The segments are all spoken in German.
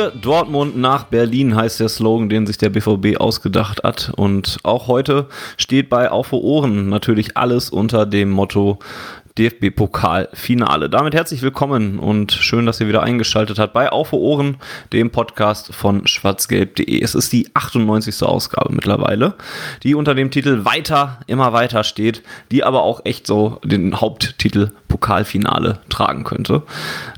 Für Dortmund nach Berlin heißt der Slogan, den sich der BVB ausgedacht hat. Und auch heute steht bei Auf Ohren natürlich alles unter dem Motto DFB-Pokal-Finale. Damit herzlich willkommen und schön, dass ihr wieder eingeschaltet habt bei Auf Ohren, dem Podcast von schwarzgelb.de. Es ist die 98. Ausgabe mittlerweile, die unter dem Titel Weiter, immer weiter steht, die aber auch echt so den Haupttitel Pokalfinale tragen könnte.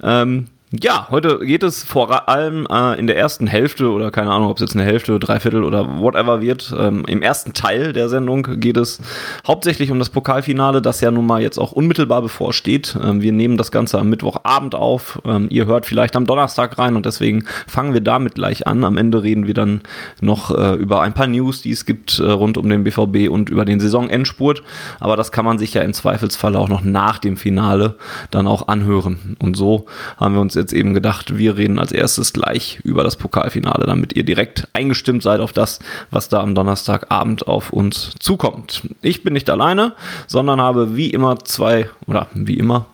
Ähm, ja, heute geht es vor allem äh, in der ersten Hälfte oder keine Ahnung, ob es jetzt eine Hälfte, Dreiviertel oder whatever wird. Ähm, Im ersten Teil der Sendung geht es hauptsächlich um das Pokalfinale, das ja nun mal jetzt auch unmittelbar bevorsteht. Ähm, wir nehmen das Ganze am Mittwochabend auf. Ähm, ihr hört vielleicht am Donnerstag rein und deswegen fangen wir damit gleich an. Am Ende reden wir dann noch äh, über ein paar News, die es gibt äh, rund um den BVB und über den Saisonendspurt. Aber das kann man sich ja im Zweifelsfall auch noch nach dem Finale dann auch anhören. Und so haben wir uns jetzt eben gedacht, wir reden als erstes gleich über das Pokalfinale, damit ihr direkt eingestimmt seid auf das, was da am Donnerstagabend auf uns zukommt. Ich bin nicht alleine, sondern habe wie immer zwei, oder wie immer,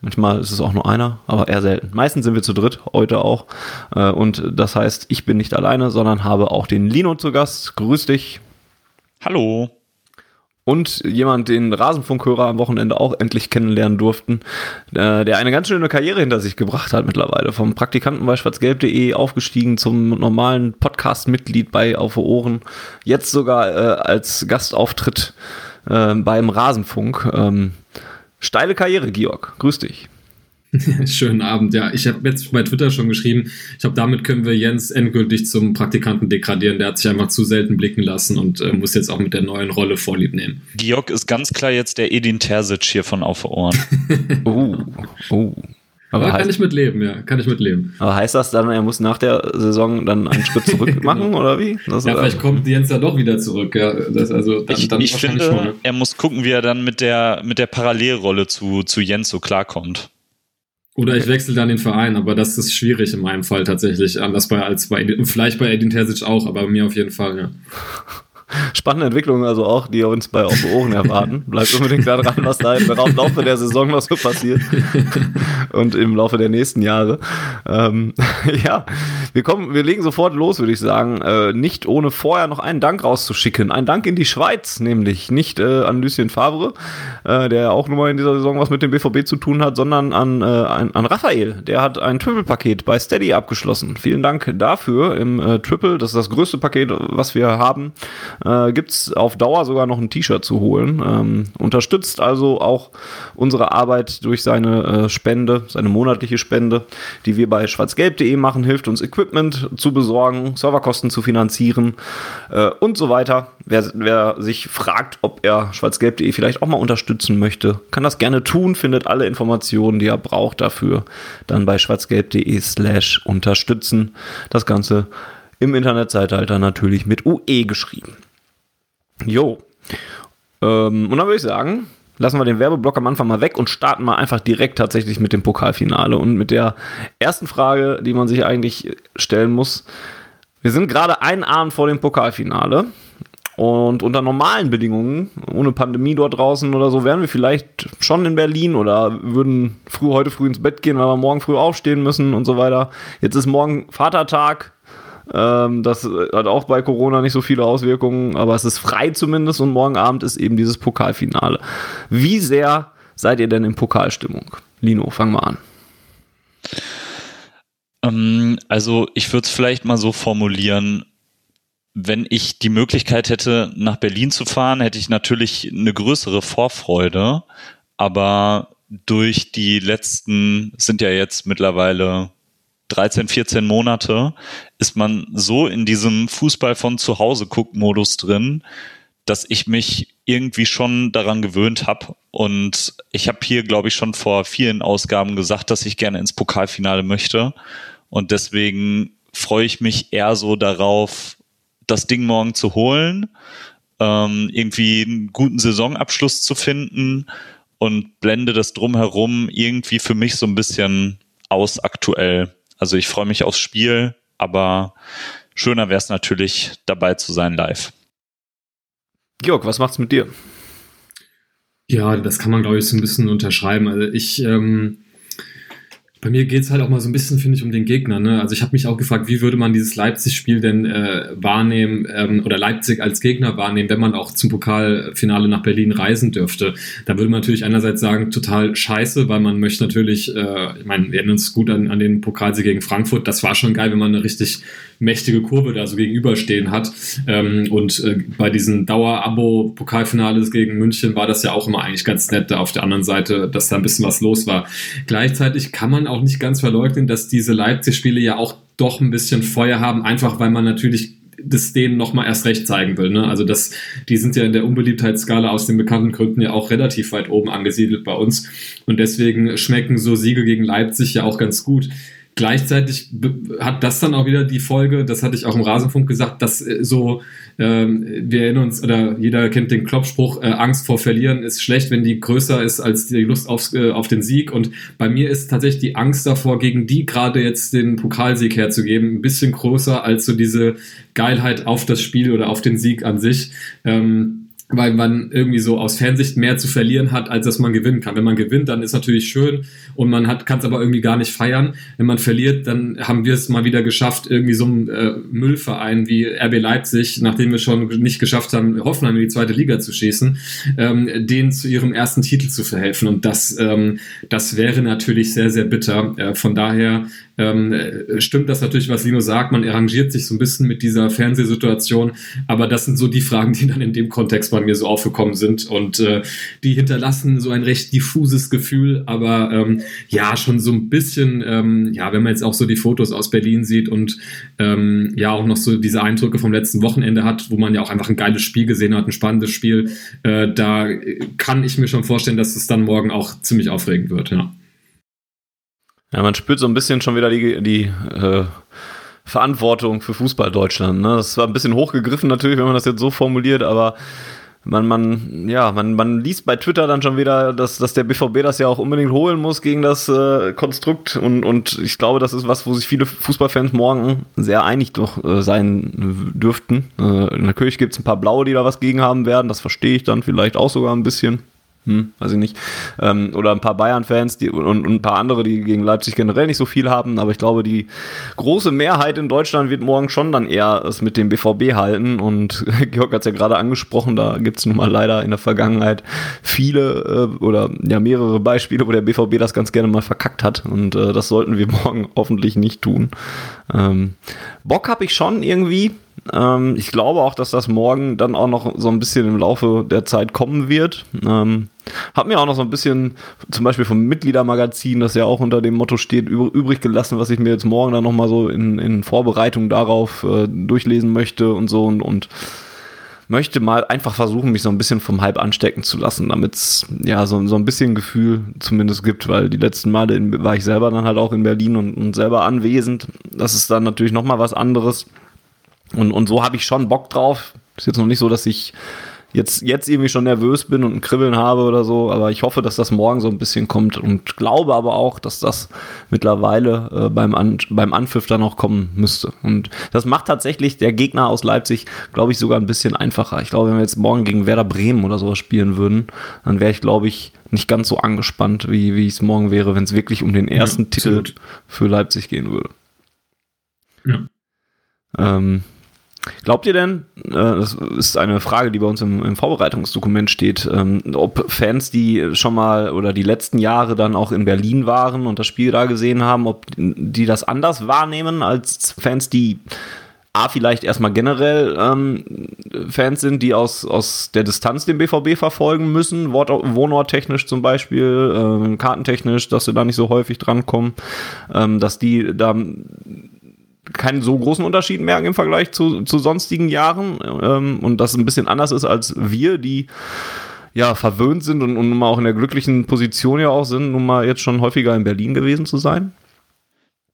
Manchmal ist es auch nur einer, aber eher selten. Meistens sind wir zu dritt, heute auch. Äh, und das heißt, ich bin nicht alleine, sondern habe auch den Lino zu Gast. Grüß dich. Hallo und jemand, den Rasenfunkhörer am Wochenende auch endlich kennenlernen durften, äh, der eine ganz schöne Karriere hinter sich gebracht hat mittlerweile. Vom Praktikanten bei schwarzgelb.de aufgestiegen zum normalen Podcast-Mitglied bei Auf Ohren. Jetzt sogar äh, als Gastauftritt äh, beim Rasenfunk. Ähm, steile Karriere, Georg. Grüß dich. Schönen Abend, ja. Ich habe jetzt bei Twitter schon geschrieben, ich glaube, damit können wir Jens endgültig zum Praktikanten degradieren. Der hat sich einfach zu selten blicken lassen und äh, muss jetzt auch mit der neuen Rolle Vorlieb nehmen. Georg ist ganz klar jetzt der Edin Terzic hier von Auf Ohren. oh, oh. Aber, aber kann ich mitleben, ja, kann ich mitleben. Aber heißt das dann, er muss nach der Saison dann einen Schritt zurück machen genau. oder wie? Das ja, vielleicht kommt Jens ja doch wieder zurück. Ja, das, also dann, ich, dann ich finde, schon, er muss gucken, wie er dann mit der mit der Parallelrolle zu zu Jens so klarkommt. Oder ich wechsle dann den Verein, aber das ist schwierig in meinem Fall tatsächlich. Anders bei, als bei, vielleicht bei Edin Terzic auch, aber bei mir auf jeden Fall, ja. spannende Entwicklungen also auch, die uns bei Auf Ohren erwarten. Bleibt unbedingt da dran, was da im Laufe der Saison noch so passiert und im Laufe der nächsten Jahre. Ähm, ja, wir kommen, wir legen sofort los, würde ich sagen. Äh, nicht ohne vorher noch einen Dank rauszuschicken. Ein Dank in die Schweiz, nämlich nicht äh, an Lucien Favre, äh, der auch nur mal in dieser Saison was mit dem BVB zu tun hat, sondern an, äh, an, an Raphael. Der hat ein Triple-Paket bei Steady abgeschlossen. Vielen Dank dafür im äh, Triple. Das ist das größte Paket, was wir haben äh, gibt es auf Dauer sogar noch ein T-Shirt zu holen. Ähm, unterstützt also auch unsere Arbeit durch seine äh, Spende, seine monatliche Spende, die wir bei schwarzgelb.de machen, hilft uns Equipment zu besorgen, Serverkosten zu finanzieren äh, und so weiter. Wer, wer sich fragt, ob er schwarzgelb.de vielleicht auch mal unterstützen möchte, kann das gerne tun, findet alle Informationen, die er braucht dafür, dann bei schwarzgelb.de slash unterstützen. Das Ganze im Internetzeitalter natürlich mit UE geschrieben. Jo. Ähm, und dann würde ich sagen, lassen wir den Werbeblock am Anfang mal weg und starten mal einfach direkt tatsächlich mit dem Pokalfinale und mit der ersten Frage, die man sich eigentlich stellen muss. Wir sind gerade einen Abend vor dem Pokalfinale und unter normalen Bedingungen, ohne Pandemie dort draußen oder so, wären wir vielleicht schon in Berlin oder würden früh heute früh ins Bett gehen, weil wir morgen früh aufstehen müssen und so weiter. Jetzt ist morgen Vatertag. Ähm, das hat auch bei Corona nicht so viele Auswirkungen, aber es ist frei zumindest und morgen Abend ist eben dieses Pokalfinale. Wie sehr seid ihr denn in Pokalstimmung? Lino, fang mal an. Ähm, also ich würde es vielleicht mal so formulieren, wenn ich die Möglichkeit hätte, nach Berlin zu fahren, hätte ich natürlich eine größere Vorfreude, aber durch die letzten, sind ja jetzt mittlerweile 13, 14 Monate ist man so in diesem Fußball von zu Hause guck Modus drin, dass ich mich irgendwie schon daran gewöhnt habe. Und ich habe hier, glaube ich, schon vor vielen Ausgaben gesagt, dass ich gerne ins Pokalfinale möchte. Und deswegen freue ich mich eher so darauf, das Ding morgen zu holen, ähm, irgendwie einen guten Saisonabschluss zu finden und blende das drumherum irgendwie für mich so ein bisschen aus aktuell. Also ich freue mich aufs Spiel, aber schöner wäre es natürlich, dabei zu sein live. Georg, was macht's mit dir? Ja, das kann man, glaube ich, so ein bisschen unterschreiben. Also ich, ähm, bei mir geht es halt auch mal so ein bisschen, finde ich, um den Gegner. Ne? Also ich habe mich auch gefragt, wie würde man dieses Leipzig-Spiel denn äh, wahrnehmen ähm, oder Leipzig als Gegner wahrnehmen, wenn man auch zum Pokalfinale nach Berlin reisen dürfte. Da würde man natürlich einerseits sagen, total scheiße, weil man möchte natürlich, äh, ich meine, wir erinnern uns gut an, an den Pokalsieg gegen Frankfurt. Das war schon geil, wenn man eine richtig mächtige Kurve da so gegenüberstehen hat. Ähm, und äh, bei diesen Dauer-Abo-Pokalfinales gegen München war das ja auch immer eigentlich ganz nett da auf der anderen Seite, dass da ein bisschen was los war. Gleichzeitig kann man auch nicht ganz verleugnen, dass diese Leipzig-Spiele ja auch doch ein bisschen Feuer haben, einfach weil man natürlich das denen nochmal erst recht zeigen will. Ne? Also das, die sind ja in der Unbeliebtheitsskala aus den bekannten Gründen ja auch relativ weit oben angesiedelt bei uns. Und deswegen schmecken so Siege gegen Leipzig ja auch ganz gut. Gleichzeitig hat das dann auch wieder die Folge, das hatte ich auch im Rasenfunk gesagt, dass äh, so, ähm, wir erinnern uns, oder jeder kennt den Kloppspruch, äh, Angst vor Verlieren ist schlecht, wenn die größer ist als die Lust aufs, äh, auf den Sieg. Und bei mir ist tatsächlich die Angst davor, gegen die gerade jetzt den Pokalsieg herzugeben, ein bisschen größer als so diese Geilheit auf das Spiel oder auf den Sieg an sich. Ähm, weil man irgendwie so aus Fernsicht mehr zu verlieren hat, als dass man gewinnen kann. Wenn man gewinnt, dann ist natürlich schön und man hat kann es aber irgendwie gar nicht feiern. Wenn man verliert, dann haben wir es mal wieder geschafft, irgendwie so einen äh, Müllverein wie RB Leipzig, nachdem wir schon nicht geschafft haben, Hoffenheim in die zweite Liga zu schießen, ähm, denen zu ihrem ersten Titel zu verhelfen. Und das, ähm, das wäre natürlich sehr, sehr bitter. Äh, von daher ähm, äh, stimmt das natürlich, was Lino sagt. Man arrangiert sich so ein bisschen mit dieser Fernsehsituation. Aber das sind so die Fragen, die dann in dem Kontext bei mir so aufgekommen sind. Und äh, die hinterlassen so ein recht diffuses Gefühl. Aber ähm, ja, schon so ein bisschen, ähm, ja, wenn man jetzt auch so die Fotos aus Berlin sieht und ähm, ja auch noch so diese Eindrücke vom letzten Wochenende hat, wo man ja auch einfach ein geiles Spiel gesehen hat, ein spannendes Spiel, äh, da kann ich mir schon vorstellen, dass es dann morgen auch ziemlich aufregend wird. Ja. Ja, man spürt so ein bisschen schon wieder die, die äh, Verantwortung für Fußball Deutschland. Ne? Das war ein bisschen hochgegriffen natürlich, wenn man das jetzt so formuliert, aber man, man, ja, man, man liest bei Twitter dann schon wieder, dass, dass der BVB das ja auch unbedingt holen muss gegen das äh, Konstrukt. Und, und ich glaube, das ist was, wo sich viele Fußballfans morgen sehr einig doch äh, sein dürften. Äh, natürlich gibt es ein paar Blaue, die da was gegen haben werden. Das verstehe ich dann vielleicht auch sogar ein bisschen hm, weiß ich nicht. Ähm, oder ein paar Bayern-Fans und, und, ein paar andere, die gegen Leipzig generell nicht so viel haben. Aber ich glaube, die große Mehrheit in Deutschland wird morgen schon dann eher es mit dem BVB halten. Und Georg hat es ja gerade angesprochen, da gibt es nun mal leider in der Vergangenheit viele äh, oder ja mehrere Beispiele, wo der BVB das ganz gerne mal verkackt hat. Und äh, das sollten wir morgen hoffentlich nicht tun. Ähm, Bock habe ich schon irgendwie. Ähm, ich glaube auch, dass das morgen dann auch noch so ein bisschen im Laufe der Zeit kommen wird. Ähm, hab mir auch noch so ein bisschen, zum Beispiel vom Mitgliedermagazin, das ja auch unter dem Motto steht, übrig gelassen, was ich mir jetzt morgen dann nochmal so in, in Vorbereitung darauf äh, durchlesen möchte und so und, und möchte mal einfach versuchen, mich so ein bisschen vom Hype anstecken zu lassen, damit es ja so, so ein bisschen Gefühl zumindest gibt, weil die letzten Male in, war ich selber dann halt auch in Berlin und, und selber anwesend. Das ist dann natürlich nochmal was anderes. Und, und so habe ich schon Bock drauf. Ist jetzt noch nicht so, dass ich jetzt, jetzt irgendwie schon nervös bin und ein Kribbeln habe oder so, aber ich hoffe, dass das morgen so ein bisschen kommt und glaube aber auch, dass das mittlerweile äh, beim, An beim Anpfiff dann auch kommen müsste. Und das macht tatsächlich der Gegner aus Leipzig, glaube ich, sogar ein bisschen einfacher. Ich glaube, wenn wir jetzt morgen gegen Werder Bremen oder sowas spielen würden, dann wäre ich, glaube ich, nicht ganz so angespannt, wie, wie es morgen wäre, wenn es wirklich um den ersten ja, Titel für Leipzig gehen würde. Ja. Ähm, Glaubt ihr denn, äh, das ist eine Frage, die bei uns im, Vorbereitungsdokument steht, ähm, ob Fans, die schon mal oder die letzten Jahre dann auch in Berlin waren und das Spiel da gesehen haben, ob die das anders wahrnehmen als Fans, die A, vielleicht erstmal generell ähm, Fans sind, die aus, aus der Distanz den BVB verfolgen müssen, wohnorttechnisch zum Beispiel, äh, kartentechnisch, dass sie da nicht so häufig drankommen, ähm, dass die da keinen so großen Unterschied merken im Vergleich zu, zu sonstigen Jahren ähm, und das ein bisschen anders ist als wir, die ja verwöhnt sind und, und nun mal auch in der glücklichen Position ja auch sind, nun mal jetzt schon häufiger in Berlin gewesen zu sein?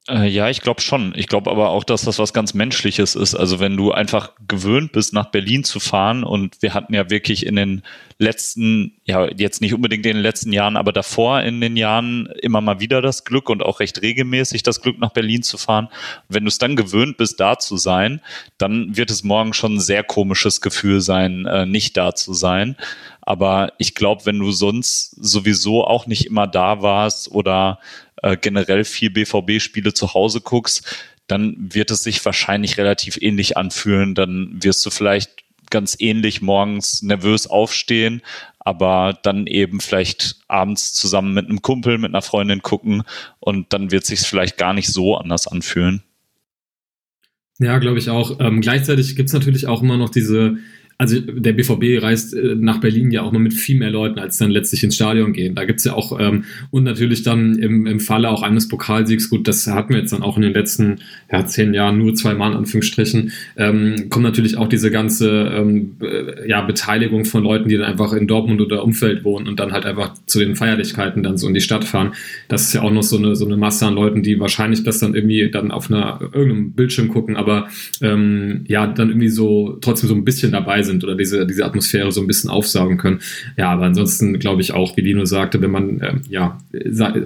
Äh, ja, ich glaube schon. Ich glaube aber auch, dass das was ganz Menschliches ist. Also wenn du einfach gewöhnt bist, nach Berlin zu fahren und wir hatten ja wirklich in den letzten, ja, jetzt nicht unbedingt in den letzten Jahren, aber davor in den Jahren immer mal wieder das Glück und auch recht regelmäßig das Glück, nach Berlin zu fahren. wenn du es dann gewöhnt bist, da zu sein, dann wird es morgen schon ein sehr komisches Gefühl sein, äh, nicht da zu sein. Aber ich glaube, wenn du sonst sowieso auch nicht immer da warst oder äh, generell viel BVB-Spiele zu Hause guckst, dann wird es sich wahrscheinlich relativ ähnlich anfühlen. Dann wirst du vielleicht ganz ähnlich morgens nervös aufstehen, aber dann eben vielleicht abends zusammen mit einem Kumpel, mit einer Freundin gucken und dann wird sich vielleicht gar nicht so anders anfühlen. Ja, glaube ich auch. Ähm, gleichzeitig gibt es natürlich auch immer noch diese also der BVB reist äh, nach Berlin ja auch mal mit viel mehr Leuten, als dann letztlich ins Stadion gehen. Da gibt's ja auch, ähm, und natürlich dann im, im Falle auch eines Pokalsiegs, gut, das hatten wir jetzt dann auch in den letzten ja, zehn Jahren nur zweimal in Anführungsstrichen, ähm, kommt natürlich auch diese ganze ähm, äh, ja, Beteiligung von Leuten, die dann einfach in Dortmund oder Umfeld wohnen und dann halt einfach zu den Feierlichkeiten dann so in die Stadt fahren. Das ist ja auch noch so eine, so eine Masse an Leuten, die wahrscheinlich das dann irgendwie dann auf einer irgendeinem Bildschirm gucken, aber ähm, ja, dann irgendwie so trotzdem so ein bisschen dabei sind oder diese, diese Atmosphäre so ein bisschen aufsaugen können. Ja, aber ansonsten glaube ich auch, wie Lino sagte, wenn man äh, ja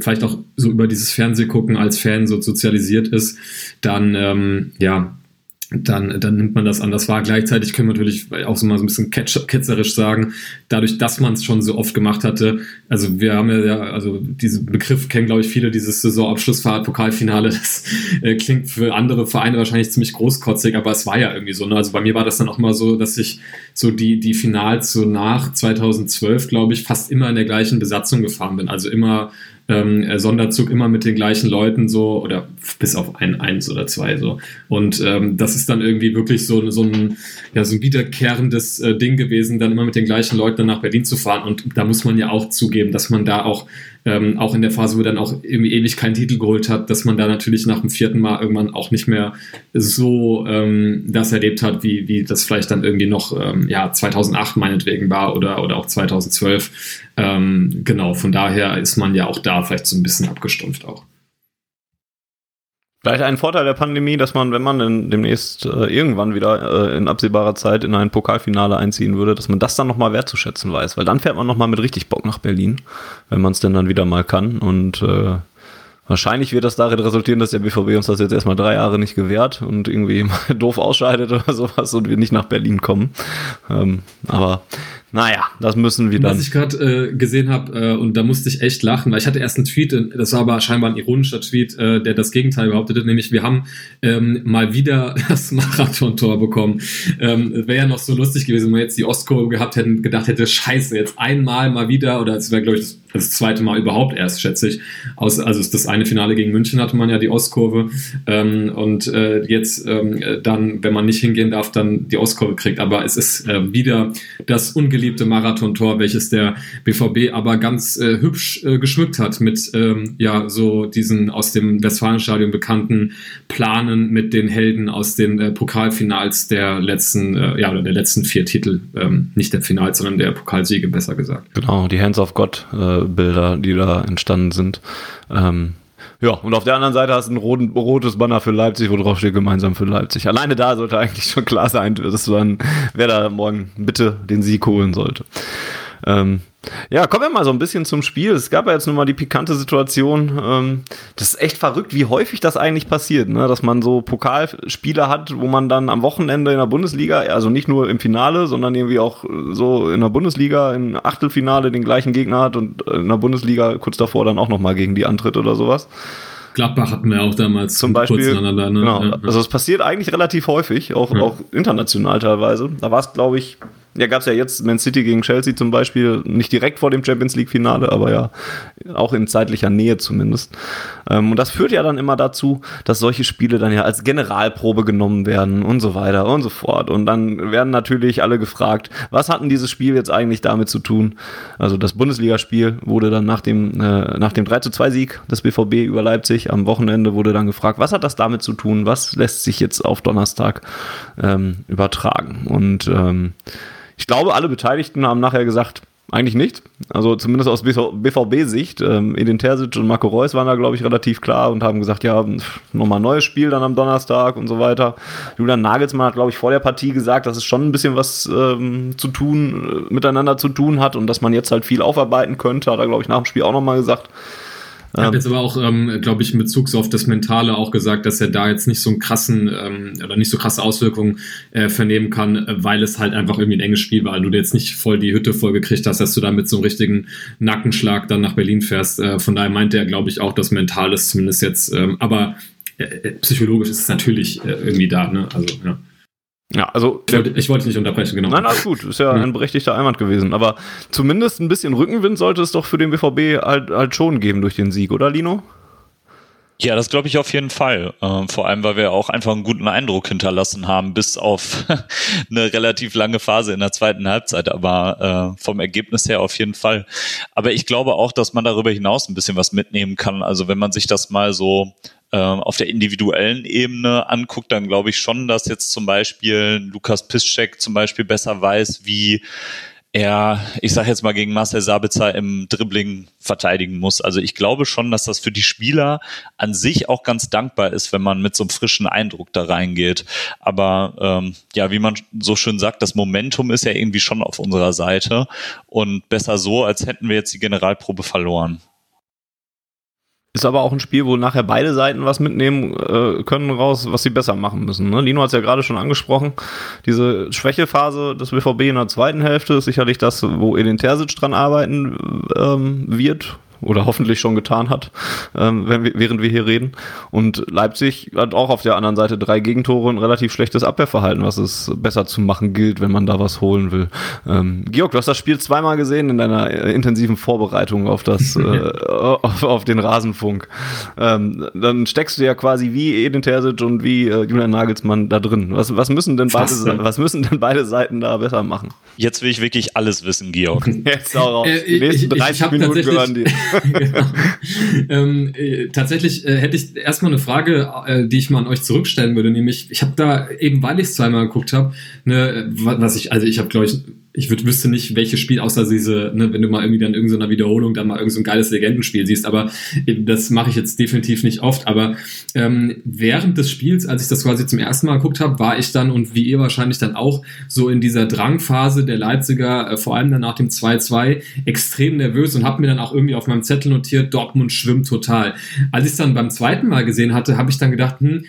vielleicht auch so über dieses Fernsehgucken als Fan so sozialisiert ist, dann ähm, ja dann, dann nimmt man das an. Das war gleichzeitig, können wir natürlich auch so mal so ein bisschen ketzerisch sagen, dadurch, dass man es schon so oft gemacht hatte. Also wir haben ja, also diesen Begriff kennen, glaube ich, viele, dieses Saisonabschlussfahrt, Pokalfinale, das äh, klingt für andere Vereine wahrscheinlich ziemlich großkotzig, aber es war ja irgendwie so. Ne? Also bei mir war das dann auch immer so, dass ich so die, die Finals so nach 2012, glaube ich, fast immer in der gleichen Besatzung gefahren bin. Also immer ähm, äh, Sonderzug immer mit den gleichen Leuten so oder bis auf ein, eins oder zwei so. Und ähm, das ist dann irgendwie wirklich so, so ein, ja, so ein wiederkehrendes äh, Ding gewesen, dann immer mit den gleichen Leuten nach Berlin zu fahren. Und da muss man ja auch zugeben, dass man da auch ähm, auch in der Phase, wo er dann auch irgendwie ewig keinen Titel geholt hat, dass man da natürlich nach dem vierten Mal irgendwann auch nicht mehr so ähm, das erlebt hat, wie, wie das vielleicht dann irgendwie noch ähm, ja, 2008 meinetwegen war oder, oder auch 2012. Ähm, genau, von daher ist man ja auch da vielleicht so ein bisschen abgestumpft auch. Vielleicht ein Vorteil der Pandemie, dass man, wenn man denn demnächst äh, irgendwann wieder äh, in absehbarer Zeit in ein Pokalfinale einziehen würde, dass man das dann nochmal wertzuschätzen weiß, weil dann fährt man nochmal mit richtig Bock nach Berlin, wenn man es denn dann wieder mal kann und äh, Wahrscheinlich wird das darin resultieren, dass der BVB uns das jetzt erstmal drei Jahre nicht gewährt und irgendwie doof ausscheidet oder sowas und wir nicht nach Berlin kommen. Ähm, aber naja, das müssen wir dann. Was ich gerade äh, gesehen habe, äh, und da musste ich echt lachen, weil ich hatte erst einen Tweet, äh, das war aber scheinbar ein ironischer Tweet, äh, der das Gegenteil behauptete, nämlich wir haben ähm, mal wieder das Marathon-Tor bekommen. Ähm, wäre ja noch so lustig gewesen, wenn wir jetzt die Ostkurve gehabt hätten, gedacht hätte, scheiße, jetzt einmal mal wieder, oder es wäre, glaube ich, das, das, zweite Mal überhaupt erst, schätze ich. Aus, also das eine Finale gegen München hatte man ja die Ostkurve ähm, und äh, jetzt ähm, dann, wenn man nicht hingehen darf, dann die Ostkurve kriegt. Aber es ist äh, wieder das Ungewöhnliche geliebte Marathontor, welches der BVB aber ganz äh, hübsch äh, geschmückt hat mit ähm, ja so diesen aus dem Westfalenstadion bekannten Planen mit den Helden aus den äh, Pokalfinals der letzten äh, ja oder der letzten vier Titel, ähm, nicht der Finals, sondern der Pokalsiege besser gesagt. Genau, die Hands of God äh, Bilder, die da entstanden sind. Ähm ja, und auf der anderen Seite hast du ein roten, rotes Banner für Leipzig, wo drauf steht gemeinsam für Leipzig. Alleine da sollte eigentlich schon klar sein, dass dann, wer da morgen bitte den Sieg holen sollte. Ähm, ja, kommen wir mal so ein bisschen zum Spiel. Es gab ja jetzt nun mal die pikante Situation. Ähm, das ist echt verrückt, wie häufig das eigentlich passiert, ne? dass man so Pokalspiele hat, wo man dann am Wochenende in der Bundesliga, also nicht nur im Finale, sondern irgendwie auch so in der Bundesliga im Achtelfinale den gleichen Gegner hat und in der Bundesliga kurz davor dann auch nochmal gegen die antritt oder sowas. Gladbach hatten wir auch damals zum Beispiel. Ne? Genau. Also es passiert eigentlich relativ häufig, auch, ja. auch international teilweise. Da war es, glaube ich, Ja, gab es ja jetzt Man City gegen Chelsea zum Beispiel, nicht direkt vor dem Champions League-Finale, aber ja auch in zeitlicher Nähe zumindest. Ähm, und das führt ja dann immer dazu, dass solche Spiele dann ja als Generalprobe genommen werden und so weiter und so fort. Und dann werden natürlich alle gefragt, was hatten dieses Spiel jetzt eigentlich damit zu tun? Also das Bundesligaspiel wurde dann nach dem, äh, nach dem 3 zu 2 Sieg des BVB über Leipzig am Wochenende wurde dann gefragt, was hat das damit zu tun? Was lässt sich jetzt auf Donnerstag ähm, übertragen? Und ähm, ich glaube, alle Beteiligten haben nachher gesagt, eigentlich nicht. Also zumindest aus BVB-Sicht. Ähm, Edin Terzic und Marco Reus waren da, glaube ich, relativ klar und haben gesagt, ja, nochmal neues Spiel dann am Donnerstag und so weiter. Julian Nagelsmann hat, glaube ich, vor der Partie gesagt, dass es schon ein bisschen was ähm, zu tun, äh, miteinander zu tun hat und dass man jetzt halt viel aufarbeiten könnte, hat er, glaube ich, nach dem Spiel auch nochmal gesagt. Ich habe jetzt aber auch, ähm, glaube ich, in Bezug auf das Mentale auch gesagt, dass er da jetzt nicht so einen krassen ähm, oder nicht so krasse Auswirkungen äh, vernehmen kann, weil es halt einfach irgendwie ein enges Spiel war. Du dir jetzt nicht voll die Hütte voll gekriegt hast, dass du da mit so einem richtigen Nackenschlag dann nach Berlin fährst. Äh, von daher meinte er, glaube ich, auch, dass mental ist zumindest jetzt, ähm, aber äh, äh psychologisch ist es natürlich äh, irgendwie da, ne? Also, ja. Ja, also. Ich wollte, ich wollte nicht unterbrechen, genau. Nein, alles gut. Ist ja ein berechtigter Einwand gewesen. Aber zumindest ein bisschen Rückenwind sollte es doch für den BVB halt, halt schon geben durch den Sieg, oder Lino? Ja, das glaube ich auf jeden Fall. Äh, vor allem, weil wir auch einfach einen guten Eindruck hinterlassen haben, bis auf eine relativ lange Phase in der zweiten Halbzeit. Aber äh, vom Ergebnis her auf jeden Fall. Aber ich glaube auch, dass man darüber hinaus ein bisschen was mitnehmen kann. Also wenn man sich das mal so ähm, auf der individuellen Ebene anguckt, dann glaube ich schon, dass jetzt zum Beispiel Lukas Piszczek zum Beispiel besser weiß, wie er, ich sage jetzt mal gegen Marcel Sabitzer im Dribbling verteidigen muss. Also ich glaube schon, dass das für die Spieler an sich auch ganz dankbar ist, wenn man mit so einem frischen Eindruck da reingeht. Aber ähm, ja, wie man so schön sagt, das Momentum ist ja irgendwie schon auf unserer Seite und besser so, als hätten wir jetzt die Generalprobe verloren. Ist aber auch ein Spiel, wo nachher beide Seiten was mitnehmen äh, können raus, was sie besser machen müssen. Ne? Lino hat es ja gerade schon angesprochen. Diese Schwächephase des BVB in der zweiten Hälfte ist sicherlich das, wo Edin Terzic dran arbeiten ähm, wird oder hoffentlich schon getan hat, ähm, wenn wir, während wir hier reden. Und Leipzig hat auch auf der anderen Seite drei Gegentore und relativ schlechtes Abwehrverhalten, was es besser zu machen gilt, wenn man da was holen will. Ähm, Georg, du hast das Spiel zweimal gesehen in deiner äh, intensiven Vorbereitung auf das, äh, auf, auf, den Rasenfunk. Ähm, dann steckst du ja quasi wie Edin Terzic und wie äh, Julian Nagelsmann da drin. Was, was müssen denn beide, Fast, ne? was müssen denn beide Seiten da besser machen? Jetzt will ich wirklich alles wissen, Georg. Jetzt auch raus. Äh, Die nächsten 30 ich, Minuten gehören dir. Genau. ähm, äh, tatsächlich äh, hätte ich erstmal eine Frage, äh, die ich mal an euch zurückstellen würde, nämlich, ich habe da eben, weil ich es zweimal geguckt habe, ne, was ich, also ich habe, glaube ich, ich würd, wüsste nicht, welches Spiel, außer diese, ne, wenn du mal irgendwie dann in irgendeiner Wiederholung dann mal irgendein so geiles Legendenspiel siehst, aber das mache ich jetzt definitiv nicht oft. Aber ähm, während des Spiels, als ich das quasi zum ersten Mal geguckt habe, war ich dann und wie ihr wahrscheinlich dann auch so in dieser Drangphase der Leipziger, äh, vor allem dann nach dem 2-2, extrem nervös und habe mir dann auch irgendwie auf meinem Zettel notiert, Dortmund schwimmt total. Als ich es dann beim zweiten Mal gesehen hatte, habe ich dann gedacht, hm,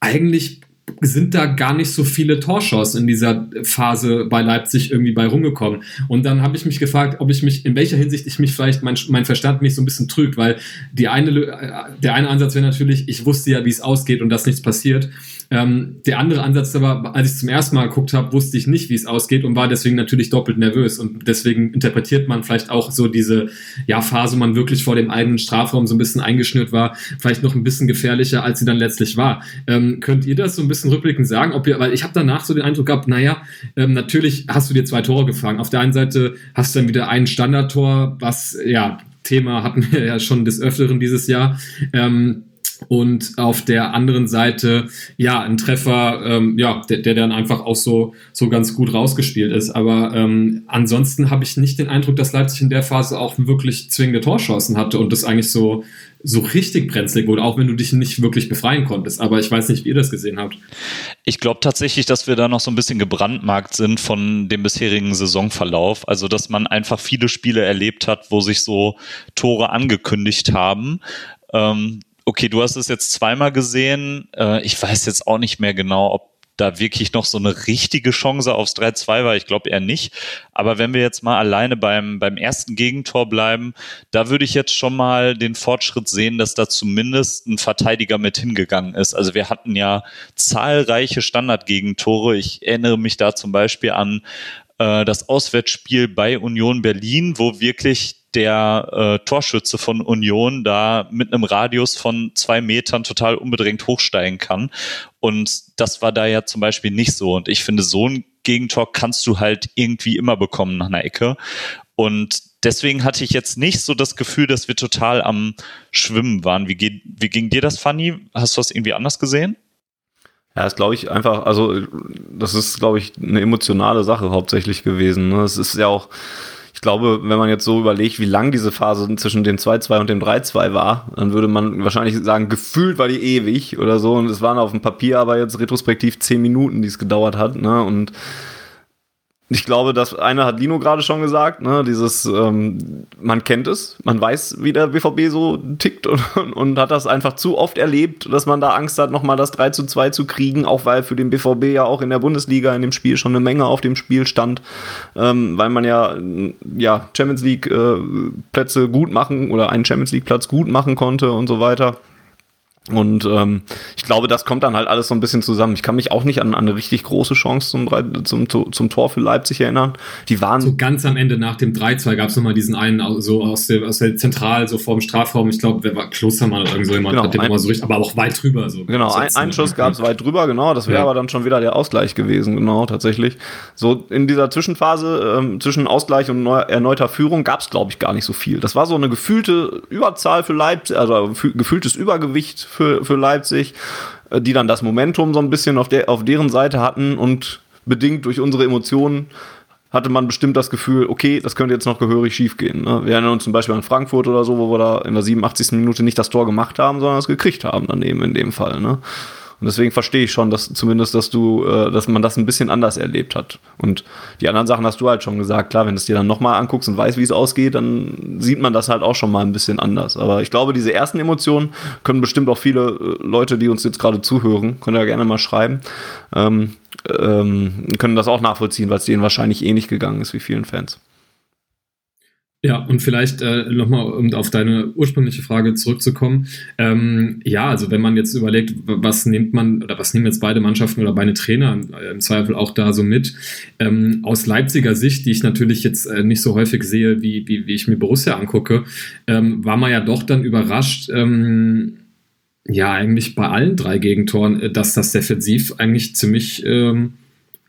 eigentlich sind da gar nicht so viele Torschancen in dieser Phase bei Leipzig irgendwie bei rumgekommen. Und dann habe ich mich gefragt, ob ich mich, in welcher Hinsicht ich mich vielleicht, mein, mein Verstand mich so ein bisschen trügt, weil die eine, äh, der eine Ansatz wäre natürlich, ich wusste ja, wie es ausgeht und dass nichts passiert. Ähm, der andere Ansatz aber, als ich zum ersten Mal geguckt habe, wusste ich nicht, wie es ausgeht und war deswegen natürlich doppelt nervös. Und deswegen interpretiert man vielleicht auch so diese ja, Phase, wo man wirklich vor dem eigenen Strafraum so ein bisschen eingeschnürt war, vielleicht noch ein bisschen gefährlicher, als sie dann letztlich war. Ähm, könnt ihr das so ein bisschen rückblickend sagen? Ob ihr, weil ich habe danach so den Eindruck gehabt, naja, ähm, natürlich hast du dir zwei Tore gefangen. Auf der einen Seite hast du dann wieder ein Standardtor, was ja Thema hatten wir ja schon des Öfteren dieses Jahr. Ähm, und auf der anderen Seite ja ein Treffer, ähm, ja, der, der dann einfach auch so so ganz gut rausgespielt ist. Aber ähm, ansonsten habe ich nicht den Eindruck, dass Leipzig in der Phase auch wirklich zwingende Torchancen hatte und das eigentlich so so richtig brenzlig wurde, auch wenn du dich nicht wirklich befreien konntest. Aber ich weiß nicht, wie ihr das gesehen habt. Ich glaube tatsächlich, dass wir da noch so ein bisschen gebrandmarkt sind von dem bisherigen Saisonverlauf. Also, dass man einfach viele Spiele erlebt hat, wo sich so Tore angekündigt haben. Ähm, okay, du hast es jetzt zweimal gesehen. Äh, ich weiß jetzt auch nicht mehr genau, ob da wirklich noch so eine richtige Chance aufs 3-2 war. Ich glaube eher nicht. Aber wenn wir jetzt mal alleine beim, beim ersten Gegentor bleiben, da würde ich jetzt schon mal den Fortschritt sehen, dass da zumindest ein Verteidiger mit hingegangen ist. Also wir hatten ja zahlreiche Standardgegentore. Ich erinnere mich da zum Beispiel an äh, das Auswärtsspiel bei Union Berlin, wo wirklich der äh, Torschütze von Union da mit einem Radius von zwei Metern total unbedrängt hochsteigen kann. Und das war da ja zum Beispiel nicht so. Und ich finde, so ein Gegentor kannst du halt irgendwie immer bekommen nach einer Ecke. Und deswegen hatte ich jetzt nicht so das Gefühl, dass wir total am Schwimmen waren. Wie, geht, wie ging dir das, Fanny? Hast du das irgendwie anders gesehen? Ja, ist glaube ich einfach, also das ist glaube ich eine emotionale Sache hauptsächlich gewesen. Ne? Es ist ja auch, ich glaube, wenn man jetzt so überlegt, wie lang diese Phase zwischen dem 2-2 und dem 3-2 war, dann würde man wahrscheinlich sagen, gefühlt war die ewig oder so. Und es waren auf dem Papier aber jetzt retrospektiv zehn Minuten, die es gedauert hat. Ne? Und ich glaube, das eine hat Lino gerade schon gesagt, ne, dieses, ähm, man kennt es, man weiß, wie der BVB so tickt und, und, hat das einfach zu oft erlebt, dass man da Angst hat, nochmal das 3 zu 2 zu kriegen, auch weil für den BVB ja auch in der Bundesliga in dem Spiel schon eine Menge auf dem Spiel stand, ähm, weil man ja, ja Champions League äh, Plätze gut machen oder einen Champions League Platz gut machen konnte und so weiter. Und ähm, ich glaube, das kommt dann halt alles so ein bisschen zusammen. Ich kann mich auch nicht an, an eine richtig große Chance zum, zum, zum Tor für Leipzig erinnern. Die waren. So ganz am Ende nach dem 3-2 gab es nochmal diesen einen, so aus der, aus der Zentral, so vor dem Strafraum. Ich glaube, wer war Klostermann oder irgend so jemand, genau, hat den nochmal so richtig, aber auch weit drüber. So genau, ein, ein Schuss gab es weit drüber, genau. Das wäre ja. aber dann schon wieder der Ausgleich gewesen, genau, tatsächlich. So in dieser Zwischenphase ähm, zwischen Ausgleich und neu, erneuter Führung gab es, glaube ich, gar nicht so viel. Das war so eine gefühlte Überzahl für Leipzig, also gefühltes Übergewicht für, für Leipzig, äh, die dann das Momentum so ein bisschen auf, der, auf deren Seite hatten und bedingt durch unsere Emotionen hatte man bestimmt das Gefühl, okay, das könnte jetzt noch gehörig schiefgehen. Ne? Wir erinnern uns zum Beispiel an Frankfurt oder so, wo wir da in der 87. Minute nicht das Tor gemacht haben, sondern es gekriegt haben daneben in dem Fall. Ne? Und deswegen verstehe ich schon, dass zumindest, dass du, äh, dass man das ein bisschen anders erlebt hat. Und die anderen Sachen hast du halt schon gesagt. Klar, wenn du es dir dann nochmal anguckst und weißt, wie es ausgeht, dann sieht man das halt auch schon mal ein bisschen anders. Aber ich glaube, diese ersten Emotionen können bestimmt auch viele äh, Leute, die uns jetzt gerade zuhören, können ja gerne mal schreiben, ähm, ähm, können das auch nachvollziehen, weil es denen wahrscheinlich ähnlich gegangen ist wie vielen Fans. Ja, und vielleicht äh, nochmal, um auf deine ursprüngliche Frage zurückzukommen. Ähm, ja, also wenn man jetzt überlegt, was nimmt man oder was nehmen jetzt beide Mannschaften oder beide Trainer im Zweifel auch da so mit, ähm, aus Leipziger Sicht, die ich natürlich jetzt äh, nicht so häufig sehe, wie, wie, wie ich mir Borussia angucke, ähm, war man ja doch dann überrascht, ähm, ja, eigentlich bei allen drei Gegentoren, äh, dass das defensiv eigentlich ziemlich ähm,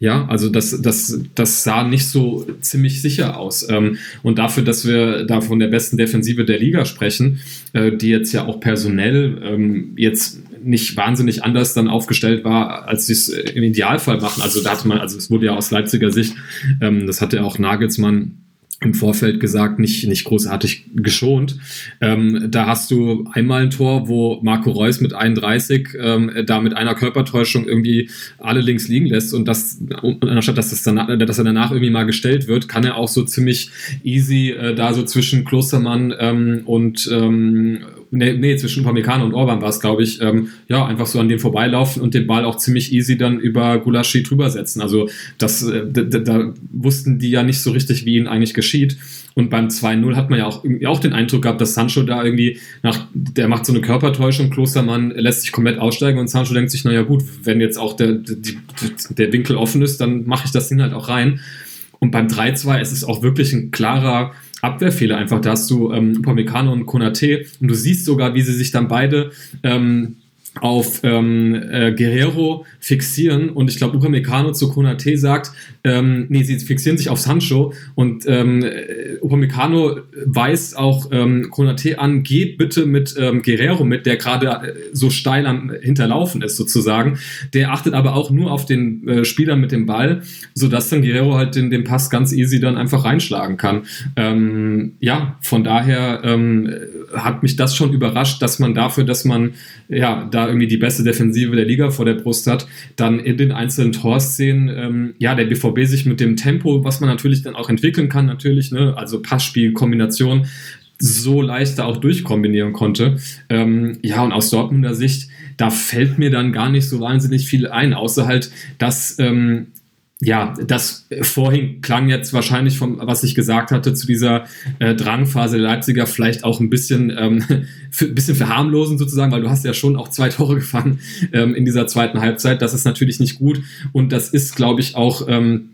ja, also das, das, das sah nicht so ziemlich sicher aus. Ähm, und dafür, dass wir da von der besten Defensive der Liga sprechen, äh, die jetzt ja auch personell ähm, jetzt nicht wahnsinnig anders dann aufgestellt war, als sie es im Idealfall machen. Also da hatte man, also es wurde ja aus Leipziger Sicht, ähm, das hatte auch Nagelsmann im Vorfeld gesagt, nicht, nicht großartig geschont. Ähm, da hast du einmal ein Tor, wo Marco Reus mit 31 ähm, da mit einer Körpertäuschung irgendwie alle links liegen lässt und das, anstatt dass, das danach, dass er danach irgendwie mal gestellt wird, kann er auch so ziemlich easy äh, da so zwischen Klostermann ähm, und ähm, nee, nee, zwischen Upamecano und Orban war es, glaube ich, ähm, ja, einfach so an dem vorbeilaufen und den Ball auch ziemlich easy dann über Gulaschi drüber setzen. Also das, äh, da, da wussten die ja nicht so richtig, wie ihnen eigentlich geschieht. Und beim 2-0 hat man ja auch, auch den Eindruck gehabt, dass Sancho da irgendwie nach, der macht so eine Körpertäuschung, Klostermann lässt sich komplett aussteigen und Sancho denkt sich, naja gut, wenn jetzt auch der, der, der Winkel offen ist, dann mache ich das Ding halt auch rein. Und beim 3-2 ist es auch wirklich ein klarer Abwehrfehler einfach. Da hast du ähm, Upamecano und Konate und du siehst sogar, wie sie sich dann beide ähm, auf ähm, äh, Guerrero fixieren und ich glaube Upamecano zu Konate sagt, ähm, nee, sie fixieren sich auf Sancho und ähm, Upamecano weist auch ähm, Konate an, geht bitte mit ähm, Guerrero mit, der gerade äh, so steil am Hinterlaufen ist sozusagen. Der achtet aber auch nur auf den äh, Spieler mit dem Ball, sodass dann Guerrero halt den, den Pass ganz easy dann einfach reinschlagen kann. Ähm, ja, von daher ähm, hat mich das schon überrascht, dass man dafür, dass man ja da irgendwie die beste Defensive der Liga vor der Brust hat, dann in den einzelnen Torszenen, ähm, ja, der BVB sich mit dem Tempo, was man natürlich dann auch entwickeln kann, natürlich, ne, also Passspiel, Kombination, so leicht da auch durchkombinieren konnte. Ähm, ja, und aus Dortmunder Sicht, da fällt mir dann gar nicht so wahnsinnig viel ein, außer halt, dass ähm, ja, das vorhin klang jetzt wahrscheinlich vom, was ich gesagt hatte, zu dieser äh, Drangphase der Leipziger vielleicht auch ein bisschen, ähm, für, bisschen verharmlosen sozusagen, weil du hast ja schon auch zwei Tore gefangen ähm, in dieser zweiten Halbzeit. Das ist natürlich nicht gut und das ist, glaube ich, auch ähm, äh,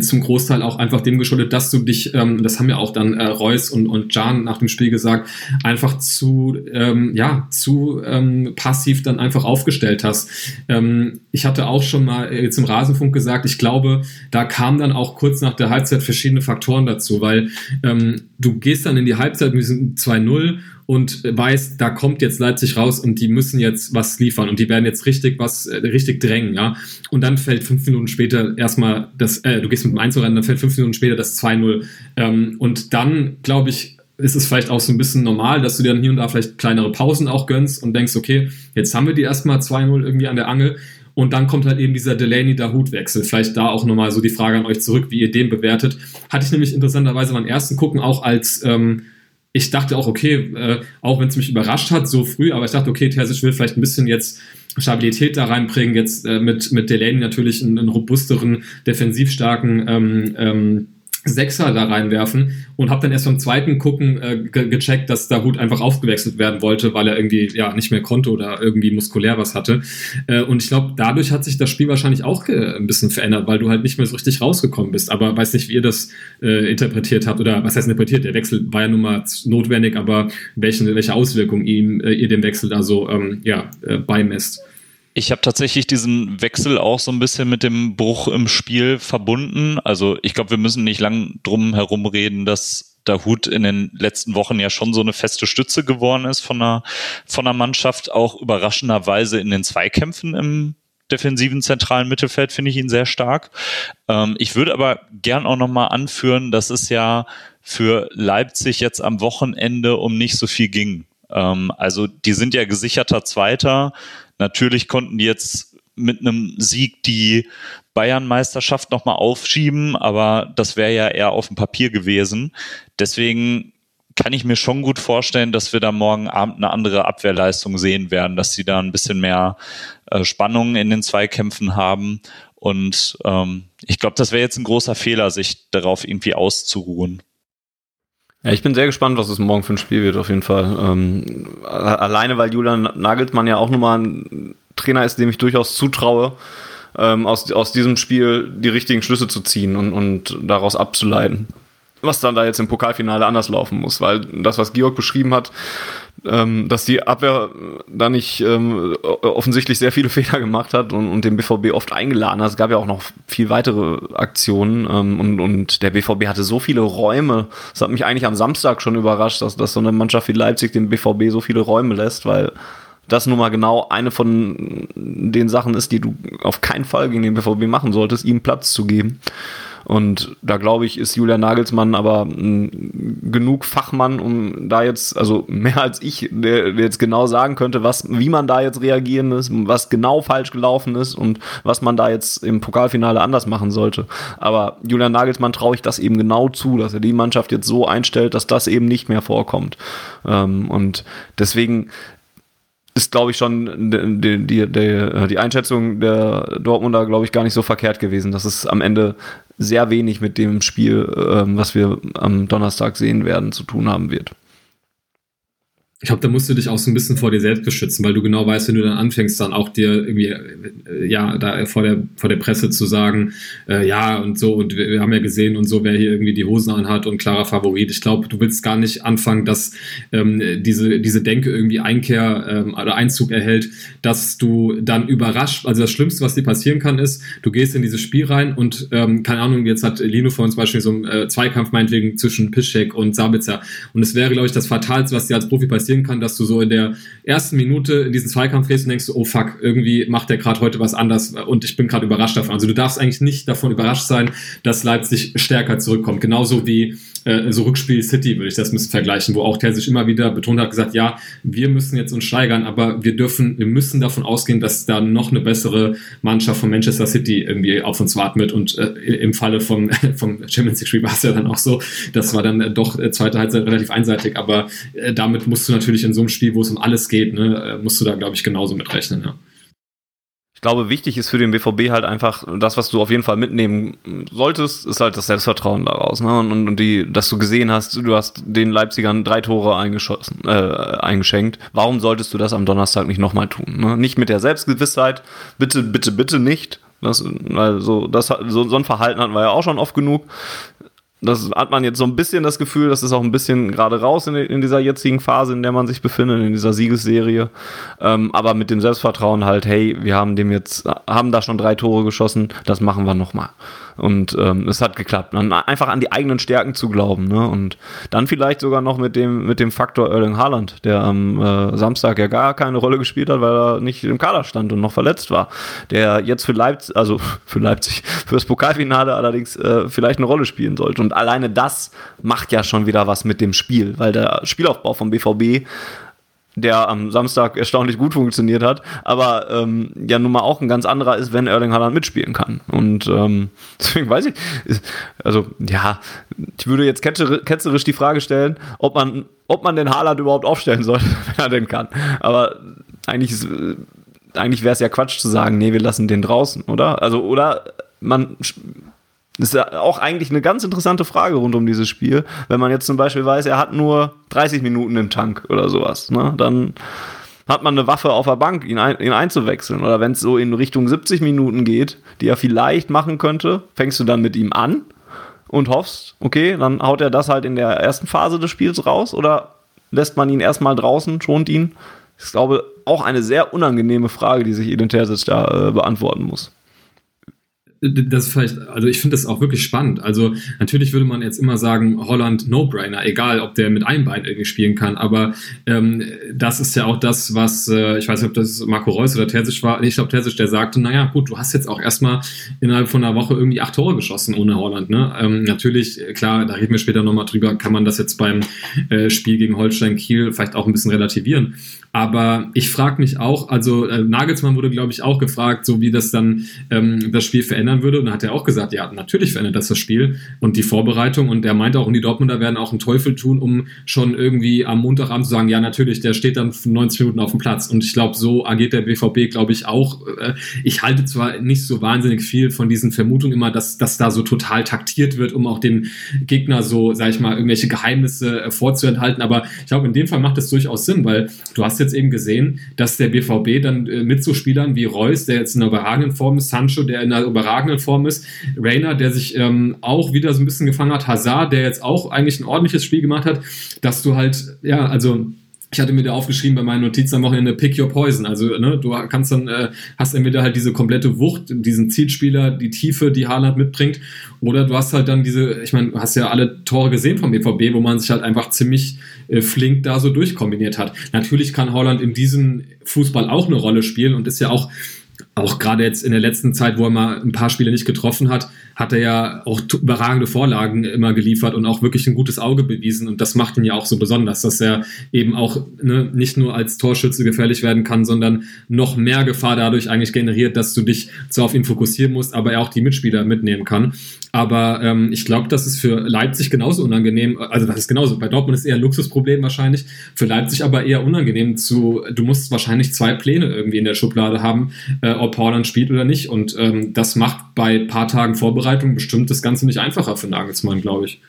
zum Großteil auch einfach dem geschuldet, dass du dich, ähm, das haben ja auch dann äh, Reus und, und Jan nach dem Spiel gesagt, einfach zu, ähm, ja, zu ähm, passiv dann einfach aufgestellt hast. Ähm, ich hatte auch schon mal jetzt im Rasenfunk gesagt, ich glaube, da kamen dann auch kurz nach der Halbzeit verschiedene Faktoren dazu, weil ähm, du gehst dann in die Halbzeit mit 2-0 und weiß, da kommt jetzt Leipzig raus und die müssen jetzt was liefern und die werden jetzt richtig was, äh, richtig drängen, ja. Und dann fällt fünf Minuten später erstmal das, äh, du gehst mit dem Einzelrennen, dann fällt fünf Minuten später das 2-0. Ähm, und dann, glaube ich, ist es vielleicht auch so ein bisschen normal, dass du dir dann hier und da vielleicht kleinere Pausen auch gönnst und denkst, okay, jetzt haben wir die erstmal 2-0 irgendwie an der Angel. Und dann kommt halt eben dieser Delaney-Dahut-Wechsel. Vielleicht da auch nochmal so die Frage an euch zurück, wie ihr den bewertet. Hatte ich nämlich interessanterweise beim ersten Gucken auch als ähm, ich dachte auch, okay, äh, auch wenn es mich überrascht hat, so früh, aber ich dachte, okay, Terzic will vielleicht ein bisschen jetzt Stabilität da reinbringen, jetzt äh, mit, mit Delaney natürlich einen, einen robusteren, defensiv starken ähm, ähm, Sechser da reinwerfen und habe dann erst beim zweiten Gucken äh, ge gecheckt, dass da Hut einfach aufgewechselt werden wollte, weil er irgendwie ja nicht mehr konnte oder irgendwie muskulär was hatte. Äh, und ich glaube, dadurch hat sich das Spiel wahrscheinlich auch ein bisschen verändert, weil du halt nicht mehr so richtig rausgekommen bist. Aber weiß nicht, wie ihr das äh, interpretiert habt oder was heißt interpretiert? Der Wechsel war ja nun mal notwendig, aber welche, welche Auswirkungen ihm, äh, ihr dem Wechsel da so ähm, ja, äh, beimesst. Ich habe tatsächlich diesen Wechsel auch so ein bisschen mit dem Bruch im Spiel verbunden. Also ich glaube, wir müssen nicht lang drum herum reden, dass der Hut in den letzten Wochen ja schon so eine feste Stütze geworden ist von der, von der Mannschaft, auch überraschenderweise in den Zweikämpfen im defensiven zentralen Mittelfeld finde ich ihn sehr stark. Ähm, ich würde aber gern auch nochmal anführen, dass es ja für Leipzig jetzt am Wochenende um nicht so viel ging. Ähm, also die sind ja gesicherter Zweiter. Natürlich konnten die jetzt mit einem Sieg die Bayern-Meisterschaft nochmal aufschieben, aber das wäre ja eher auf dem Papier gewesen. Deswegen kann ich mir schon gut vorstellen, dass wir da morgen Abend eine andere Abwehrleistung sehen werden, dass sie da ein bisschen mehr äh, Spannung in den Zweikämpfen haben. Und ähm, ich glaube, das wäre jetzt ein großer Fehler, sich darauf irgendwie auszuruhen. Ja, ich bin sehr gespannt, was es morgen für ein Spiel wird, auf jeden Fall. Ähm, alleine, weil Julian Nagelsmann ja auch nochmal ein Trainer ist, dem ich durchaus zutraue, ähm, aus, aus diesem Spiel die richtigen Schlüsse zu ziehen und, und daraus abzuleiten. Was dann da jetzt im Pokalfinale anders laufen muss, weil das, was Georg beschrieben hat, ähm, dass die Abwehr da nicht ähm, offensichtlich sehr viele Fehler gemacht hat und, und den BVB oft eingeladen hat. Es gab ja auch noch viel weitere Aktionen ähm, und, und der BVB hatte so viele Räume. Das hat mich eigentlich am Samstag schon überrascht, dass, dass so eine Mannschaft wie Leipzig dem BVB so viele Räume lässt, weil das nun mal genau eine von den Sachen ist, die du auf keinen Fall gegen den BVB machen solltest, ihm Platz zu geben. Und da glaube ich, ist Julian Nagelsmann aber genug Fachmann, um da jetzt, also mehr als ich, der, jetzt genau sagen könnte, was, wie man da jetzt reagieren muss, was genau falsch gelaufen ist und was man da jetzt im Pokalfinale anders machen sollte. Aber Julian Nagelsmann traue ich das eben genau zu, dass er die Mannschaft jetzt so einstellt, dass das eben nicht mehr vorkommt. Ähm, und deswegen ist, glaube ich, schon die, die, die, die Einschätzung der Dortmunder, glaube ich, gar nicht so verkehrt gewesen, dass es am Ende sehr wenig mit dem Spiel, ähm, was wir am Donnerstag sehen werden, zu tun haben wird ich glaube, da musst du dich auch so ein bisschen vor dir selbst beschützen, weil du genau weißt, wenn du dann anfängst, dann auch dir irgendwie, äh, ja, da vor der, vor der Presse zu sagen, äh, ja, und so, und wir, wir, haben ja gesehen und so, wer hier irgendwie die Hosen anhat und klarer Favorit. Ich glaube, du willst gar nicht anfangen, dass ähm, diese, diese Denke irgendwie Einkehr ähm, oder Einzug erhält, dass du dann überrascht, also das Schlimmste, was dir passieren kann, ist, du gehst in dieses Spiel rein und, ähm, keine Ahnung, jetzt hat Lino vor uns zum Beispiel so einen äh, Zweikampf meinetwegen zwischen Piszczek und Sabitzer. Und es wäre, glaube ich, das Fatalste, was dir als Profi passiert passieren kann, dass du so in der ersten Minute in diesen Zweikampf gehst und denkst, oh fuck, irgendwie macht der gerade heute was anders und ich bin gerade überrascht davon. Also du darfst eigentlich nicht davon überrascht sein, dass Leipzig stärker zurückkommt. Genauso wie äh, so Rückspiel City würde ich das müssen vergleichen, wo auch der sich immer wieder betont hat, gesagt, ja, wir müssen jetzt uns steigern, aber wir dürfen, wir müssen davon ausgehen, dass da noch eine bessere Mannschaft von Manchester City irgendwie auf uns wartet. Und äh, im Falle vom, vom Champions League Spiel war es ja dann auch so, das war dann äh, doch äh, zweite Halbzeit relativ einseitig, aber äh, damit musst du natürlich in so einem Spiel, wo es um alles geht, ne, musst du da, glaube ich, genauso mitrechnen, ja glaube, wichtig ist für den BVB halt einfach, das, was du auf jeden Fall mitnehmen solltest, ist halt das Selbstvertrauen daraus. Ne? Und, und die, dass du gesehen hast, du hast den Leipzigern drei Tore eingeschossen, äh, eingeschenkt. Warum solltest du das am Donnerstag nicht nochmal tun? Ne? Nicht mit der Selbstgewissheit, bitte, bitte, bitte nicht, Das, also das, so, so ein Verhalten hatten wir ja auch schon oft genug das hat man jetzt so ein bisschen das Gefühl, das ist auch ein bisschen gerade raus in, in, dieser jetzigen Phase, in der man sich befindet, in dieser Siegesserie. Ähm, aber mit dem Selbstvertrauen halt, hey, wir haben dem jetzt, haben da schon drei Tore geschossen, das machen wir nochmal. Und ähm, es hat geklappt. Dann einfach an die eigenen Stärken zu glauben. Ne? Und dann vielleicht sogar noch mit dem, mit dem Faktor Erling Haaland, der am äh, Samstag ja gar keine Rolle gespielt hat, weil er nicht im Kader stand und noch verletzt war. Der jetzt für Leipzig, also für Leipzig, fürs Pokalfinale allerdings äh, vielleicht eine Rolle spielen sollte. Und alleine das macht ja schon wieder was mit dem Spiel, weil der Spielaufbau vom BVB der am Samstag erstaunlich gut funktioniert hat, aber ähm, ja nun mal auch ein ganz anderer ist, wenn Erling Haaland mitspielen kann. Und ähm, deswegen weiß ich, also ja, ich würde jetzt ketzerisch die Frage stellen, ob man, ob man den Haaland überhaupt aufstellen soll, wenn er denn kann. Aber eigentlich ist, eigentlich wäre es ja Quatsch zu sagen, nee, wir lassen den draußen, oder? Also, oder man das ist ja auch eigentlich eine ganz interessante Frage rund um dieses Spiel. Wenn man jetzt zum Beispiel weiß, er hat nur 30 Minuten im Tank oder sowas, ne? dann hat man eine Waffe auf der Bank, ihn, ein, ihn einzuwechseln. Oder wenn es so in Richtung 70 Minuten geht, die er vielleicht machen könnte, fängst du dann mit ihm an und hoffst, okay, dann haut er das halt in der ersten Phase des Spiels raus oder lässt man ihn erstmal draußen, schont ihn? Ich glaube, auch eine sehr unangenehme Frage, die sich Terzic da äh, beantworten muss das ist vielleicht, also ich finde das auch wirklich spannend. Also natürlich würde man jetzt immer sagen, Holland No-Brainer, egal ob der mit einem Bein irgendwie spielen kann, aber ähm, das ist ja auch das, was, äh, ich weiß nicht, ob das Marco Reus oder Terzic war, ich glaube Terzic, der sagte, naja gut, du hast jetzt auch erstmal innerhalb von einer Woche irgendwie acht Tore geschossen ohne Holland. Ne? Ähm, natürlich, klar, da reden wir später nochmal drüber, kann man das jetzt beim äh, Spiel gegen Holstein Kiel vielleicht auch ein bisschen relativieren. Aber ich frage mich auch, also äh, Nagelsmann wurde, glaube ich, auch gefragt, so wie das dann ähm, das Spiel verändern würde. Und dann hat er auch gesagt, ja, natürlich verändert das das Spiel und die Vorbereitung. Und er meinte auch, und die Dortmunder werden auch einen Teufel tun, um schon irgendwie am Montagabend zu sagen, ja, natürlich, der steht dann 90 Minuten auf dem Platz. Und ich glaube, so agiert der BVB, glaube ich, auch. Äh, ich halte zwar nicht so wahnsinnig viel von diesen Vermutungen immer, dass, dass da so total taktiert wird, um auch dem Gegner so, sag ich mal, irgendwelche Geheimnisse äh, vorzuenthalten. Aber ich glaube, in dem Fall macht es durchaus Sinn, weil du hast jetzt eben gesehen, dass der BVB dann äh, mit so Spielern wie Reus, der jetzt in einer überragenden Form ist, Sancho, der in einer überragenden Form ist, Rainer, der sich ähm, auch wieder so ein bisschen gefangen hat, Hazard, der jetzt auch eigentlich ein ordentliches Spiel gemacht hat, dass du halt, ja, also ich hatte mir da aufgeschrieben bei meinen Notizen am Wochenende Pick Your Poison. Also ne, du kannst dann, äh, hast entweder halt diese komplette Wucht, diesen Zielspieler, die Tiefe, die Haaland mitbringt, oder du hast halt dann diese, ich meine, du hast ja alle Tore gesehen vom BVB, wo man sich halt einfach ziemlich äh, flink da so durchkombiniert hat. Natürlich kann Haaland in diesem Fußball auch eine Rolle spielen und ist ja auch auch gerade jetzt in der letzten Zeit, wo er mal ein paar Spiele nicht getroffen hat, hat er ja auch überragende Vorlagen immer geliefert und auch wirklich ein gutes Auge bewiesen. Und das macht ihn ja auch so besonders, dass er eben auch ne, nicht nur als Torschütze gefährlich werden kann, sondern noch mehr Gefahr dadurch eigentlich generiert, dass du dich zwar auf ihn fokussieren musst, aber er auch die Mitspieler mitnehmen kann. Aber ähm, ich glaube, das ist für Leipzig genauso unangenehm. Also das ist genauso. Bei Dortmund ist eher ein Luxusproblem wahrscheinlich. Für Leipzig aber eher unangenehm zu, du musst wahrscheinlich zwei Pläne irgendwie in der Schublade haben, äh, ob Haaland spielt oder nicht. Und ähm, das macht bei paar Tagen Vorbereitung bestimmt das Ganze nicht einfacher für Nagelsmann, glaube ich.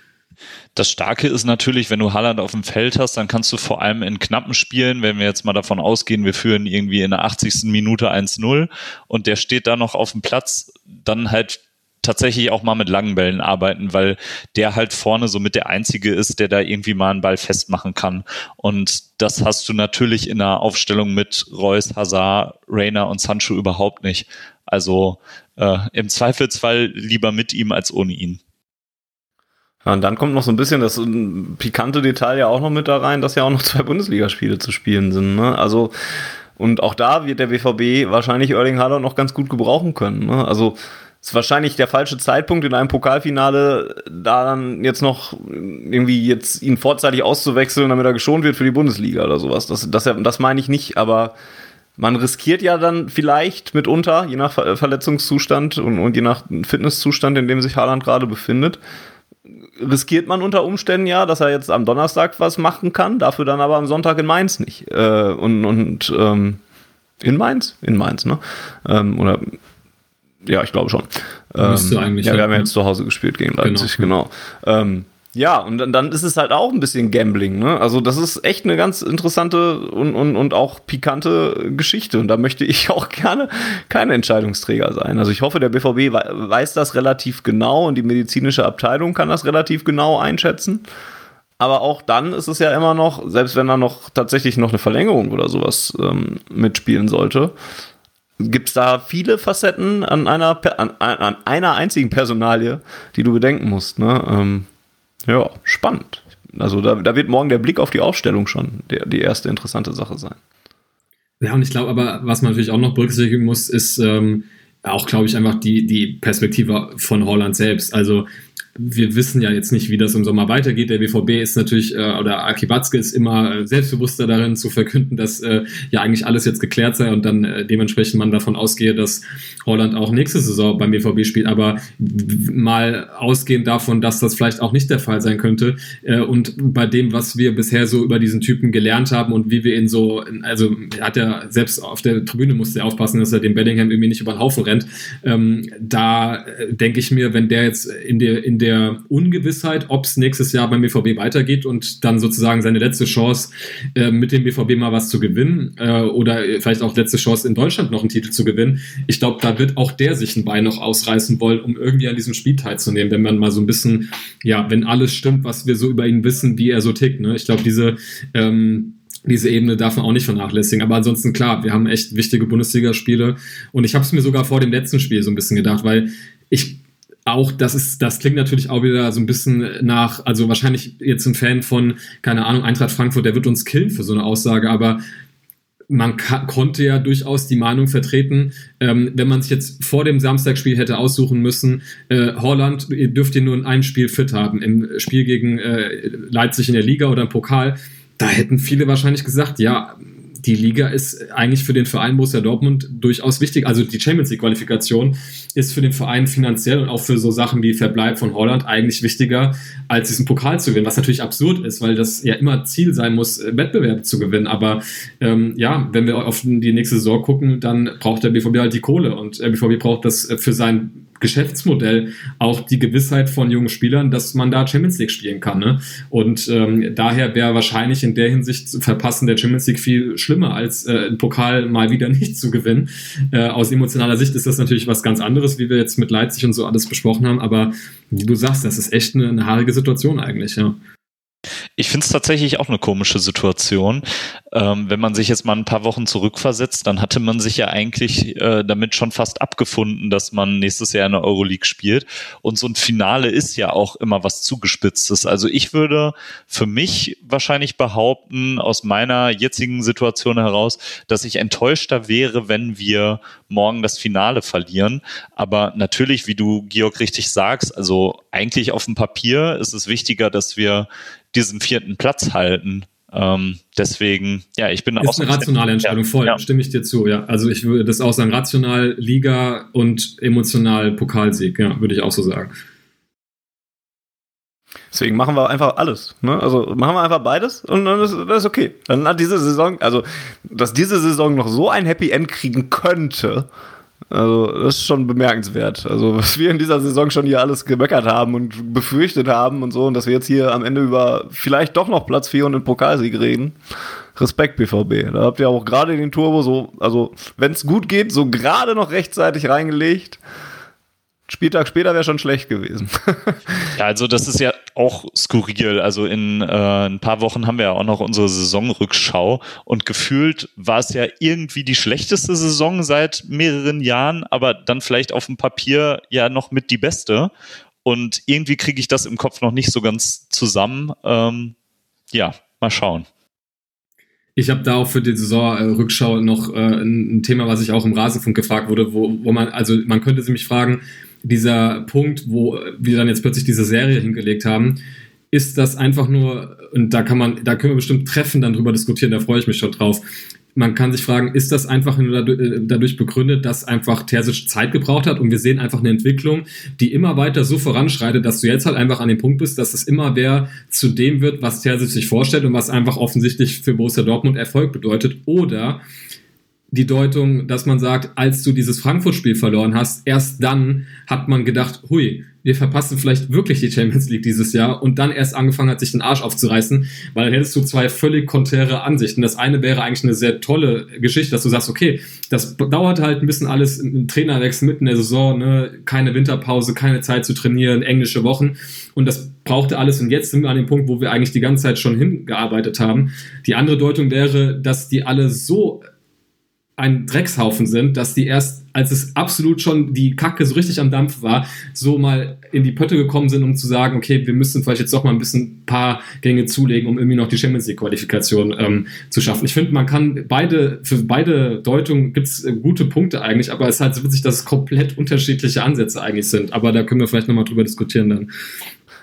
Das Starke ist natürlich, wenn du Haaland auf dem Feld hast, dann kannst du vor allem in knappen Spielen, wenn wir jetzt mal davon ausgehen, wir führen irgendwie in der 80. Minute 1-0 und der steht da noch auf dem Platz, dann halt tatsächlich auch mal mit langen Bällen arbeiten, weil der halt vorne so mit der Einzige ist, der da irgendwie mal einen Ball festmachen kann. Und das hast du natürlich in einer Aufstellung mit Reus, Hazard, Rainer und Sancho überhaupt nicht. Also äh, im Zweifelsfall lieber mit ihm als ohne ihn. Ja, und dann kommt noch so ein bisschen das pikante Detail ja auch noch mit da rein, dass ja auch noch zwei Bundesligaspiele zu spielen sind. Ne? Also, und auch da wird der BVB wahrscheinlich Erling Haaland noch ganz gut gebrauchen können. Ne? Also, ist wahrscheinlich der falsche Zeitpunkt in einem Pokalfinale, da dann jetzt noch irgendwie jetzt ihn vorzeitig auszuwechseln, damit er geschont wird für die Bundesliga oder sowas. Das, das, das meine ich nicht, aber man riskiert ja dann vielleicht mitunter, je nach Verletzungszustand und, und je nach Fitnesszustand, in dem sich Haaland gerade befindet, riskiert man unter Umständen ja, dass er jetzt am Donnerstag was machen kann, dafür dann aber am Sonntag in Mainz nicht. Äh, und und ähm, in Mainz? In Mainz, ne? Ähm, oder ja, ich glaube schon. Müsste ähm, eigentlich. Ja, wir haben ja jetzt zu Hause gespielt gegen Leipzig, genau. genau. Ähm, Ja, und dann ist es halt auch ein bisschen Gambling, ne? Also, das ist echt eine ganz interessante und, und, und auch pikante Geschichte. Und da möchte ich auch gerne kein Entscheidungsträger sein. Also, ich hoffe, der BVB weiß das relativ genau und die medizinische Abteilung kann das relativ genau einschätzen. Aber auch dann ist es ja immer noch, selbst wenn da noch tatsächlich noch eine Verlängerung oder sowas ähm, mitspielen sollte, gibt es da viele Facetten an einer, an, an, einer einzigen Personalie, die du bedenken musst. Ne? Ähm, ja, spannend. Also da, da wird morgen der Blick auf die Aufstellung schon der, die erste interessante Sache sein. Ja, und ich glaube aber, was man natürlich auch noch berücksichtigen muss, ist ähm, auch, glaube ich, einfach die, die Perspektive von Holland selbst. Also wir wissen ja jetzt nicht, wie das im Sommer weitergeht. Der BVB ist natürlich, äh, oder Aki Watzke ist immer äh, selbstbewusster darin zu verkünden, dass äh, ja eigentlich alles jetzt geklärt sei und dann äh, dementsprechend man davon ausgehe, dass Holland auch nächste Saison beim BVB spielt. Aber mal ausgehend davon, dass das vielleicht auch nicht der Fall sein könnte äh, und bei dem, was wir bisher so über diesen Typen gelernt haben und wie wir ihn so, also er hat ja selbst auf der Tribüne musste er aufpassen, dass er dem Bellingham irgendwie nicht über den Haufen rennt. Ähm, da äh, denke ich mir, wenn der jetzt in der, in der Ungewissheit, ob es nächstes Jahr beim BVB weitergeht und dann sozusagen seine letzte Chance äh, mit dem BVB mal was zu gewinnen äh, oder vielleicht auch letzte Chance in Deutschland noch einen Titel zu gewinnen. Ich glaube, da wird auch der sich ein Bein noch ausreißen wollen, um irgendwie an diesem Spiel teilzunehmen, wenn man mal so ein bisschen, ja, wenn alles stimmt, was wir so über ihn wissen, wie er so tickt. Ne? Ich glaube, diese ähm, diese Ebene darf man auch nicht vernachlässigen. Aber ansonsten klar, wir haben echt wichtige Bundesligaspiele und ich habe es mir sogar vor dem letzten Spiel so ein bisschen gedacht, weil ich auch, das ist, das klingt natürlich auch wieder so ein bisschen nach, also wahrscheinlich jetzt ein Fan von, keine Ahnung, Eintracht Frankfurt, der wird uns killen für so eine Aussage, aber man konnte ja durchaus die Meinung vertreten, ähm, wenn man sich jetzt vor dem Samstagspiel hätte aussuchen müssen, äh, Holland, dürft ihr nur ein Spiel fit haben, im Spiel gegen äh, Leipzig in der Liga oder im Pokal, da hätten viele wahrscheinlich gesagt, ja, die Liga ist eigentlich für den Verein Borussia Dortmund durchaus wichtig. Also die Champions League Qualifikation ist für den Verein finanziell und auch für so Sachen wie Verbleib von Holland eigentlich wichtiger, als diesen Pokal zu gewinnen, was natürlich absurd ist, weil das ja immer Ziel sein muss, Wettbewerb zu gewinnen. Aber ähm, ja, wenn wir auf die nächste Saison gucken, dann braucht der BVB halt die Kohle und der BVB braucht das für sein Geschäftsmodell auch die Gewissheit von jungen Spielern, dass man da Champions League spielen kann. Ne? Und ähm, daher wäre wahrscheinlich in der Hinsicht zu Verpassen der Champions League viel schlimmer, als äh, einen Pokal mal wieder nicht zu gewinnen. Äh, aus emotionaler Sicht ist das natürlich was ganz anderes, wie wir jetzt mit Leipzig und so alles besprochen haben. Aber wie du sagst, das ist echt eine, eine haarige Situation eigentlich. Ja. Ich finde es tatsächlich auch eine komische Situation. Ähm, wenn man sich jetzt mal ein paar Wochen zurückversetzt, dann hatte man sich ja eigentlich äh, damit schon fast abgefunden, dass man nächstes Jahr in der Euroleague spielt. Und so ein Finale ist ja auch immer was zugespitztes. Also ich würde für mich wahrscheinlich behaupten, aus meiner jetzigen Situation heraus, dass ich enttäuschter wäre, wenn wir morgen das Finale verlieren. Aber natürlich, wie du, Georg, richtig sagst, also eigentlich auf dem Papier ist es wichtiger, dass wir diesen vierten Platz halten. Ähm, deswegen, ja, ich bin ist auch. Ist eine rationale Entscheidung, voll, ja. stimme ich dir zu, ja. Also ich würde das auch sagen, rational Liga und emotional Pokalsieg, ja, würde ich auch so sagen. Deswegen machen wir einfach alles. Ne? Also machen wir einfach beides und dann ist das ist okay. Dann hat diese Saison, also dass diese Saison noch so ein Happy End kriegen könnte, also, das ist schon bemerkenswert. Also, was wir in dieser Saison schon hier alles gemeckert haben und befürchtet haben und so, und dass wir jetzt hier am Ende über vielleicht doch noch Platz 4 und den Pokalsieg reden. Respekt, BVB. Da habt ihr auch gerade den Turbo so, also, wenn es gut geht, so gerade noch rechtzeitig reingelegt. Spieltag später wäre schon schlecht gewesen. ja, also das ist ja auch skurril. Also in äh, ein paar Wochen haben wir ja auch noch unsere Saisonrückschau und gefühlt war es ja irgendwie die schlechteste Saison seit mehreren Jahren, aber dann vielleicht auf dem Papier ja noch mit die beste. Und irgendwie kriege ich das im Kopf noch nicht so ganz zusammen. Ähm, ja, mal schauen. Ich habe da auch für die Saisonrückschau noch äh, ein Thema, was ich auch im Rasenfunk gefragt wurde, wo, wo man, also man könnte sich mich fragen, dieser Punkt, wo wir dann jetzt plötzlich diese Serie hingelegt haben, ist das einfach nur, und da kann man, da können wir bestimmt treffen, dann drüber diskutieren, da freue ich mich schon drauf. Man kann sich fragen, ist das einfach nur äh, dadurch begründet, dass einfach Terzic Zeit gebraucht hat und wir sehen einfach eine Entwicklung, die immer weiter so voranschreitet, dass du jetzt halt einfach an dem Punkt bist, dass es immer mehr zu dem wird, was Terzic sich vorstellt und was einfach offensichtlich für Borussia Dortmund Erfolg bedeutet. Oder die Deutung, dass man sagt, als du dieses Frankfurt-Spiel verloren hast, erst dann hat man gedacht, hui, wir verpassen vielleicht wirklich die Champions League dieses Jahr und dann erst angefangen hat, sich den Arsch aufzureißen, weil dann hättest du zwei völlig konträre Ansichten. Das eine wäre eigentlich eine sehr tolle Geschichte, dass du sagst, okay, das dauert halt ein bisschen alles, ein Trainerwechsel mitten in der Saison, ne? keine Winterpause, keine Zeit zu trainieren, englische Wochen und das brauchte alles und jetzt sind wir an dem Punkt, wo wir eigentlich die ganze Zeit schon hingearbeitet haben. Die andere Deutung wäre, dass die alle so ein Dreckshaufen sind, dass die erst, als es absolut schon die Kacke so richtig am Dampf war, so mal in die Pötte gekommen sind, um zu sagen, okay, wir müssen vielleicht jetzt doch mal ein bisschen paar Gänge zulegen, um irgendwie noch die Champions League Qualifikation ähm, zu schaffen. Ich finde, man kann beide, für beide Deutungen gibt's äh, gute Punkte eigentlich, aber es ist halt so witzig, dass es komplett unterschiedliche Ansätze eigentlich sind. Aber da können wir vielleicht nochmal drüber diskutieren dann.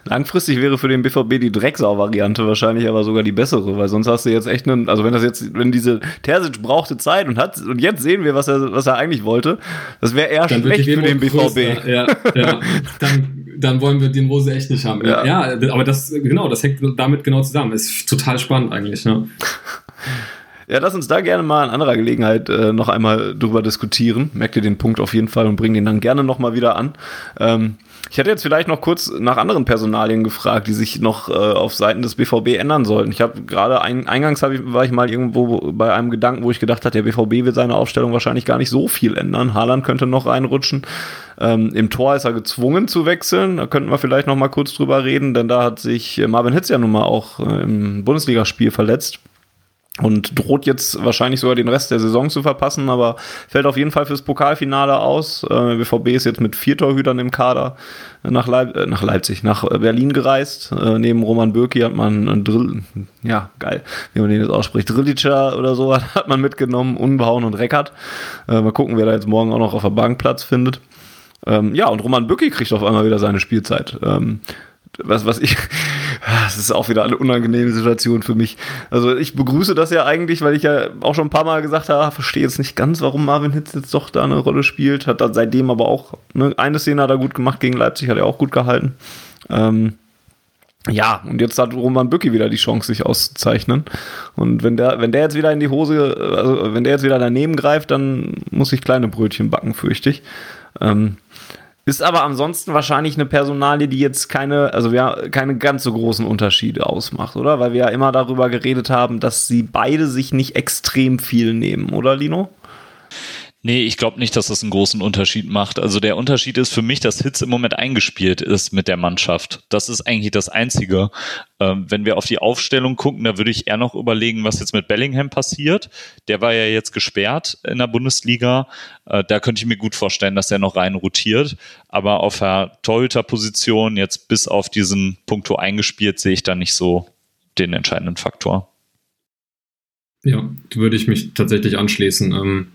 Langfristig wäre für den BVB die Drecksau-Variante wahrscheinlich aber sogar die bessere, weil sonst hast du jetzt echt einen, also wenn das jetzt, wenn diese Terzic brauchte Zeit und hat, und jetzt sehen wir, was er, was er eigentlich wollte, das wäre eher dann schlecht für den BVB. Ja, ja. Dann, dann wollen wir den Rose echt nicht haben. Ja. ja, aber das, genau, das hängt damit genau zusammen. Ist total spannend eigentlich, ne? Ja, lass uns da gerne mal an anderer Gelegenheit äh, noch einmal drüber diskutieren. Merkt ihr den Punkt auf jeden Fall und bring den dann gerne nochmal wieder an. Ähm, ich hätte jetzt vielleicht noch kurz nach anderen Personalien gefragt, die sich noch äh, auf Seiten des BVB ändern sollten. Ich habe gerade ein, eingangs ich, war ich mal irgendwo bei einem Gedanken, wo ich gedacht habe, der BVB wird seine Aufstellung wahrscheinlich gar nicht so viel ändern. Haaland könnte noch reinrutschen. Ähm, Im Tor ist er gezwungen zu wechseln. Da könnten wir vielleicht noch mal kurz drüber reden, denn da hat sich Marvin Hitz ja nun mal auch äh, im Bundesligaspiel verletzt und droht jetzt wahrscheinlich sogar den Rest der Saison zu verpassen, aber fällt auf jeden Fall fürs Pokalfinale aus. Äh, BVB ist jetzt mit vier Torhütern im Kader nach, Leip äh, nach Leipzig, nach Berlin gereist. Äh, neben Roman Bürki hat man Drill, ja, geil, wie man den jetzt ausspricht, Drillica oder so hat man mitgenommen, Unbehauen und Reckert. Mal gucken, wer da jetzt morgen auch noch auf der Bank Platz findet. Ähm, ja, und Roman Bürki kriegt auf einmal wieder seine Spielzeit. Was, was ich, das ist auch wieder eine unangenehme Situation für mich. Also ich begrüße das ja eigentlich, weil ich ja auch schon ein paar Mal gesagt habe, verstehe jetzt nicht ganz, warum Marvin Hitz jetzt doch da eine Rolle spielt. Hat dann seitdem aber auch, ne, eine Szene hat er gut gemacht gegen Leipzig, hat er auch gut gehalten. Ähm, ja, und jetzt hat Roman Bücki wieder die Chance, sich auszuzeichnen. Und wenn der, wenn der jetzt wieder in die Hose, also wenn der jetzt wieder daneben greift, dann muss ich kleine Brötchen backen, fürchte ich. Ähm, ist aber ansonsten wahrscheinlich eine Personalie, die jetzt keine, also ja, keine ganz so großen Unterschiede ausmacht, oder? Weil wir ja immer darüber geredet haben, dass sie beide sich nicht extrem viel nehmen, oder Lino? Nee, ich glaube nicht, dass das einen großen Unterschied macht. Also der Unterschied ist für mich, dass Hitz im Moment eingespielt ist mit der Mannschaft. Das ist eigentlich das Einzige. Ähm, wenn wir auf die Aufstellung gucken, da würde ich eher noch überlegen, was jetzt mit Bellingham passiert. Der war ja jetzt gesperrt in der Bundesliga. Äh, da könnte ich mir gut vorstellen, dass er noch rein rotiert. Aber auf der Torhüterposition jetzt bis auf diesen Punkto eingespielt sehe ich da nicht so den entscheidenden Faktor. Ja, würde ich mich tatsächlich anschließen. Ähm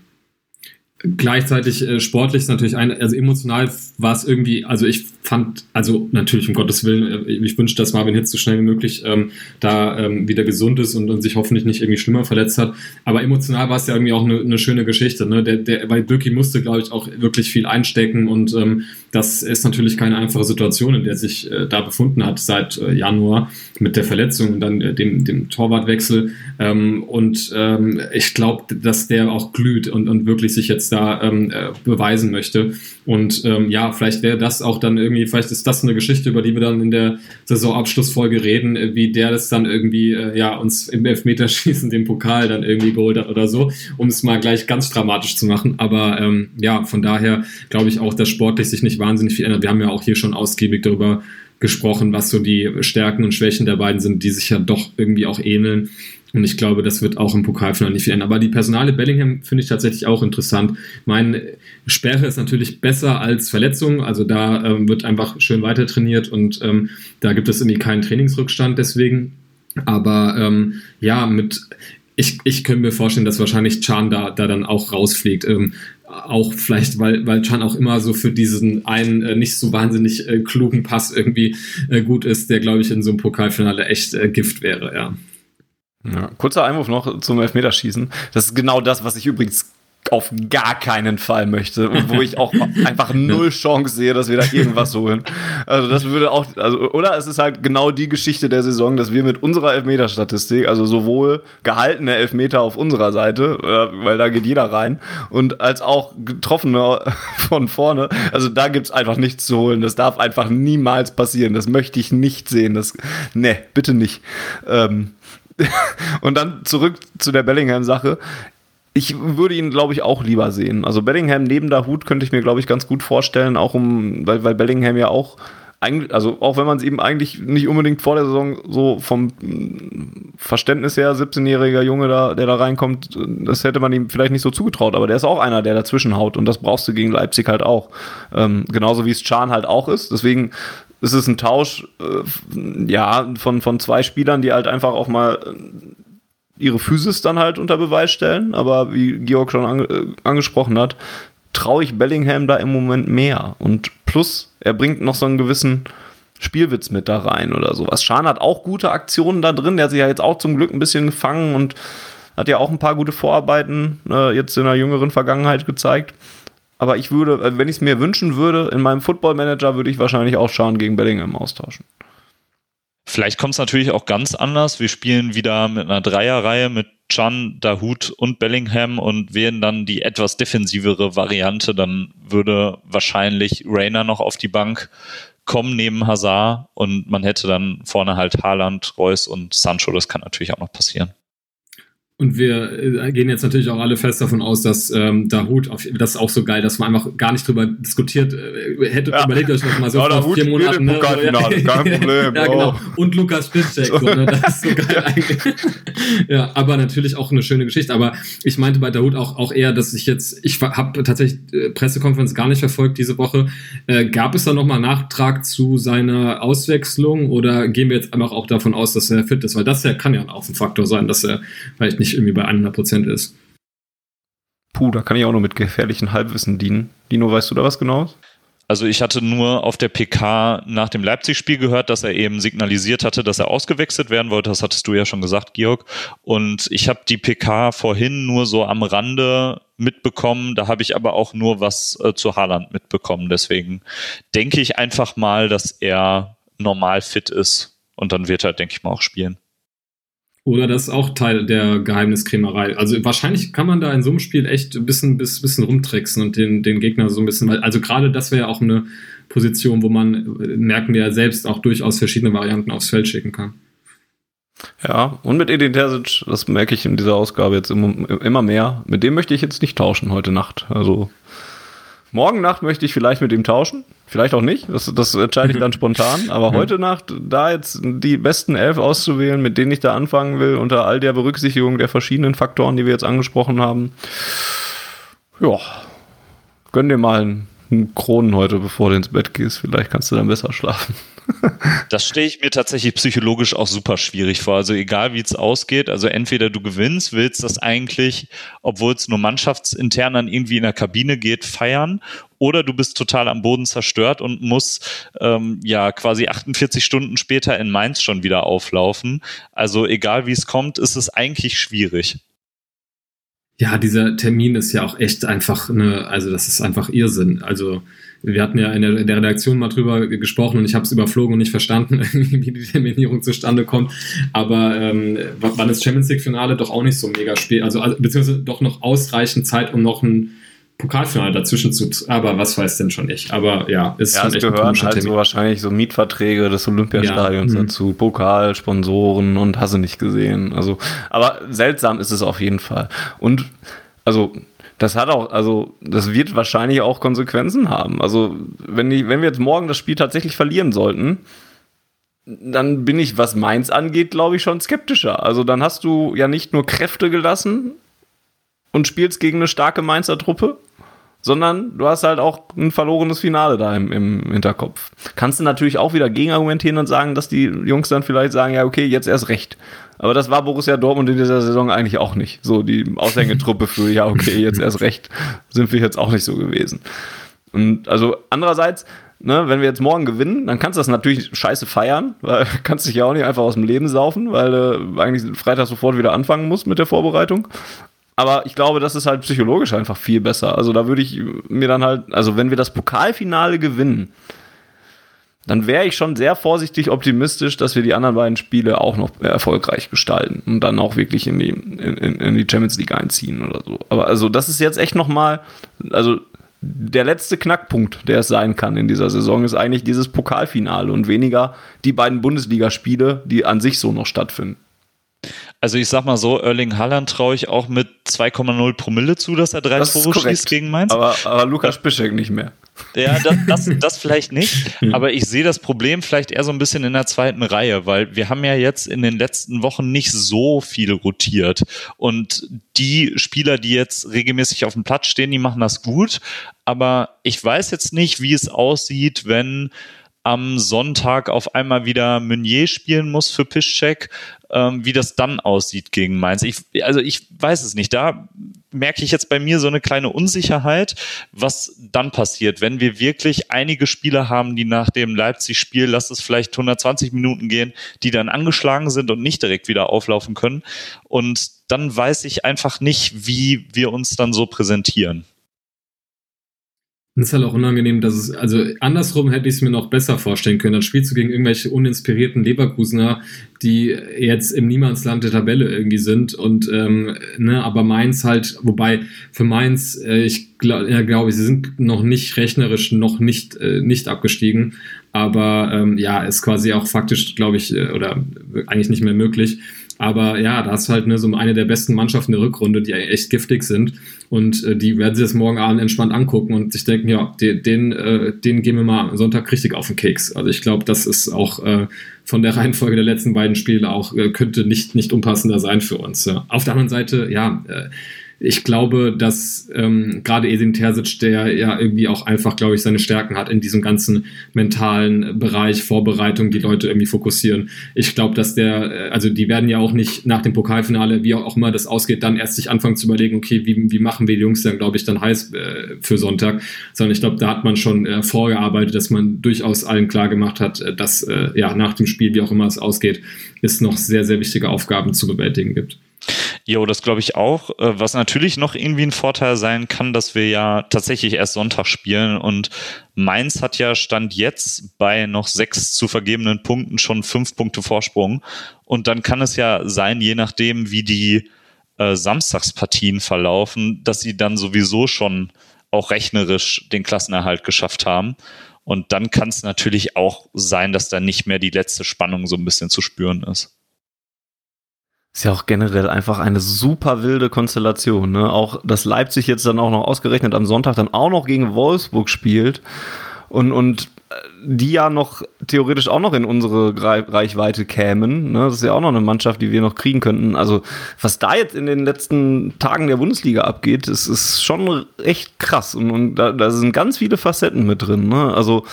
Gleichzeitig äh, sportlich ist natürlich ein, also emotional war es irgendwie, also ich fand, also natürlich um Gottes Willen, äh, ich wünsche, dass Marvin Hitz so schnell wie möglich ähm, da ähm, wieder gesund ist und, und, sich hoffentlich nicht irgendwie schlimmer verletzt hat. Aber emotional war es ja irgendwie auch eine, eine schöne Geschichte, ne? Der, der, weil Birki musste, glaube ich, auch wirklich viel einstecken und ähm, das ist natürlich keine einfache Situation, in der sich äh, da befunden hat seit äh, Januar mit der Verletzung und dann äh, dem, dem Torwartwechsel. Ähm, und ähm, ich glaube, dass der auch glüht und, und wirklich sich jetzt da ähm, äh, beweisen möchte. Und ähm, ja, vielleicht wäre das auch dann irgendwie, vielleicht ist das eine Geschichte, über die wir dann in der Saisonabschlussfolge reden, äh, wie der das dann irgendwie, äh, ja, uns im Elfmeterschießen den Pokal dann irgendwie geholt hat oder so, um es mal gleich ganz dramatisch zu machen. Aber ähm, ja, von daher glaube ich auch, dass sportlich sich nicht wahnsinnig viel ändert. Wir haben ja auch hier schon ausgiebig darüber gesprochen, was so die Stärken und Schwächen der beiden sind, die sich ja doch irgendwie auch ähneln. Und ich glaube, das wird auch im Pokalfinale nicht viel ändern. Aber die Personale Bellingham finde ich tatsächlich auch interessant. Meine Sperre ist natürlich besser als Verletzung. Also da ähm, wird einfach schön weiter trainiert und ähm, da gibt es irgendwie keinen Trainingsrückstand deswegen. Aber ähm, ja, mit ich, ich könnte mir vorstellen, dass wahrscheinlich Chan da, da dann auch rausfliegt. Ähm, auch vielleicht, weil, weil Chan auch immer so für diesen einen äh, nicht so wahnsinnig äh, klugen Pass irgendwie äh, gut ist, der, glaube ich, in so einem Pokalfinale echt äh, Gift wäre, ja. ja. Kurzer Einwurf noch zum Elfmeterschießen. Das ist genau das, was ich übrigens auf gar keinen Fall möchte und wo ich auch einfach null Chance sehe, dass wir da irgendwas holen. Also das würde auch, also oder es ist halt genau die Geschichte der Saison, dass wir mit unserer Elfmeter-Statistik, also sowohl gehaltene Elfmeter auf unserer Seite, äh, weil da geht jeder rein, und als auch getroffene von vorne, also da gibt's einfach nichts zu holen. Das darf einfach niemals passieren. Das möchte ich nicht sehen. Das, ne, bitte nicht. Ähm, und dann zurück zu der Bellingham-Sache ich würde ihn, glaube ich, auch lieber sehen. Also Bellingham neben der Hut könnte ich mir, glaube ich, ganz gut vorstellen, auch um, weil, weil Bellingham ja auch also auch wenn man es eben eigentlich nicht unbedingt vor der Saison so vom Verständnis her, 17-jähriger Junge, da, der da reinkommt, das hätte man ihm vielleicht nicht so zugetraut, aber der ist auch einer, der dazwischen haut und das brauchst du gegen Leipzig halt auch. Ähm, genauso wie es Chan halt auch ist. Deswegen ist es ein Tausch, äh, ja, von, von zwei Spielern, die halt einfach auch mal ihre Physis dann halt unter Beweis stellen. Aber wie Georg schon ange äh, angesprochen hat, traue ich Bellingham da im Moment mehr. Und plus, er bringt noch so einen gewissen Spielwitz mit da rein oder sowas. Schan hat auch gute Aktionen da drin. Der hat sich ja jetzt auch zum Glück ein bisschen gefangen und hat ja auch ein paar gute Vorarbeiten äh, jetzt in der jüngeren Vergangenheit gezeigt. Aber ich würde, äh, wenn ich es mir wünschen würde, in meinem Football Manager würde ich wahrscheinlich auch Schan gegen Bellingham austauschen. Vielleicht kommt es natürlich auch ganz anders. Wir spielen wieder mit einer Dreierreihe mit Chan, Dahut und Bellingham und wählen dann die etwas defensivere Variante. Dann würde wahrscheinlich Rainer noch auf die Bank kommen neben Hazard und man hätte dann vorne halt Haaland, Reus und Sancho. Das kann natürlich auch noch passieren. Und wir äh, gehen jetzt natürlich auch alle fest davon aus, dass ähm, Dahut, auf, das ist auch so geil, dass man einfach gar nicht drüber diskutiert. Äh, hätte ja. überlegt euch noch mal so ja, vor vier Monaten. Ne? Kein Problem. ja, genau. Und Lukas Spitzek, so, ne? das ist so geil eigentlich. ja, aber natürlich auch eine schöne Geschichte. Aber ich meinte bei Dahut auch, auch eher, dass ich jetzt, ich habe tatsächlich äh, Pressekonferenz gar nicht verfolgt diese Woche. Äh, gab es da nochmal Nachtrag zu seiner Auswechslung oder gehen wir jetzt einfach auch davon aus, dass er fit ist? Weil das ja kann ja auch ein Faktor sein, dass er vielleicht nicht nicht irgendwie bei 100 Prozent ist. Puh, da kann ich auch nur mit gefährlichen Halbwissen dienen. Dino, weißt du da was genaues? Also ich hatte nur auf der PK nach dem Leipzig-Spiel gehört, dass er eben signalisiert hatte, dass er ausgewechselt werden wollte. Das hattest du ja schon gesagt, Georg. Und ich habe die PK vorhin nur so am Rande mitbekommen. Da habe ich aber auch nur was äh, zu Haaland mitbekommen. Deswegen denke ich einfach mal, dass er normal fit ist. Und dann wird er, denke ich mal, auch spielen. Oder das ist auch Teil der Geheimniskrämerei. Also wahrscheinlich kann man da in so einem Spiel echt ein bisschen, bis, bisschen rumtricksen und den, den Gegner so ein bisschen, also gerade das wäre ja auch eine Position, wo man, merken wir ja selbst, auch durchaus verschiedene Varianten aufs Feld schicken kann. Ja, und mit Edin Terzic, das merke ich in dieser Ausgabe jetzt immer, immer mehr, mit dem möchte ich jetzt nicht tauschen heute Nacht. Also Morgen Nacht möchte ich vielleicht mit ihm tauschen. Vielleicht auch nicht. Das, das entscheide ich dann spontan. Aber heute Nacht, da jetzt die besten elf auszuwählen, mit denen ich da anfangen will, unter all der Berücksichtigung der verschiedenen Faktoren, die wir jetzt angesprochen haben, ja, gönn dir mal einen, einen Kronen heute, bevor du ins Bett gehst. Vielleicht kannst du dann besser schlafen. Das stelle ich mir tatsächlich psychologisch auch super schwierig vor. Also egal wie es ausgeht, also entweder du gewinnst, willst das eigentlich, obwohl es nur mannschaftsintern dann irgendwie in der Kabine geht, feiern, oder du bist total am Boden zerstört und musst ähm, ja quasi 48 Stunden später in Mainz schon wieder auflaufen. Also egal wie es kommt, ist es eigentlich schwierig. Ja, dieser Termin ist ja auch echt einfach eine, also das ist einfach Irrsinn. Also wir hatten ja in der, in der Redaktion mal drüber gesprochen und ich habe es überflogen und nicht verstanden, wie die Terminierung zustande kommt. Aber ähm, wann ist Champions League-Finale doch auch nicht so mega spät, also, also beziehungsweise doch noch ausreichend Zeit, um noch ein Pokalfinale dazwischen zu, aber was weiß denn schon ich. Aber ja, ist ja, es gehören halt so wahrscheinlich so Mietverträge des Olympiastadions ja, mhm. dazu, Pokal, Sponsoren und hast du nicht gesehen. Also, aber seltsam ist es auf jeden Fall. Und also das hat auch, also das wird wahrscheinlich auch Konsequenzen haben. Also wenn, die, wenn wir jetzt morgen das Spiel tatsächlich verlieren sollten, dann bin ich, was Mainz angeht, glaube ich, schon skeptischer. Also dann hast du ja nicht nur Kräfte gelassen und spielst gegen eine starke Mainzer Truppe, sondern du hast halt auch ein verlorenes Finale da im, im Hinterkopf. Kannst du natürlich auch wieder gegenargumentieren und sagen, dass die Jungs dann vielleicht sagen, ja, okay, jetzt erst recht. Aber das war Borussia Dortmund in dieser Saison eigentlich auch nicht. So die Aushängetruppe für, ja, okay, jetzt erst recht, sind wir jetzt auch nicht so gewesen. Und also andererseits, ne, wenn wir jetzt morgen gewinnen, dann kannst du das natürlich scheiße feiern, weil kannst dich ja auch nicht einfach aus dem Leben saufen, weil du eigentlich Freitag sofort wieder anfangen musst mit der Vorbereitung. Aber ich glaube, das ist halt psychologisch einfach viel besser. Also da würde ich mir dann halt, also wenn wir das Pokalfinale gewinnen, dann wäre ich schon sehr vorsichtig optimistisch, dass wir die anderen beiden Spiele auch noch erfolgreich gestalten und dann auch wirklich in die, in, in die Champions League einziehen oder so. Aber also das ist jetzt echt nochmal, also der letzte Knackpunkt, der es sein kann in dieser Saison, ist eigentlich dieses Pokalfinale und weniger die beiden Bundesligaspiele, die an sich so noch stattfinden. Also ich sag mal so, Erling Haaland traue ich auch mit 2,0 Promille zu, dass er drei das Tore schießt gegen Mainz. Aber, aber Lukas Piszek nicht mehr. Ja, das, das, das vielleicht nicht. Aber ich sehe das Problem vielleicht eher so ein bisschen in der zweiten Reihe, weil wir haben ja jetzt in den letzten Wochen nicht so viel rotiert. Und die Spieler, die jetzt regelmäßig auf dem Platz stehen, die machen das gut. Aber ich weiß jetzt nicht, wie es aussieht, wenn am Sonntag auf einmal wieder Meunier spielen muss für Piszczek, ähm, wie das dann aussieht gegen Mainz. Ich, also ich weiß es nicht. Da merke ich jetzt bei mir so eine kleine Unsicherheit, was dann passiert, wenn wir wirklich einige Spieler haben, die nach dem Leipzig-Spiel, lass es vielleicht 120 Minuten gehen, die dann angeschlagen sind und nicht direkt wieder auflaufen können. Und dann weiß ich einfach nicht, wie wir uns dann so präsentieren. Es ist halt auch unangenehm, dass es, also andersrum hätte ich es mir noch besser vorstellen können. Dann spielst du gegen irgendwelche uninspirierten Leverkusener, die jetzt im Niemandsland der Tabelle irgendwie sind. Und ähm, ne, aber Mainz halt, wobei für Mainz, äh, ich glaube, ja, glaube sie sind noch nicht rechnerisch noch nicht, äh, nicht abgestiegen. Aber ähm, ja, ist quasi auch faktisch, glaube ich, äh, oder eigentlich nicht mehr möglich. Aber ja, da ist halt ne, so eine der besten Mannschaften der Rückrunde, die echt giftig sind. Und äh, die werden sich das morgen Abend entspannt angucken und sich denken, ja, den, den, äh, den gehen wir mal am Sonntag richtig auf den Keks. Also ich glaube, das ist auch äh, von der Reihenfolge der letzten beiden Spiele auch, äh, könnte nicht, nicht unpassender sein für uns. Ja. Auf der anderen Seite, ja, äh, ich glaube, dass ähm, gerade Esin Terzic, der ja irgendwie auch einfach, glaube ich, seine Stärken hat in diesem ganzen mentalen Bereich, Vorbereitung, die Leute irgendwie fokussieren. Ich glaube, dass der, äh, also die werden ja auch nicht nach dem Pokalfinale, wie auch immer das ausgeht, dann erst sich anfangen zu überlegen, okay, wie, wie machen wir die Jungs dann, glaube ich, dann heiß äh, für Sonntag, sondern ich glaube, da hat man schon äh, vorgearbeitet, dass man durchaus allen klar gemacht hat, äh, dass äh, ja nach dem Spiel, wie auch immer es ausgeht, es noch sehr, sehr wichtige Aufgaben zu bewältigen gibt. Jo, das glaube ich auch. Äh, was natürlich noch irgendwie ein Vorteil sein kann, dass wir ja tatsächlich erst Sonntag spielen und Mainz hat ja Stand jetzt bei noch sechs zu vergebenen Punkten schon fünf Punkte Vorsprung. Und dann kann es ja sein, je nachdem, wie die äh, Samstagspartien verlaufen, dass sie dann sowieso schon auch rechnerisch den Klassenerhalt geschafft haben. Und dann kann es natürlich auch sein, dass da nicht mehr die letzte Spannung so ein bisschen zu spüren ist. Ist ja auch generell einfach eine super wilde Konstellation. Ne? Auch, dass Leipzig jetzt dann auch noch ausgerechnet am Sonntag dann auch noch gegen Wolfsburg spielt und, und äh, die ja noch theoretisch auch noch in unsere Reichweite kämen. Ne? Das ist ja auch noch eine Mannschaft, die wir noch kriegen könnten. Also, was da jetzt in den letzten Tagen der Bundesliga abgeht, ist, ist schon echt krass. Und, und da, da sind ganz viele Facetten mit drin. Ne? Also,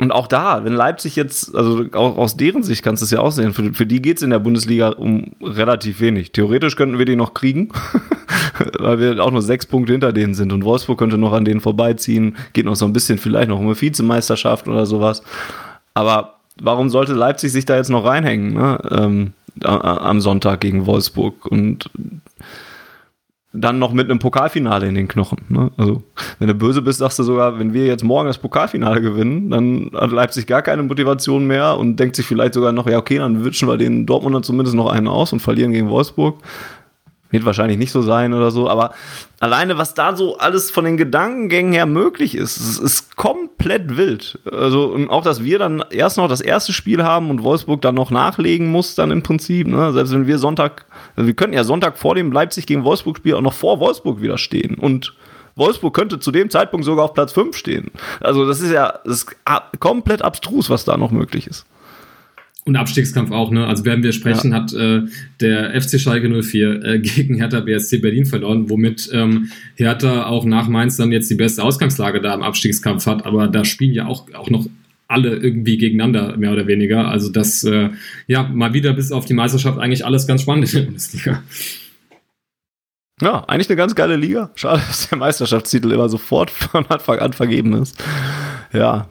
und auch da, wenn Leipzig jetzt, also auch aus deren Sicht kannst du es ja auch sehen, für, für die geht es in der Bundesliga um relativ wenig. Theoretisch könnten wir die noch kriegen, weil wir auch nur sechs Punkte hinter denen sind. Und Wolfsburg könnte noch an denen vorbeiziehen, geht noch so ein bisschen vielleicht noch um eine Vizemeisterschaft oder sowas. Aber warum sollte Leipzig sich da jetzt noch reinhängen, ne? ähm, am Sonntag gegen Wolfsburg? Und dann noch mit einem Pokalfinale in den Knochen. Ne? Also, wenn du böse bist, sagst du sogar, wenn wir jetzt morgen das Pokalfinale gewinnen, dann hat Leipzig gar keine Motivation mehr und denkt sich vielleicht sogar noch, ja, okay, dann wünschen wir den Dortmundern zumindest noch einen aus und verlieren gegen Wolfsburg. Wird wahrscheinlich nicht so sein oder so, aber alleine, was da so alles von den Gedankengängen her möglich ist, ist, ist komplett wild. Also, und auch, dass wir dann erst noch das erste Spiel haben und Wolfsburg dann noch nachlegen muss, dann im Prinzip, ne? Selbst wenn wir Sonntag, also wir könnten ja Sonntag vor dem Leipzig gegen Wolfsburg-Spiel auch noch vor Wolfsburg wieder stehen und Wolfsburg könnte zu dem Zeitpunkt sogar auf Platz 5 stehen. Also, das ist ja das ist komplett abstrus, was da noch möglich ist. Und Abstiegskampf auch, ne? Also werden wir sprechen, ja. hat äh, der FC Schalke 04 äh, gegen Hertha BSC Berlin verloren, womit ähm, Hertha auch nach Mainz dann jetzt die beste Ausgangslage da im Abstiegskampf hat. Aber da spielen ja auch, auch noch alle irgendwie gegeneinander, mehr oder weniger. Also das, äh, ja, mal wieder bis auf die Meisterschaft eigentlich alles ganz spannend in der Bundesliga. Ja, eigentlich eine ganz geile Liga. Schade, dass der Meisterschaftstitel immer sofort von Anfang an vergeben ist. Ja.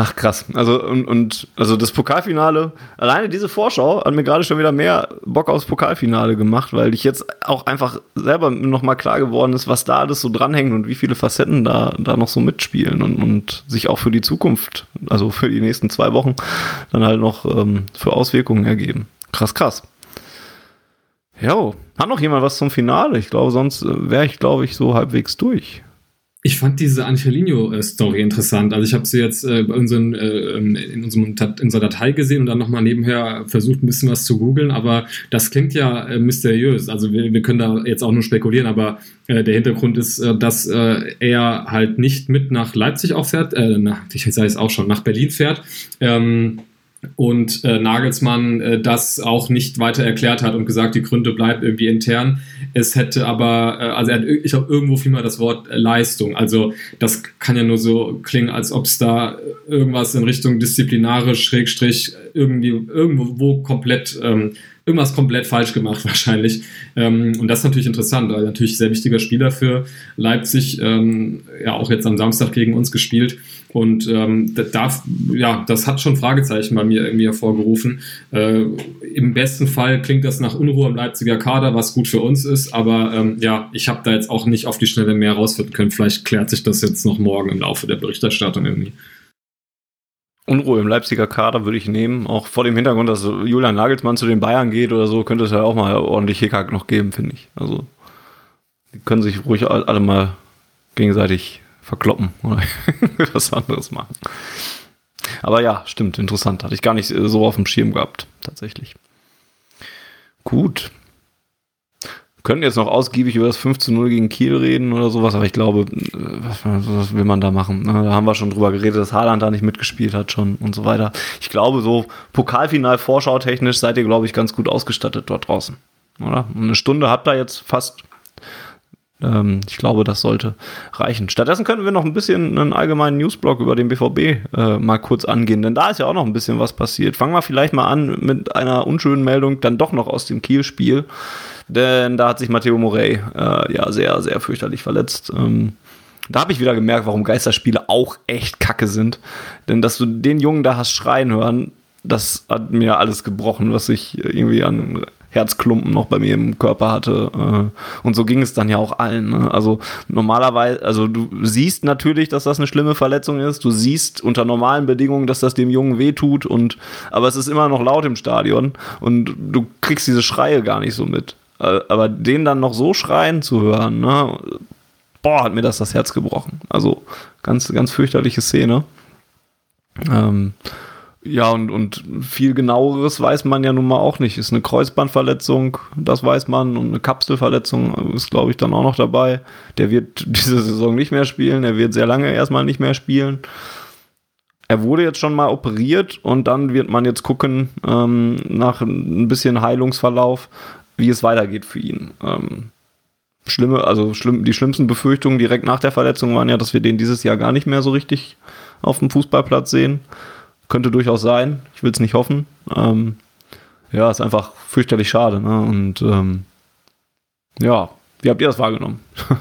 Ach krass. Also und, und also das Pokalfinale, alleine diese Vorschau hat mir gerade schon wieder mehr Bock aufs Pokalfinale gemacht, weil ich jetzt auch einfach selber nochmal klar geworden ist, was da alles so dranhängt und wie viele Facetten da, da noch so mitspielen und, und sich auch für die Zukunft, also für die nächsten zwei Wochen, dann halt noch ähm, für Auswirkungen ergeben. Krass, krass. Jo, hat noch jemand was zum Finale? Ich glaube, sonst äh, wäre ich, glaube ich, so halbwegs durch. Ich fand diese Angelino-Story interessant. Also ich habe sie jetzt äh, unseren, äh, in, unserem, in unserer Datei gesehen und dann nochmal nebenher versucht, ein bisschen was zu googeln. Aber das klingt ja äh, mysteriös. Also wir, wir können da jetzt auch nur spekulieren, aber äh, der Hintergrund ist, äh, dass äh, er halt nicht mit nach Leipzig auch fährt, äh, nach, ich sage es auch schon, nach Berlin fährt. Ähm, und äh, Nagelsmann äh, das auch nicht weiter erklärt hat und gesagt, die Gründe bleiben irgendwie intern. Es hätte aber, äh, also er hat, ich habe irgendwo vielmehr das Wort äh, Leistung. Also das kann ja nur so klingen, als ob es da irgendwas in Richtung disziplinarisch, Schrägstrich, irgendwie irgendwo komplett ähm, irgendwas komplett falsch gemacht wahrscheinlich. Ähm, und das ist natürlich interessant, weil natürlich sehr wichtiger Spieler für Leipzig, ähm, ja auch jetzt am Samstag gegen uns gespielt. Und ähm, da, ja, das hat schon Fragezeichen bei mir irgendwie hervorgerufen. Äh, Im besten Fall klingt das nach Unruhe im Leipziger Kader, was gut für uns ist. Aber ähm, ja, ich habe da jetzt auch nicht auf die Schnelle mehr rausfinden können. Vielleicht klärt sich das jetzt noch morgen im Laufe der Berichterstattung irgendwie. Unruhe im Leipziger Kader würde ich nehmen. Auch vor dem Hintergrund, dass Julian Nagelsmann zu den Bayern geht oder so, könnte es ja auch mal ordentlich Hickhack noch geben, finde ich. Also, die können sich ruhig alle mal gegenseitig verkloppen oder was anderes machen. Aber ja, stimmt, interessant. Hatte ich gar nicht so auf dem Schirm gehabt, tatsächlich. Gut können jetzt noch ausgiebig über das 5 zu 0 gegen Kiel reden oder sowas, aber ich glaube, was, was will man da machen? Ne? Da haben wir schon drüber geredet, dass Haaland da nicht mitgespielt hat schon und so weiter. Ich glaube, so Pokalfinal-Vorschau-technisch seid ihr, glaube ich, ganz gut ausgestattet dort draußen. Oder? Eine Stunde habt ihr jetzt fast. Ähm, ich glaube, das sollte reichen. Stattdessen könnten wir noch ein bisschen einen allgemeinen Newsblog über den BVB äh, mal kurz angehen, denn da ist ja auch noch ein bisschen was passiert. Fangen wir vielleicht mal an mit einer unschönen Meldung, dann doch noch aus dem Kiel-Spiel denn da hat sich Matteo Morey äh, ja sehr, sehr fürchterlich verletzt. Ähm, da habe ich wieder gemerkt, warum Geisterspiele auch echt kacke sind. Denn dass du den Jungen da hast schreien hören, das hat mir alles gebrochen, was ich irgendwie an Herzklumpen noch bei mir im Körper hatte. Äh, und so ging es dann ja auch allen. Ne? Also normalerweise, also du siehst natürlich, dass das eine schlimme Verletzung ist. Du siehst unter normalen Bedingungen, dass das dem Jungen wehtut und aber es ist immer noch laut im Stadion und du kriegst diese Schreie gar nicht so mit. Äh, aber den dann noch so schreien zu hören, ne? boah, hat mir das das Herz gebrochen. Also ganz, ganz fürchterliche Szene. Ähm, ja, und, und viel genaueres weiß man ja nun mal auch nicht. Ist eine Kreuzbandverletzung, das weiß man, und eine Kapselverletzung ist, glaube ich, dann auch noch dabei. Der wird diese Saison nicht mehr spielen, er wird sehr lange erstmal nicht mehr spielen. Er wurde jetzt schon mal operiert und dann wird man jetzt gucken, ähm, nach ein bisschen Heilungsverlauf, wie es weitergeht für ihn. Ähm, schlimme, also schlimm, die schlimmsten Befürchtungen direkt nach der Verletzung waren ja, dass wir den dieses Jahr gar nicht mehr so richtig auf dem Fußballplatz sehen. Könnte durchaus sein. Ich will es nicht hoffen. Ähm, ja, ist einfach fürchterlich schade. Ne? Und ähm, ja, wie habt ihr das wahrgenommen?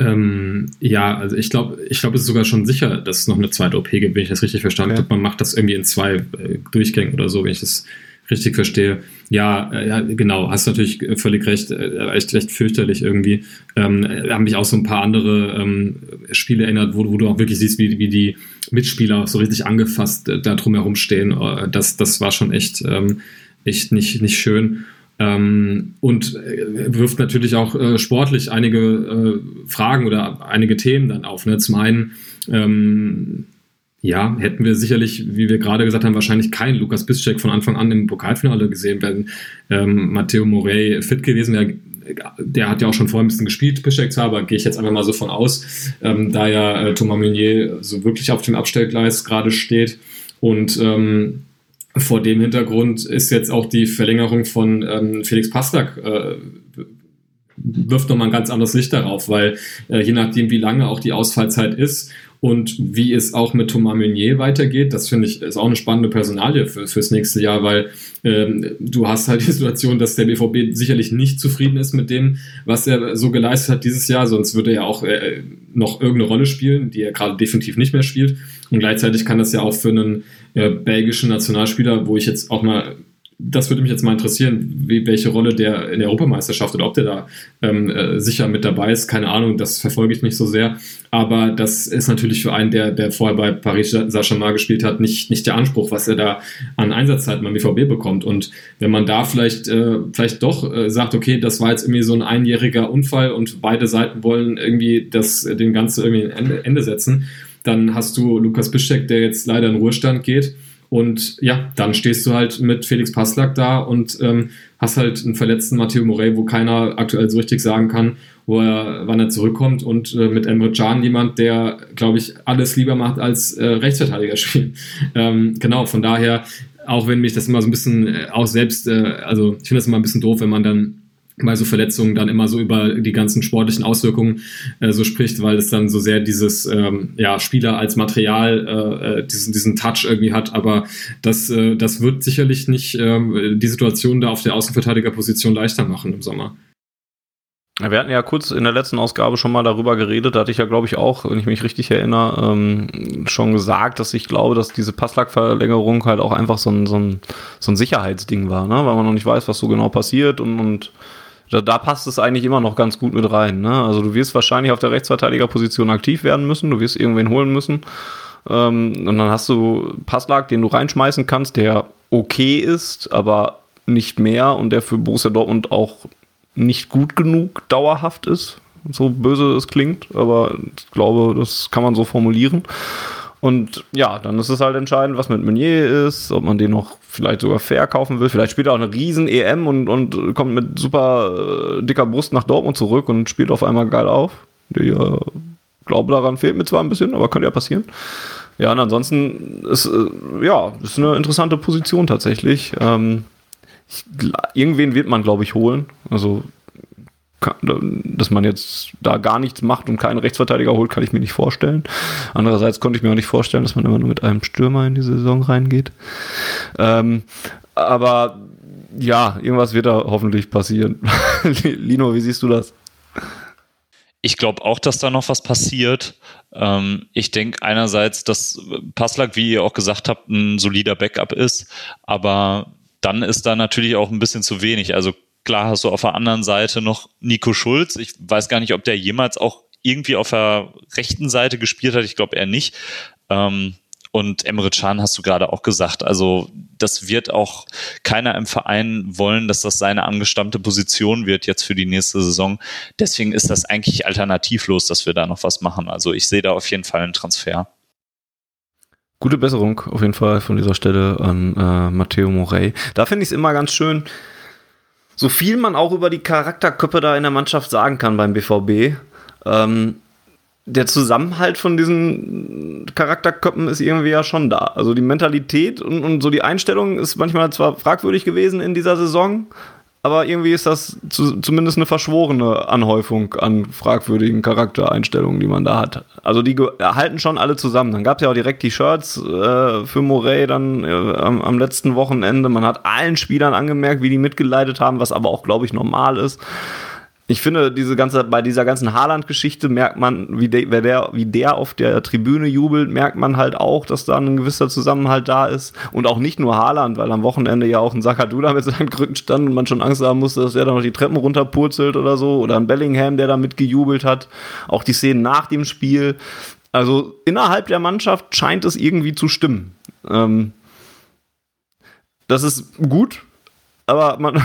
ähm, ja, also ich glaube, ich glaube, es ist sogar schon sicher, dass es noch eine zweite OP gibt, wenn ich das richtig verstanden okay. habe. Man macht das irgendwie in zwei äh, Durchgängen oder so, wenn ich das richtig verstehe. Ja, äh, ja, genau, hast natürlich völlig recht, äh, echt recht fürchterlich irgendwie. Ähm, haben mich auch so ein paar andere ähm, Spiele erinnert, wo, wo du auch wirklich siehst, wie, wie die Mitspieler so richtig angefasst äh, da drumherum stehen. Äh, das, das war schon echt, ähm, echt nicht, nicht schön. Ähm, und äh, wirft natürlich auch sportlich einige Fragen oder einige Themen dann auf. Ne? Zum einen, ähm, ja, hätten wir sicherlich, wie wir gerade gesagt haben, wahrscheinlich keinen Lukas Biszczek von Anfang an im Pokalfinale gesehen, wenn ähm, Matteo Morey fit gewesen wäre. Der hat ja auch schon vorher ein bisschen gespielt, Piszczek zwar, aber gehe ich jetzt einfach mal so von aus, ähm, da ja äh, Thomas Meunier so wirklich auf dem Abstellgleis gerade steht. Und ähm, vor dem Hintergrund ist jetzt auch die Verlängerung von ähm, Felix Pastak äh, wirft nochmal ein ganz anderes Licht darauf, weil äh, je nachdem, wie lange auch die Ausfallzeit ist und wie es auch mit Thomas Meunier weitergeht, das finde ich ist auch eine spannende Personalie für, fürs nächste Jahr, weil ähm, du hast halt die Situation, dass der BVB sicherlich nicht zufrieden ist mit dem, was er so geleistet hat dieses Jahr, sonst würde er auch äh, noch irgendeine Rolle spielen, die er gerade definitiv nicht mehr spielt. Und gleichzeitig kann das ja auch für einen äh, belgischen Nationalspieler, wo ich jetzt auch mal das würde mich jetzt mal interessieren, wie, welche Rolle der in der Europameisterschaft oder ob der da ähm, äh, sicher mit dabei ist. Keine Ahnung, das verfolge ich nicht so sehr. Aber das ist natürlich für einen, der, der vorher bei Paris Saint-Germain gespielt hat, nicht, nicht der Anspruch, was er da an Einsatzzeiten beim BVB bekommt. Und wenn man da vielleicht, äh, vielleicht doch äh, sagt, okay, das war jetzt irgendwie so ein einjähriger Unfall und beide Seiten wollen irgendwie das, dem Ganzen irgendwie ein Ende, Ende setzen, dann hast du Lukas Bischek, der jetzt leider in Ruhestand geht und ja, dann stehst du halt mit Felix Passlack da und ähm, hast halt einen verletzten Matteo Morey, wo keiner aktuell so richtig sagen kann, wo er, wann er zurückkommt. Und äh, mit Emre Can jemand, der, glaube ich, alles lieber macht als äh, Rechtsverteidiger spielen. Ähm, genau, von daher, auch wenn mich das immer so ein bisschen äh, auch selbst, äh, also ich finde das immer ein bisschen doof, wenn man dann bei so Verletzungen dann immer so über die ganzen sportlichen Auswirkungen äh, so spricht, weil es dann so sehr dieses ähm, ja, Spieler als Material äh, äh, diesen, diesen Touch irgendwie hat. Aber das, äh, das wird sicherlich nicht äh, die Situation da auf der Außenverteidigerposition leichter machen im Sommer. Wir hatten ja kurz in der letzten Ausgabe schon mal darüber geredet, da hatte ich ja, glaube ich, auch, wenn ich mich richtig erinnere, ähm, schon gesagt, dass ich glaube, dass diese Passlack-Verlängerung halt auch einfach so ein, so ein, so ein Sicherheitsding war, ne? weil man noch nicht weiß, was so genau passiert und, und da, da passt es eigentlich immer noch ganz gut mit rein. Ne? Also du wirst wahrscheinlich auf der Rechtsverteidigerposition aktiv werden müssen, du wirst irgendwen holen müssen. Ähm, und dann hast du Passlag, den du reinschmeißen kannst, der okay ist, aber nicht mehr und der für Borussia Dortmund auch nicht gut genug dauerhaft ist. So böse es klingt, aber ich glaube, das kann man so formulieren. Und ja, dann ist es halt entscheidend, was mit Meunier ist, ob man den noch vielleicht sogar verkaufen will. Vielleicht spielt er auch eine riesen EM und, und kommt mit super äh, dicker Brust nach Dortmund zurück und spielt auf einmal geil auf. Die äh, glaube daran fehlt mir zwar ein bisschen, aber könnte ja passieren. Ja, und ansonsten ist äh, ja ist eine interessante Position tatsächlich. Ähm, ich, irgendwen wird man, glaube ich, holen. Also dass man jetzt da gar nichts macht und keinen Rechtsverteidiger holt, kann ich mir nicht vorstellen. Andererseits konnte ich mir auch nicht vorstellen, dass man immer nur mit einem Stürmer in die Saison reingeht. Ähm, aber ja, irgendwas wird da hoffentlich passieren. Lino, wie siehst du das? Ich glaube auch, dass da noch was passiert. Ähm, ich denke einerseits, dass Passlack, wie ihr auch gesagt habt, ein solider Backup ist, aber dann ist da natürlich auch ein bisschen zu wenig. Also Klar hast du auf der anderen Seite noch Nico Schulz. Ich weiß gar nicht, ob der jemals auch irgendwie auf der rechten Seite gespielt hat. Ich glaube eher nicht. Ähm, und Emre Can hast du gerade auch gesagt. Also das wird auch keiner im Verein wollen, dass das seine angestammte Position wird jetzt für die nächste Saison. Deswegen ist das eigentlich alternativlos, dass wir da noch was machen. Also ich sehe da auf jeden Fall einen Transfer. Gute Besserung auf jeden Fall von dieser Stelle an äh, Matteo Morey. Da finde ich es immer ganz schön, so viel man auch über die Charakterköpfe da in der Mannschaft sagen kann beim BVB, ähm, der Zusammenhalt von diesen Charakterköpfen ist irgendwie ja schon da. Also die Mentalität und, und so die Einstellung ist manchmal zwar fragwürdig gewesen in dieser Saison, aber irgendwie ist das zu, zumindest eine verschworene Anhäufung an fragwürdigen Charaktereinstellungen, die man da hat. Also die halten schon alle zusammen. Dann gab es ja auch direkt die Shirts äh, für Morey dann äh, am, am, letzten Wochenende. Man hat allen Spielern angemerkt, wie die mitgeleitet haben, was aber auch, glaube ich, normal ist ich finde, diese ganze, bei dieser ganzen Haaland-Geschichte merkt man, wie, de, der, wie der auf der Tribüne jubelt, merkt man halt auch, dass da ein gewisser Zusammenhalt da ist. Und auch nicht nur Haaland, weil am Wochenende ja auch ein Sakadula mit seinen Krücken stand und man schon Angst haben musste, dass er da noch die Treppen runterpurzelt oder so. Oder ein Bellingham, der da mitgejubelt hat. Auch die Szenen nach dem Spiel. Also innerhalb der Mannschaft scheint es irgendwie zu stimmen. Ähm, das ist gut, aber man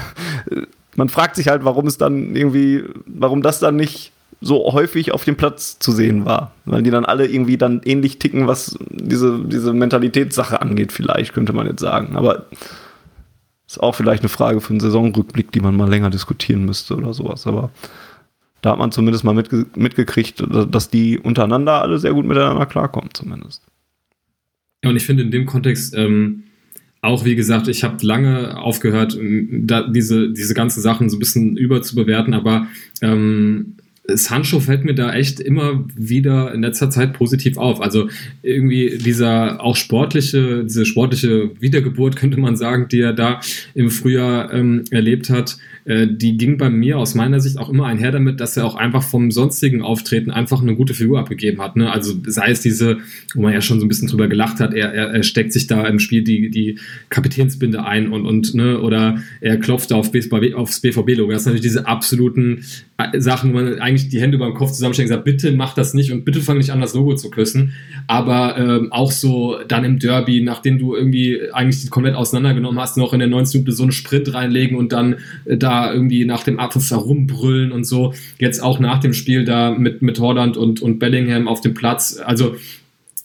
man fragt sich halt, warum es dann irgendwie, warum das dann nicht so häufig auf dem Platz zu sehen war. Weil die dann alle irgendwie dann ähnlich ticken, was diese, diese Mentalitätssache angeht, vielleicht, könnte man jetzt sagen. Aber ist auch vielleicht eine Frage für einen Saisonrückblick, die man mal länger diskutieren müsste oder sowas. Aber da hat man zumindest mal mitge mitgekriegt, dass die untereinander alle sehr gut miteinander klarkommen, zumindest. Ja, und ich finde in dem Kontext, ähm, auch wie gesagt, ich habe lange aufgehört, da diese, diese ganzen Sachen so ein bisschen überzubewerten, aber ähm, Sancho fällt mir da echt immer wieder in letzter Zeit positiv auf. Also irgendwie dieser auch sportliche, diese sportliche Wiedergeburt könnte man sagen, die er da im Frühjahr ähm, erlebt hat, äh, die ging bei mir aus meiner Sicht auch immer einher damit, dass er auch einfach vom sonstigen Auftreten einfach eine gute Figur abgegeben hat. Ne? Also sei es diese, wo man ja schon so ein bisschen drüber gelacht hat, er, er, er steckt sich da im Spiel die, die Kapitänsbinde ein und, und ne, oder er klopft auf BVB, aufs BVB-Logo. Das sind natürlich diese absoluten äh, Sachen, wo man eigentlich die Hände beim Kopf zusammensteckt und sagt, bitte mach das nicht und bitte fang nicht an, das Logo zu küssen. Aber ähm, auch so dann im Derby, nachdem du irgendwie eigentlich komplett auseinandergenommen hast, noch in der 90 Minute so einen Sprint reinlegen und dann äh, da irgendwie nach dem Abpfiff herumbrüllen und so. Jetzt auch nach dem Spiel da mit, mit Holland und, und Bellingham auf dem Platz. Also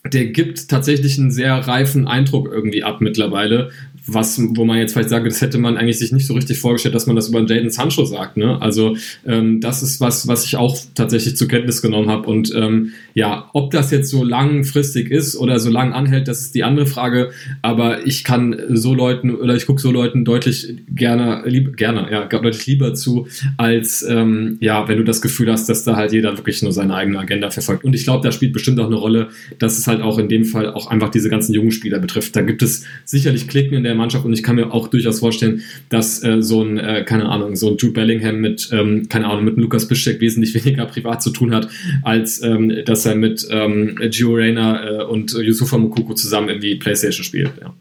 der gibt tatsächlich einen sehr reifen Eindruck irgendwie ab mittlerweile, was, wo man jetzt vielleicht sagt, das hätte man eigentlich sich nicht so richtig vorgestellt, dass man das über Jaden Sancho sagt. Ne? Also ähm, das ist was, was ich auch tatsächlich zur Kenntnis genommen habe. Und ähm, ja, ob das jetzt so langfristig ist oder so lang anhält, das ist die andere Frage. Aber ich kann so Leuten oder ich gucke so Leuten deutlich gerne, lieb, gerne, ja, deutlich lieber zu, als ähm, ja, wenn du das Gefühl hast, dass da halt jeder wirklich nur seine eigene Agenda verfolgt. Und ich glaube, da spielt bestimmt auch eine Rolle, dass es halt auch in dem Fall auch einfach diese ganzen jungen Spieler betrifft. Da gibt es sicherlich Klicken in der Mannschaft und ich kann mir auch durchaus vorstellen, dass äh, so ein, äh, keine Ahnung, so ein Jude Bellingham mit, ähm, keine Ahnung, mit Lukas Bischek wesentlich weniger privat zu tun hat, als ähm, dass er mit ähm, Gio Reyna äh, und Yusufa Mukoko zusammen irgendwie Playstation spielt. Ja.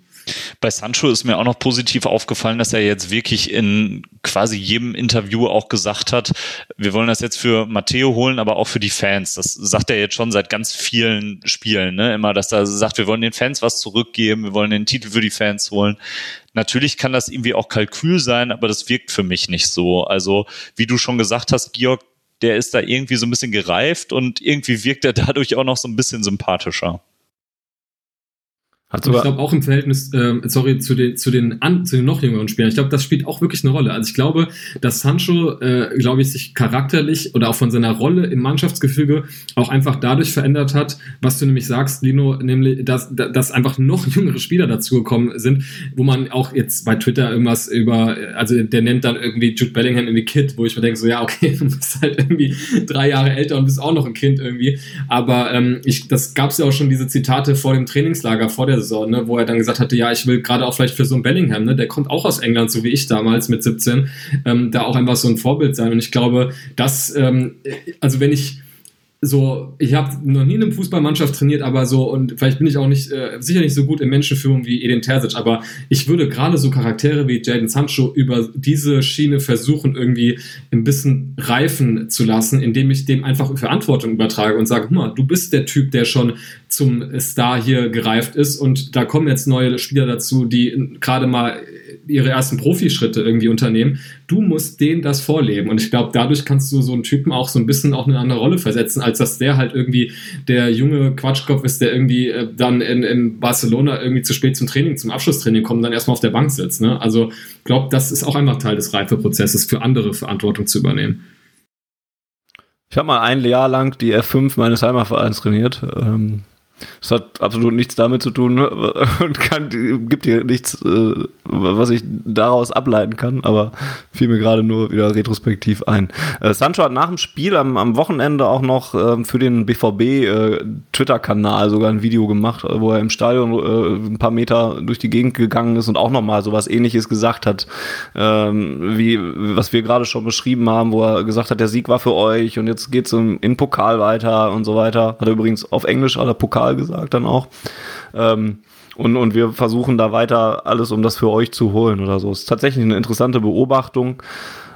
Bei Sancho ist mir auch noch positiv aufgefallen, dass er jetzt wirklich in quasi jedem Interview auch gesagt hat, wir wollen das jetzt für Matteo holen, aber auch für die Fans. Das sagt er jetzt schon seit ganz vielen Spielen, ne? Immer, dass er sagt, wir wollen den Fans was zurückgeben, wir wollen den Titel für die Fans holen. Natürlich kann das irgendwie auch Kalkül sein, aber das wirkt für mich nicht so. Also, wie du schon gesagt hast, Georg, der ist da irgendwie so ein bisschen gereift und irgendwie wirkt er dadurch auch noch so ein bisschen sympathischer. Hat sogar ich glaube auch im Verhältnis, äh, sorry, zu den, zu, den an, zu den noch jüngeren Spielern. Ich glaube, das spielt auch wirklich eine Rolle. Also ich glaube, dass Sancho, äh, glaube ich, sich charakterlich oder auch von seiner Rolle im Mannschaftsgefüge auch einfach dadurch verändert hat, was du nämlich sagst, Lino, nämlich, dass, dass einfach noch jüngere Spieler dazugekommen sind, wo man auch jetzt bei Twitter irgendwas über, also der nennt dann irgendwie Jude Bellingham irgendwie Kid, wo ich mir denke, so ja, okay, du bist halt irgendwie drei Jahre älter und bist auch noch ein Kind irgendwie. Aber ähm, ich, das gab es ja auch schon diese Zitate vor dem Trainingslager, vor der Saison, ne, wo er dann gesagt hatte, ja, ich will gerade auch vielleicht für so ein Bellingham, ne, der kommt auch aus England, so wie ich damals mit 17, ähm, da auch einfach so ein Vorbild sein. Und ich glaube, dass, ähm, also wenn ich so, ich habe noch nie in einer Fußballmannschaft trainiert, aber so, und vielleicht bin ich auch nicht, äh, sicher nicht so gut in Menschenführung wie Edin Terzic, aber ich würde gerade so Charaktere wie Jaden Sancho über diese Schiene versuchen, irgendwie ein bisschen reifen zu lassen, indem ich dem einfach Verantwortung übertrage und sage, mal, du bist der Typ, der schon zum Star hier gereift ist und da kommen jetzt neue Spieler dazu, die gerade mal ihre ersten Profischritte irgendwie unternehmen. Du musst denen das vorleben. Und ich glaube, dadurch kannst du so einen Typen auch so ein bisschen auch in eine andere Rolle versetzen, als dass der halt irgendwie der junge Quatschkopf ist, der irgendwie äh, dann in, in Barcelona irgendwie zu spät zum Training, zum Abschlusstraining kommt und dann erstmal auf der Bank sitzt. Ne? Also ich glaube, das ist auch einfach Teil des Reifeprozesses, für andere Verantwortung zu übernehmen. Ich habe mal ein Jahr lang die F5 meines Heimatvereins trainiert. Ähm, das hat absolut nichts damit zu tun und kann, gibt dir nichts, äh, was ich daraus ableiten kann, aber fiel mir gerade nur wieder retrospektiv ein. Äh, Sancho hat nach dem Spiel am, am Wochenende auch noch äh, für den BVB äh, sogar ein Video gemacht, wo er im Stadion ein paar Meter durch die Gegend gegangen ist und auch nochmal so was ähnliches gesagt hat, ähm, wie was wir gerade schon beschrieben haben, wo er gesagt hat, der Sieg war für euch und jetzt geht's im, in Pokal weiter und so weiter. Hat er übrigens auf Englisch aller Pokal Pokal gesagt dann auch. Ähm, und, und wir versuchen da weiter alles, um das für euch zu holen oder so. Ist tatsächlich eine interessante Beobachtung.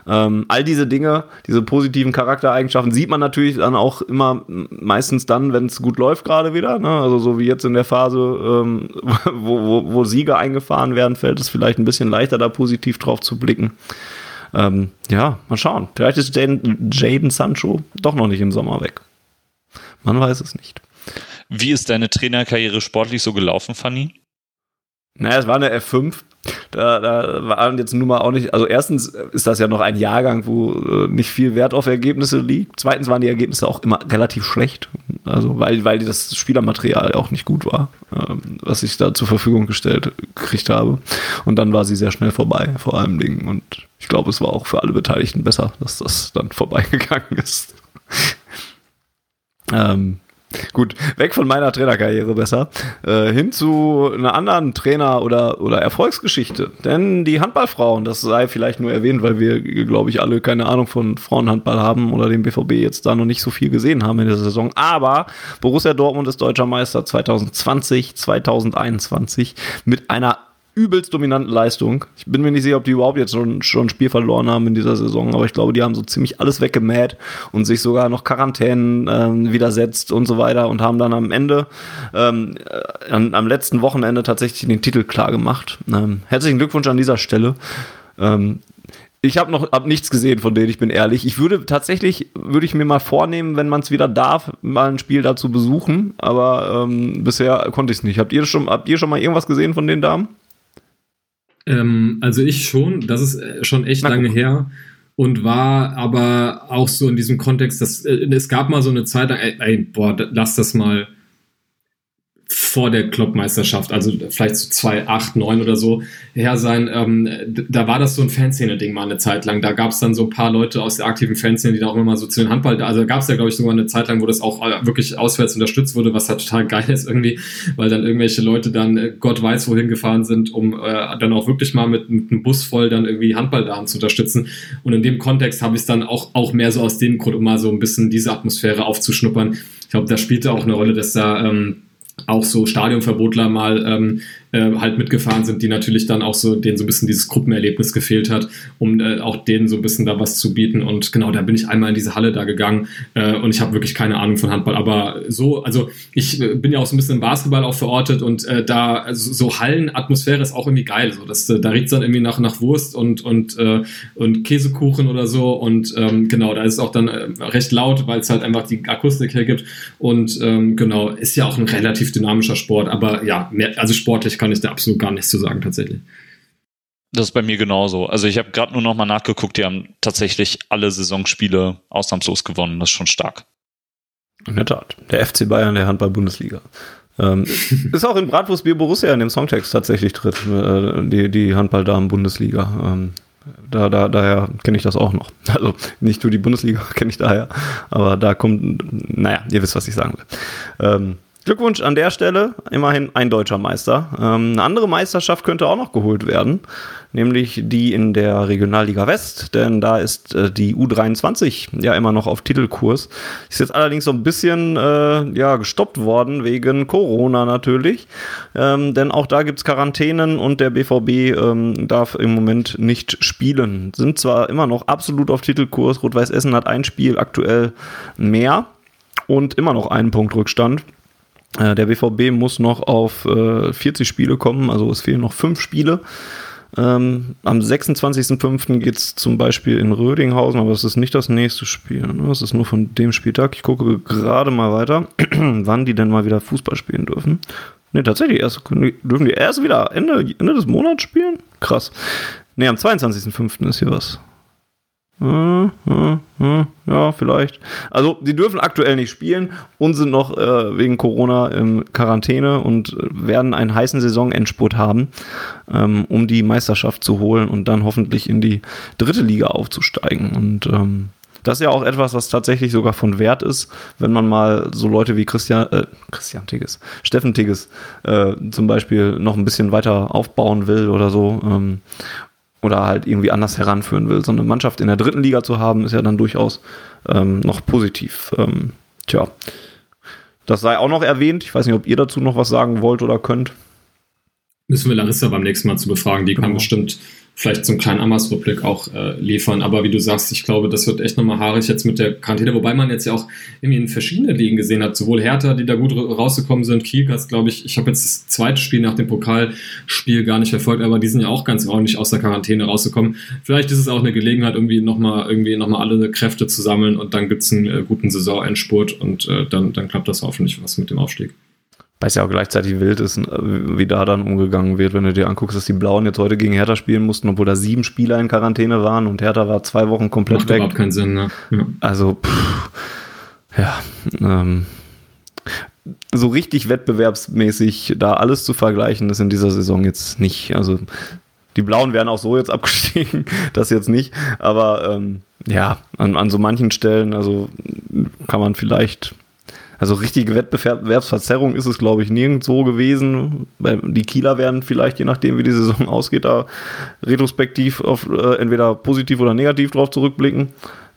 Ähm, all diese Dinge, diese positiven Charaktereigenschaften sieht man natürlich dann auch immer meistens dann, wenn es gut läuft gerade wieder. Ne? Also so wie jetzt in der Phase, ähm, wo, wo, wo Siege eingefahren werden, fällt es vielleicht ein bisschen leichter, da positiv drauf zu blicken. Ähm, ja, mal schauen. Vielleicht ist Jaden Sancho doch noch nicht im Sommer weg. Man weiß es nicht. Wie ist deine Trainerkarriere sportlich so gelaufen, Fanny? Naja, es war eine F5. Da, da waren jetzt nun mal auch nicht, also erstens ist das ja noch ein Jahrgang, wo äh, nicht viel Wert auf Ergebnisse liegt. Zweitens waren die Ergebnisse auch immer relativ schlecht. Also, weil, weil das Spielermaterial auch nicht gut war, ähm, was ich da zur Verfügung gestellt gekriegt habe. Und dann war sie sehr schnell vorbei, vor allem Dingen. Und ich glaube, es war auch für alle Beteiligten besser, dass das dann vorbeigegangen ist. ähm, Gut, weg von meiner Trainerkarriere besser, äh, hin zu einer anderen Trainer- oder, oder Erfolgsgeschichte. Denn die Handballfrauen, das sei vielleicht nur erwähnt, weil wir, glaube ich, alle keine Ahnung von Frauenhandball haben oder dem BVB jetzt da noch nicht so viel gesehen haben in der Saison. Aber Borussia Dortmund ist deutscher Meister 2020, 2021 mit einer übelst dominanten Leistung. Ich bin mir nicht sicher, ob die überhaupt jetzt schon, schon ein Spiel verloren haben in dieser Saison, aber ich glaube, die haben so ziemlich alles weggemäht und sich sogar noch Quarantänen ähm, widersetzt und so weiter und haben dann am Ende, ähm, äh, am, letzten Wochenende tatsächlich den Titel klar gemacht. Ähm, herzlichen Glückwunsch an dieser Stelle. Ähm, ich habe noch hab nichts gesehen von denen, ich bin ehrlich. Ich würde tatsächlich, würde ich mir mal vornehmen, wenn man es wieder darf, mal ein Spiel dazu besuchen. Aber ähm, bisher konnte ich es nicht. Habt ihr schon, habt ihr schon mal irgendwas gesehen von den Damen? Ähm, also ich schon, das ist äh, schon echt lange her und war aber auch so in diesem Kontext, dass äh, es gab mal so eine Zeit, ey, ey boah, lass das mal vor der Clubmeisterschaft, also vielleicht so 2, 8, 9 oder so her sein. Ähm, da war das so ein Fanszene-Ding mal eine Zeit lang. Da gab es dann so ein paar Leute aus der aktiven Fanszene, die da auch immer mal so zu den Handball, also gab es ja, glaube ich, sogar eine Zeit lang, wo das auch äh, wirklich auswärts unterstützt wurde, was halt total geil ist irgendwie, weil dann irgendwelche Leute dann äh, Gott weiß wohin gefahren sind, um äh, dann auch wirklich mal mit, mit einem Bus voll dann irgendwie Handball da zu unterstützen. Und in dem Kontext habe ich es dann auch, auch mehr so aus dem Grund, um mal so ein bisschen diese Atmosphäre aufzuschnuppern. Ich glaube, da spielte auch eine Rolle, dass da ähm, auch so Stadionverbotler mal ähm, äh, halt mitgefahren sind, die natürlich dann auch so denen so ein bisschen dieses Gruppenerlebnis gefehlt hat, um äh, auch denen so ein bisschen da was zu bieten. Und genau, da bin ich einmal in diese Halle da gegangen äh, und ich habe wirklich keine Ahnung von Handball. Aber so, also ich äh, bin ja auch so ein bisschen im Basketball auch verortet und äh, da also so Hallenatmosphäre ist auch irgendwie geil. So, das, da riecht es dann irgendwie nach, nach Wurst und, und, und Käsekuchen oder so. Und ähm, genau, da ist es auch dann recht laut, weil es halt einfach die Akustik hergibt. Und ähm, genau, ist ja auch ein relativ dynamischer Sport, aber ja, mehr, also sportlich kann ich da absolut gar nichts zu sagen tatsächlich. Das ist bei mir genauso. Also ich habe gerade nur noch mal nachgeguckt, die haben tatsächlich alle Saisonspiele ausnahmslos gewonnen. Das ist schon stark. In der Tat. Der FC Bayern der Handball-Bundesliga. Ähm, ist auch in Bratwurstbier Borussia in dem Songtext tatsächlich drin, äh, die, die Handball-Damen-Bundesliga. Ähm, da, da, daher kenne ich das auch noch. Also nicht nur die Bundesliga kenne ich daher, aber da kommt, naja, ihr wisst, was ich sagen will. Ähm, Glückwunsch an der Stelle, immerhin ein deutscher Meister. Ähm, eine andere Meisterschaft könnte auch noch geholt werden, nämlich die in der Regionalliga West, denn da ist äh, die U23 ja immer noch auf Titelkurs. Ist jetzt allerdings so ein bisschen äh, ja, gestoppt worden wegen Corona natürlich, ähm, denn auch da gibt's Quarantänen und der BVB ähm, darf im Moment nicht spielen. Sind zwar immer noch absolut auf Titelkurs, Rot-Weiß Essen hat ein Spiel aktuell mehr und immer noch einen Punkt Rückstand. Äh, der BVB muss noch auf äh, 40 Spiele kommen, also es fehlen noch fünf Spiele. Ähm, am 26.05. geht es zum Beispiel in Rödinghausen, aber es ist nicht das nächste Spiel. Ne? Das ist nur von dem Spieltag. Ich gucke gerade mal weiter, wann die denn mal wieder Fußball spielen dürfen. Ne, tatsächlich, erst, dürfen die erst wieder Ende, Ende des Monats spielen? Krass. Ne, am 22.05. ist hier was. Ja, vielleicht. Also, die dürfen aktuell nicht spielen und sind noch äh, wegen Corona in Quarantäne und werden einen heißen Saisonendspurt haben, ähm, um die Meisterschaft zu holen und dann hoffentlich in die dritte Liga aufzusteigen. Und ähm, das ist ja auch etwas, was tatsächlich sogar von Wert ist, wenn man mal so Leute wie Christian, äh, Christian Tigges, Steffen Tigges äh, zum Beispiel noch ein bisschen weiter aufbauen will oder so. Ähm, oder halt irgendwie anders heranführen will. So eine Mannschaft in der dritten Liga zu haben, ist ja dann durchaus ähm, noch positiv. Ähm, tja, das sei auch noch erwähnt. Ich weiß nicht, ob ihr dazu noch was sagen wollt oder könnt. Müssen wir Larissa beim nächsten Mal zu befragen. Die genau. kann bestimmt vielleicht so einen kleinen Amas-Rückblick auch äh, liefern. Aber wie du sagst, ich glaube, das wird echt nochmal haarig jetzt mit der Quarantäne, wobei man jetzt ja auch irgendwie in verschiedenen Ligen gesehen hat, sowohl Hertha, die da gut rausgekommen sind, Kielkast, glaube ich, ich habe jetzt das zweite Spiel nach dem Pokalspiel gar nicht verfolgt, aber die sind ja auch ganz ordentlich aus der Quarantäne rausgekommen. Vielleicht ist es auch eine Gelegenheit, irgendwie nochmal irgendwie noch mal alle Kräfte zu sammeln und dann gibt es einen äh, guten Saisonendspurt und äh, dann, dann klappt das hoffentlich was mit dem Aufstieg. Weil es ja auch gleichzeitig wild ist, äh, wie da dann umgegangen wird, wenn du dir anguckst, dass die Blauen jetzt heute gegen Hertha spielen mussten, obwohl da sieben Spieler in Quarantäne waren und Hertha war zwei Wochen komplett Macht weg. Macht überhaupt keinen Sinn, ne? Ja. Also, pff, ja, ähm, so richtig wettbewerbsmäßig da alles zu vergleichen ist in dieser Saison jetzt nicht. Also die Blauen wären auch so jetzt abgestiegen, das jetzt nicht. Aber ähm, ja, an, an so manchen Stellen, also kann man vielleicht also richtige Wettbewerbsverzerrung ist es, glaube ich, nirgendwo gewesen. Die Kieler werden vielleicht, je nachdem, wie die Saison ausgeht, da retrospektiv auf äh, entweder positiv oder negativ drauf zurückblicken.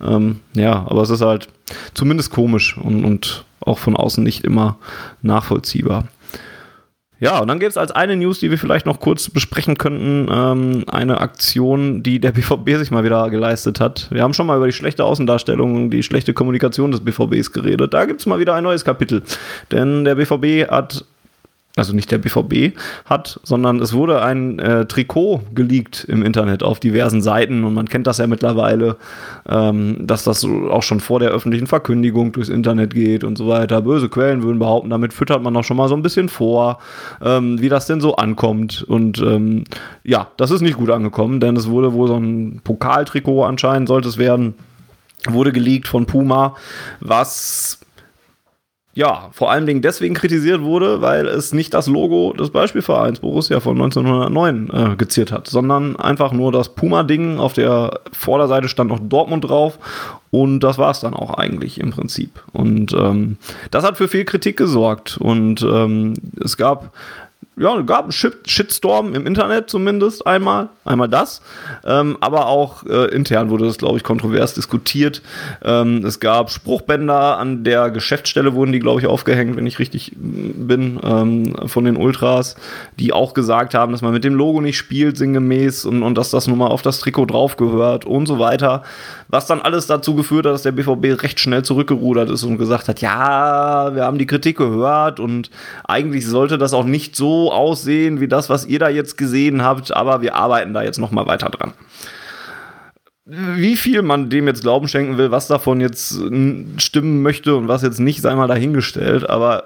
Ähm, ja, aber es ist halt zumindest komisch und, und auch von außen nicht immer nachvollziehbar. Ja, und dann gibt es als eine News, die wir vielleicht noch kurz besprechen könnten, ähm, eine Aktion, die der BVB sich mal wieder geleistet hat. Wir haben schon mal über die schlechte Außendarstellung, die schlechte Kommunikation des BVBs geredet. Da gibt es mal wieder ein neues Kapitel. Denn der BVB hat also nicht der BVB hat, sondern es wurde ein äh, Trikot geleakt im Internet auf diversen Seiten und man kennt das ja mittlerweile, ähm, dass das auch schon vor der öffentlichen Verkündigung durchs Internet geht und so weiter. Böse Quellen würden behaupten, damit füttert man auch schon mal so ein bisschen vor, ähm, wie das denn so ankommt und ähm, ja, das ist nicht gut angekommen, denn es wurde wohl so ein Pokaltrikot anscheinend sollte es werden, wurde geleakt von Puma, was ja, vor allen Dingen deswegen kritisiert wurde, weil es nicht das Logo des Beispielvereins Borussia von 1909 äh, geziert hat, sondern einfach nur das Puma-Ding. Auf der Vorderseite stand noch Dortmund drauf und das war es dann auch eigentlich im Prinzip. Und ähm, das hat für viel Kritik gesorgt und ähm, es gab ja, gab einen Shitstorm im Internet zumindest einmal, einmal das, ähm, aber auch äh, intern wurde das, glaube ich, kontrovers diskutiert. Ähm, es gab Spruchbänder an der Geschäftsstelle, wurden die, glaube ich, aufgehängt, wenn ich richtig bin, ähm, von den Ultras, die auch gesagt haben, dass man mit dem Logo nicht spielt, sinngemäß, und, und dass das nun mal auf das Trikot drauf gehört und so weiter. Was dann alles dazu geführt hat, dass der BVB recht schnell zurückgerudert ist und gesagt hat, ja, wir haben die Kritik gehört und eigentlich sollte das auch nicht so aussehen wie das, was ihr da jetzt gesehen habt, aber wir arbeiten da jetzt noch mal weiter dran. Wie viel man dem jetzt Glauben schenken will, was davon jetzt stimmen möchte und was jetzt nicht, sei mal dahingestellt. Aber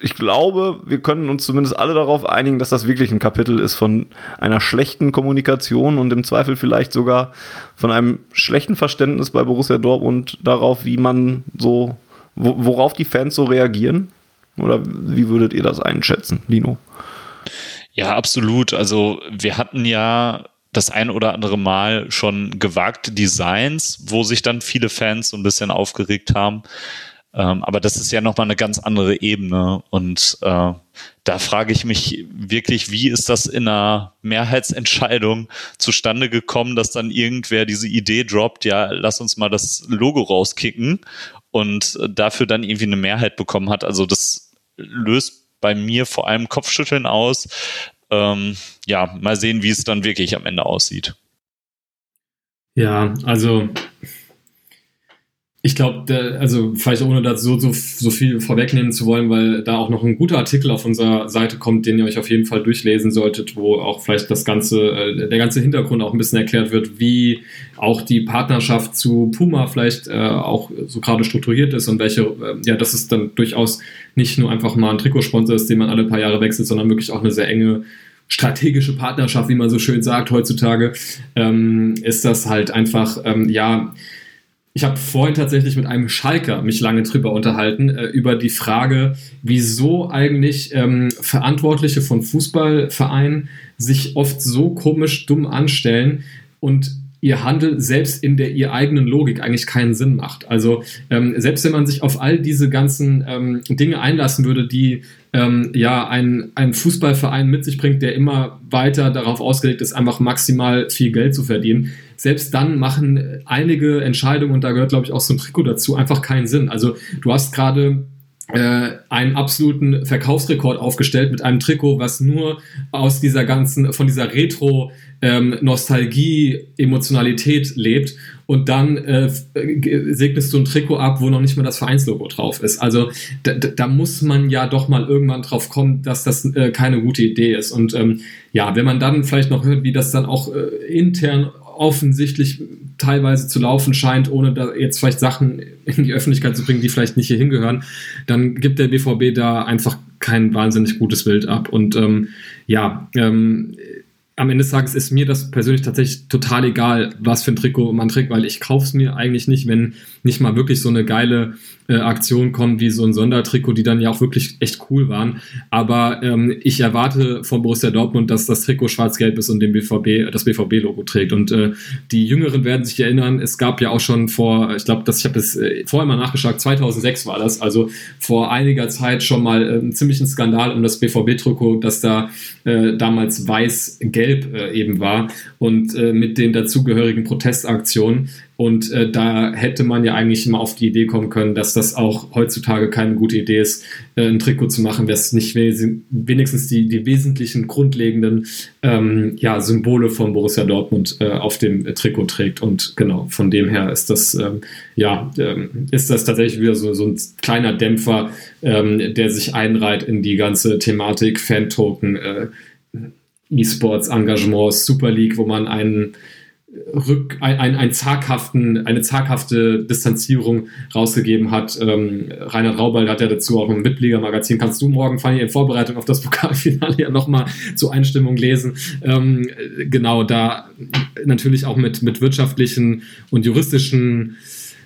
ich glaube, wir können uns zumindest alle darauf einigen, dass das wirklich ein Kapitel ist von einer schlechten Kommunikation und im Zweifel vielleicht sogar von einem schlechten Verständnis bei Borussia Dortmund darauf, wie man so, worauf die Fans so reagieren. Oder wie würdet ihr das einschätzen, Lino? Ja, absolut. Also wir hatten ja das ein oder andere Mal schon gewagte Designs, wo sich dann viele Fans so ein bisschen aufgeregt haben. Ähm, aber das ist ja nochmal eine ganz andere Ebene. Und äh, da frage ich mich wirklich, wie ist das in einer Mehrheitsentscheidung zustande gekommen, dass dann irgendwer diese Idee droppt, ja, lass uns mal das Logo rauskicken und dafür dann irgendwie eine Mehrheit bekommen hat. Also das löst bei mir vor allem Kopfschütteln aus. Ähm, ja, mal sehen, wie es dann wirklich am Ende aussieht. Ja, also ich glaube, also vielleicht ohne da so, so, so viel vorwegnehmen zu wollen, weil da auch noch ein guter Artikel auf unserer Seite kommt, den ihr euch auf jeden Fall durchlesen solltet, wo auch vielleicht das ganze, äh, der ganze Hintergrund auch ein bisschen erklärt wird, wie auch die Partnerschaft zu Puma vielleicht äh, auch so gerade strukturiert ist und welche, äh, ja, dass es dann durchaus nicht nur einfach mal ein Trikotsponsor ist, den man alle paar Jahre wechselt, sondern wirklich auch eine sehr enge strategische Partnerschaft, wie man so schön sagt heutzutage, ähm, ist das halt einfach, ähm, ja, ich habe vorhin tatsächlich mit einem Schalker mich lange drüber unterhalten, äh, über die Frage, wieso eigentlich ähm, Verantwortliche von Fußballvereinen sich oft so komisch dumm anstellen und ihr Handel selbst in der ihr eigenen Logik eigentlich keinen Sinn macht. Also ähm, selbst wenn man sich auf all diese ganzen ähm, Dinge einlassen würde, die ähm, ja ein, ein Fußballverein mit sich bringt, der immer weiter darauf ausgelegt ist, einfach maximal viel Geld zu verdienen, selbst dann machen einige Entscheidungen, und da gehört, glaube ich, auch so ein Trikot dazu, einfach keinen Sinn. Also du hast gerade äh, einen absoluten Verkaufsrekord aufgestellt mit einem Trikot, was nur aus dieser ganzen, von dieser Retro- ähm, Nostalgie, Emotionalität lebt und dann äh, segnest du ein Trikot ab, wo noch nicht mal das Vereinslogo drauf ist. Also da, da muss man ja doch mal irgendwann drauf kommen, dass das äh, keine gute Idee ist. Und ähm, ja, wenn man dann vielleicht noch hört, wie das dann auch äh, intern offensichtlich teilweise zu laufen scheint, ohne da jetzt vielleicht Sachen in die Öffentlichkeit zu bringen, die vielleicht nicht hier hingehören, dann gibt der BVB da einfach kein wahnsinnig gutes Bild ab. Und ähm, ja, ähm, am Ende des Tages ist mir das persönlich tatsächlich total egal, was für ein Trikot man trägt, weil ich kaufe es mir eigentlich nicht, wenn nicht mal wirklich so eine geile äh, Aktionen kommt, wie so ein Sondertrikot, die dann ja auch wirklich echt cool waren. Aber ähm, ich erwarte von Borussia Dortmund, dass das Trikot schwarz-gelb ist und den BVB, das BVB-Logo trägt. Und äh, die Jüngeren werden sich erinnern, es gab ja auch schon vor, ich glaube, ich habe es äh, vorher mal nachgeschaut, 2006 war das, also vor einiger Zeit schon mal äh, einen ziemlichen Skandal um das BVB-Trikot, das da äh, damals weiß-gelb äh, eben war und äh, mit den dazugehörigen Protestaktionen. Und äh, da hätte man ja eigentlich mal auf die Idee kommen können, dass das auch heutzutage keine gute Idee ist, äh, ein Trikot zu machen, das nicht wenigstens die, die wesentlichen grundlegenden ähm, ja, Symbole von Borussia Dortmund äh, auf dem Trikot trägt. Und genau, von dem her ist das, ähm, ja, ähm, ist das tatsächlich wieder so, so ein kleiner Dämpfer, ähm, der sich einreiht in die ganze Thematik Fan-Token, äh, E-Sports, Engagements, Super League, wo man einen Rück, ein, ein, ein zaghaften, eine zaghafte Distanzierung rausgegeben hat. Ähm, Reinhard Raubald hat ja dazu auch im Mitgliedermagazin. Kannst du morgen, Fanny, in Vorbereitung auf das Pokalfinale ja nochmal zur Einstimmung lesen. Ähm, genau, da natürlich auch mit, mit wirtschaftlichen und juristischen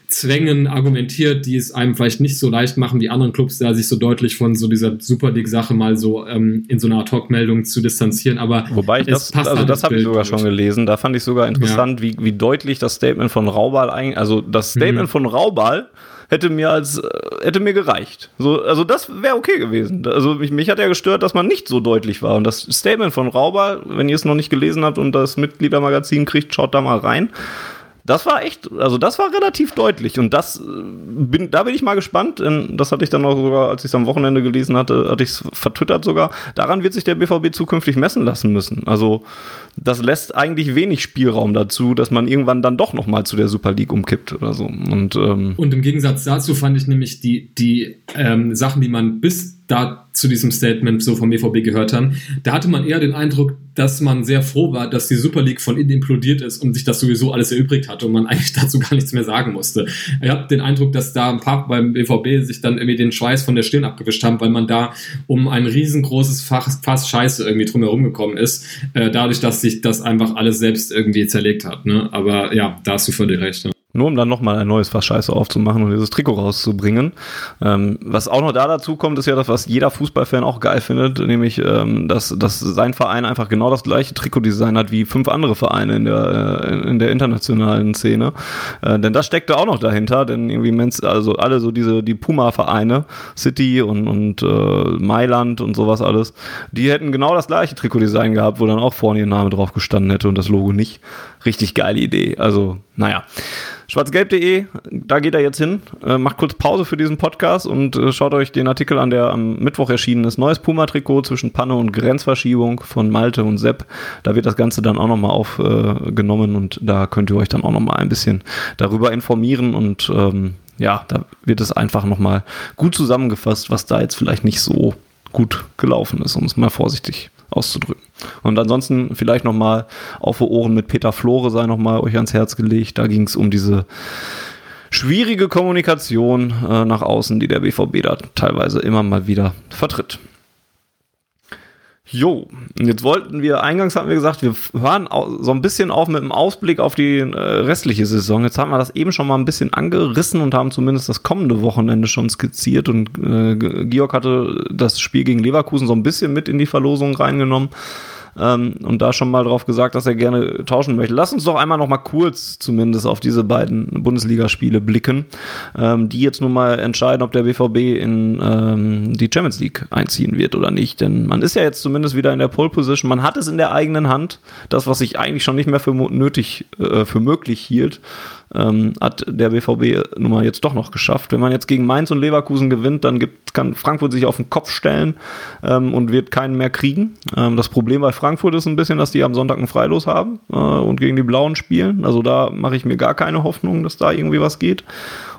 Zwängen argumentiert, die es einem vielleicht nicht so leicht machen, wie anderen Clubs, da sich so deutlich von so dieser Super League-Sache mal so ähm, in so einer Ad-Hoc-Meldung zu distanzieren. Aber wobei ich das, also das habe ich sogar schon gelesen. Da fand ich sogar interessant, ja. wie, wie deutlich das Statement von Raubal eigentlich, also das Statement mhm. von Raubal hätte mir als äh, hätte mir gereicht. So, also das wäre okay gewesen. Also mich, mich hat ja gestört, dass man nicht so deutlich war. Und das Statement von Raubal, wenn ihr es noch nicht gelesen habt und das Mitgliedermagazin kriegt, schaut da mal rein. Das war echt, also das war relativ deutlich und das äh, bin, da bin ich mal gespannt. Denn das hatte ich dann auch sogar, als ich es am Wochenende gelesen hatte, hatte ich es vertwittert sogar. Daran wird sich der BVB zukünftig messen lassen müssen. Also das lässt eigentlich wenig Spielraum dazu, dass man irgendwann dann doch nochmal zu der Super League umkippt oder so. Und, ähm und im Gegensatz dazu fand ich nämlich die, die ähm, Sachen, die man bis da zu diesem Statement so vom BVB gehört haben, da hatte man eher den Eindruck, dass man sehr froh war, dass die Super League von innen implodiert ist und sich das sowieso alles erübrigt hat und man eigentlich dazu gar nichts mehr sagen musste. Ich habe den Eindruck, dass da ein paar beim BVB sich dann irgendwie den Schweiß von der Stirn abgewischt haben, weil man da um ein riesengroßes Fass, Fass Scheiße irgendwie drumherum gekommen ist, äh, dadurch, dass sich das einfach alles selbst irgendwie zerlegt hat. Ne? Aber ja, da hast du völlig recht. Ne? Nur um dann nochmal ein neues Fass Scheiße aufzumachen und dieses Trikot rauszubringen. Ähm, was auch noch da dazu kommt, ist ja das, was jeder Fußballfan auch geil findet, nämlich, ähm, dass, dass sein Verein einfach genau das gleiche Trikotdesign hat wie fünf andere Vereine in der, äh, in der internationalen Szene. Äh, denn das steckte auch noch dahinter, denn irgendwie, also alle so diese, die Puma-Vereine, City und, und äh, Mailand und sowas alles, die hätten genau das gleiche Trikotdesign gehabt, wo dann auch vorne ihr Name drauf gestanden hätte und das Logo nicht. Richtig geile Idee. Also, naja. Schwarzgelb.de, da geht er jetzt hin. Äh, macht kurz Pause für diesen Podcast und äh, schaut euch den Artikel an, der am Mittwoch erschienen ist. Neues Puma-Trikot zwischen Panne und Grenzverschiebung von Malte und Sepp. Da wird das Ganze dann auch nochmal aufgenommen äh, und da könnt ihr euch dann auch nochmal ein bisschen darüber informieren und ähm, ja, da wird es einfach nochmal gut zusammengefasst, was da jetzt vielleicht nicht so gut gelaufen ist, um es mal vorsichtig auszudrücken. Und ansonsten vielleicht nochmal auf Ohren mit Peter Flore sei nochmal euch ans Herz gelegt. Da ging es um diese schwierige Kommunikation äh, nach außen, die der BVB da teilweise immer mal wieder vertritt. Jo, jetzt wollten wir, eingangs hatten wir gesagt, wir hören so ein bisschen auf mit einem Ausblick auf die äh, restliche Saison. Jetzt haben wir das eben schon mal ein bisschen angerissen und haben zumindest das kommende Wochenende schon skizziert und äh, Georg hatte das Spiel gegen Leverkusen so ein bisschen mit in die Verlosung reingenommen ähm, und da schon mal drauf gesagt, dass er gerne tauschen möchte. Lass uns doch einmal noch mal kurz zumindest auf diese beiden Bundesligaspiele blicken, ähm, die jetzt nun mal entscheiden, ob der BVB in ähm, die Champions League einziehen wird oder nicht. Denn man ist ja jetzt zumindest wieder in der Pole Position. Man hat es in der eigenen Hand. Das, was ich eigentlich schon nicht mehr für nötig, äh, für möglich hielt ähm, hat der BVB nun mal jetzt doch noch geschafft. Wenn man jetzt gegen Mainz und Leverkusen gewinnt, dann gibt, kann Frankfurt sich auf den Kopf stellen ähm, und wird keinen mehr kriegen. Ähm, das Problem bei Frankfurt ist ein bisschen, dass die am Sonntag ein Freilos haben äh, und gegen die Blauen spielen. Also da mache ich mir gar keine Hoffnung, dass da irgendwie was geht.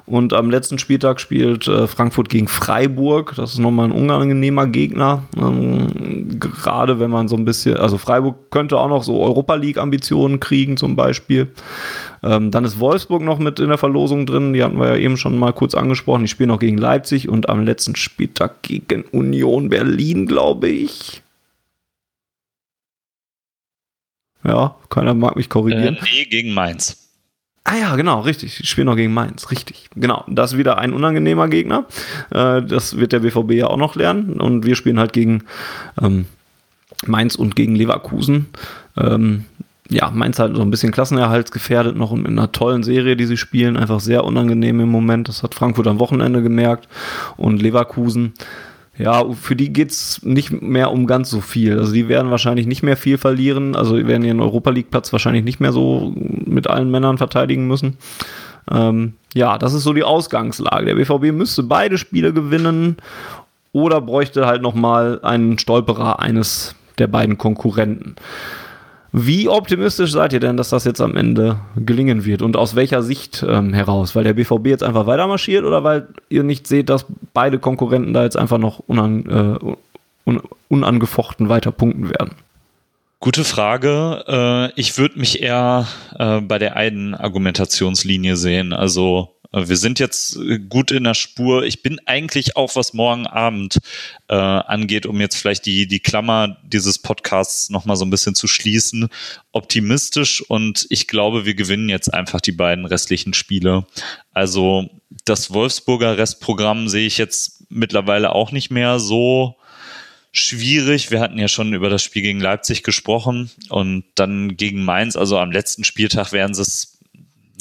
Und am letzten Spieltag spielt äh, Frankfurt gegen Freiburg. Das ist nochmal ein unangenehmer Gegner. Ähm, gerade wenn man so ein bisschen, also Freiburg könnte auch noch so Europa League-Ambitionen kriegen zum Beispiel. Ähm, dann ist Wolfsburg noch mit in der Verlosung drin. Die hatten wir ja eben schon mal kurz angesprochen. Die spielen auch gegen Leipzig und am letzten Spieltag gegen Union Berlin, glaube ich. Ja, keiner mag mich korrigieren. Äh, nee, gegen Mainz. Ah ja, genau, richtig. Spielen noch gegen Mainz, richtig. Genau, das ist wieder ein unangenehmer Gegner. Äh, das wird der BVB ja auch noch lernen. Und wir spielen halt gegen ähm, Mainz und gegen Leverkusen. Ähm, ja, Mainz halt so ein bisschen klassenerhaltsgefährdet noch in einer tollen Serie, die sie spielen. Einfach sehr unangenehm im Moment. Das hat Frankfurt am Wochenende gemerkt. Und Leverkusen ja, für die geht's nicht mehr um ganz so viel. Also die werden wahrscheinlich nicht mehr viel verlieren. Also die werden ihren Europa League Platz wahrscheinlich nicht mehr so mit allen Männern verteidigen müssen. Ähm, ja, das ist so die Ausgangslage. Der BVB müsste beide Spiele gewinnen oder bräuchte halt nochmal einen Stolperer eines der beiden Konkurrenten. Wie optimistisch seid ihr denn, dass das jetzt am Ende gelingen wird und aus welcher Sicht ähm, heraus? Weil der BVB jetzt einfach weiter marschiert oder weil ihr nicht seht, dass beide Konkurrenten da jetzt einfach noch unan, äh, un, unangefochten weiter punkten werden? Gute Frage. Äh, ich würde mich eher äh, bei der einen Argumentationslinie sehen. Also wir sind jetzt äh, gut in der Spur. Ich bin eigentlich auch, was morgen Abend äh, angeht, um jetzt vielleicht die, die Klammer dieses Podcasts nochmal so ein bisschen zu schließen, optimistisch und ich glaube, wir gewinnen jetzt einfach die beiden restlichen Spiele. Also das Wolfsburger Restprogramm sehe ich jetzt mittlerweile auch nicht mehr so schwierig. Wir hatten ja schon über das Spiel gegen Leipzig gesprochen und dann gegen Mainz. Also am letzten Spieltag werden sie es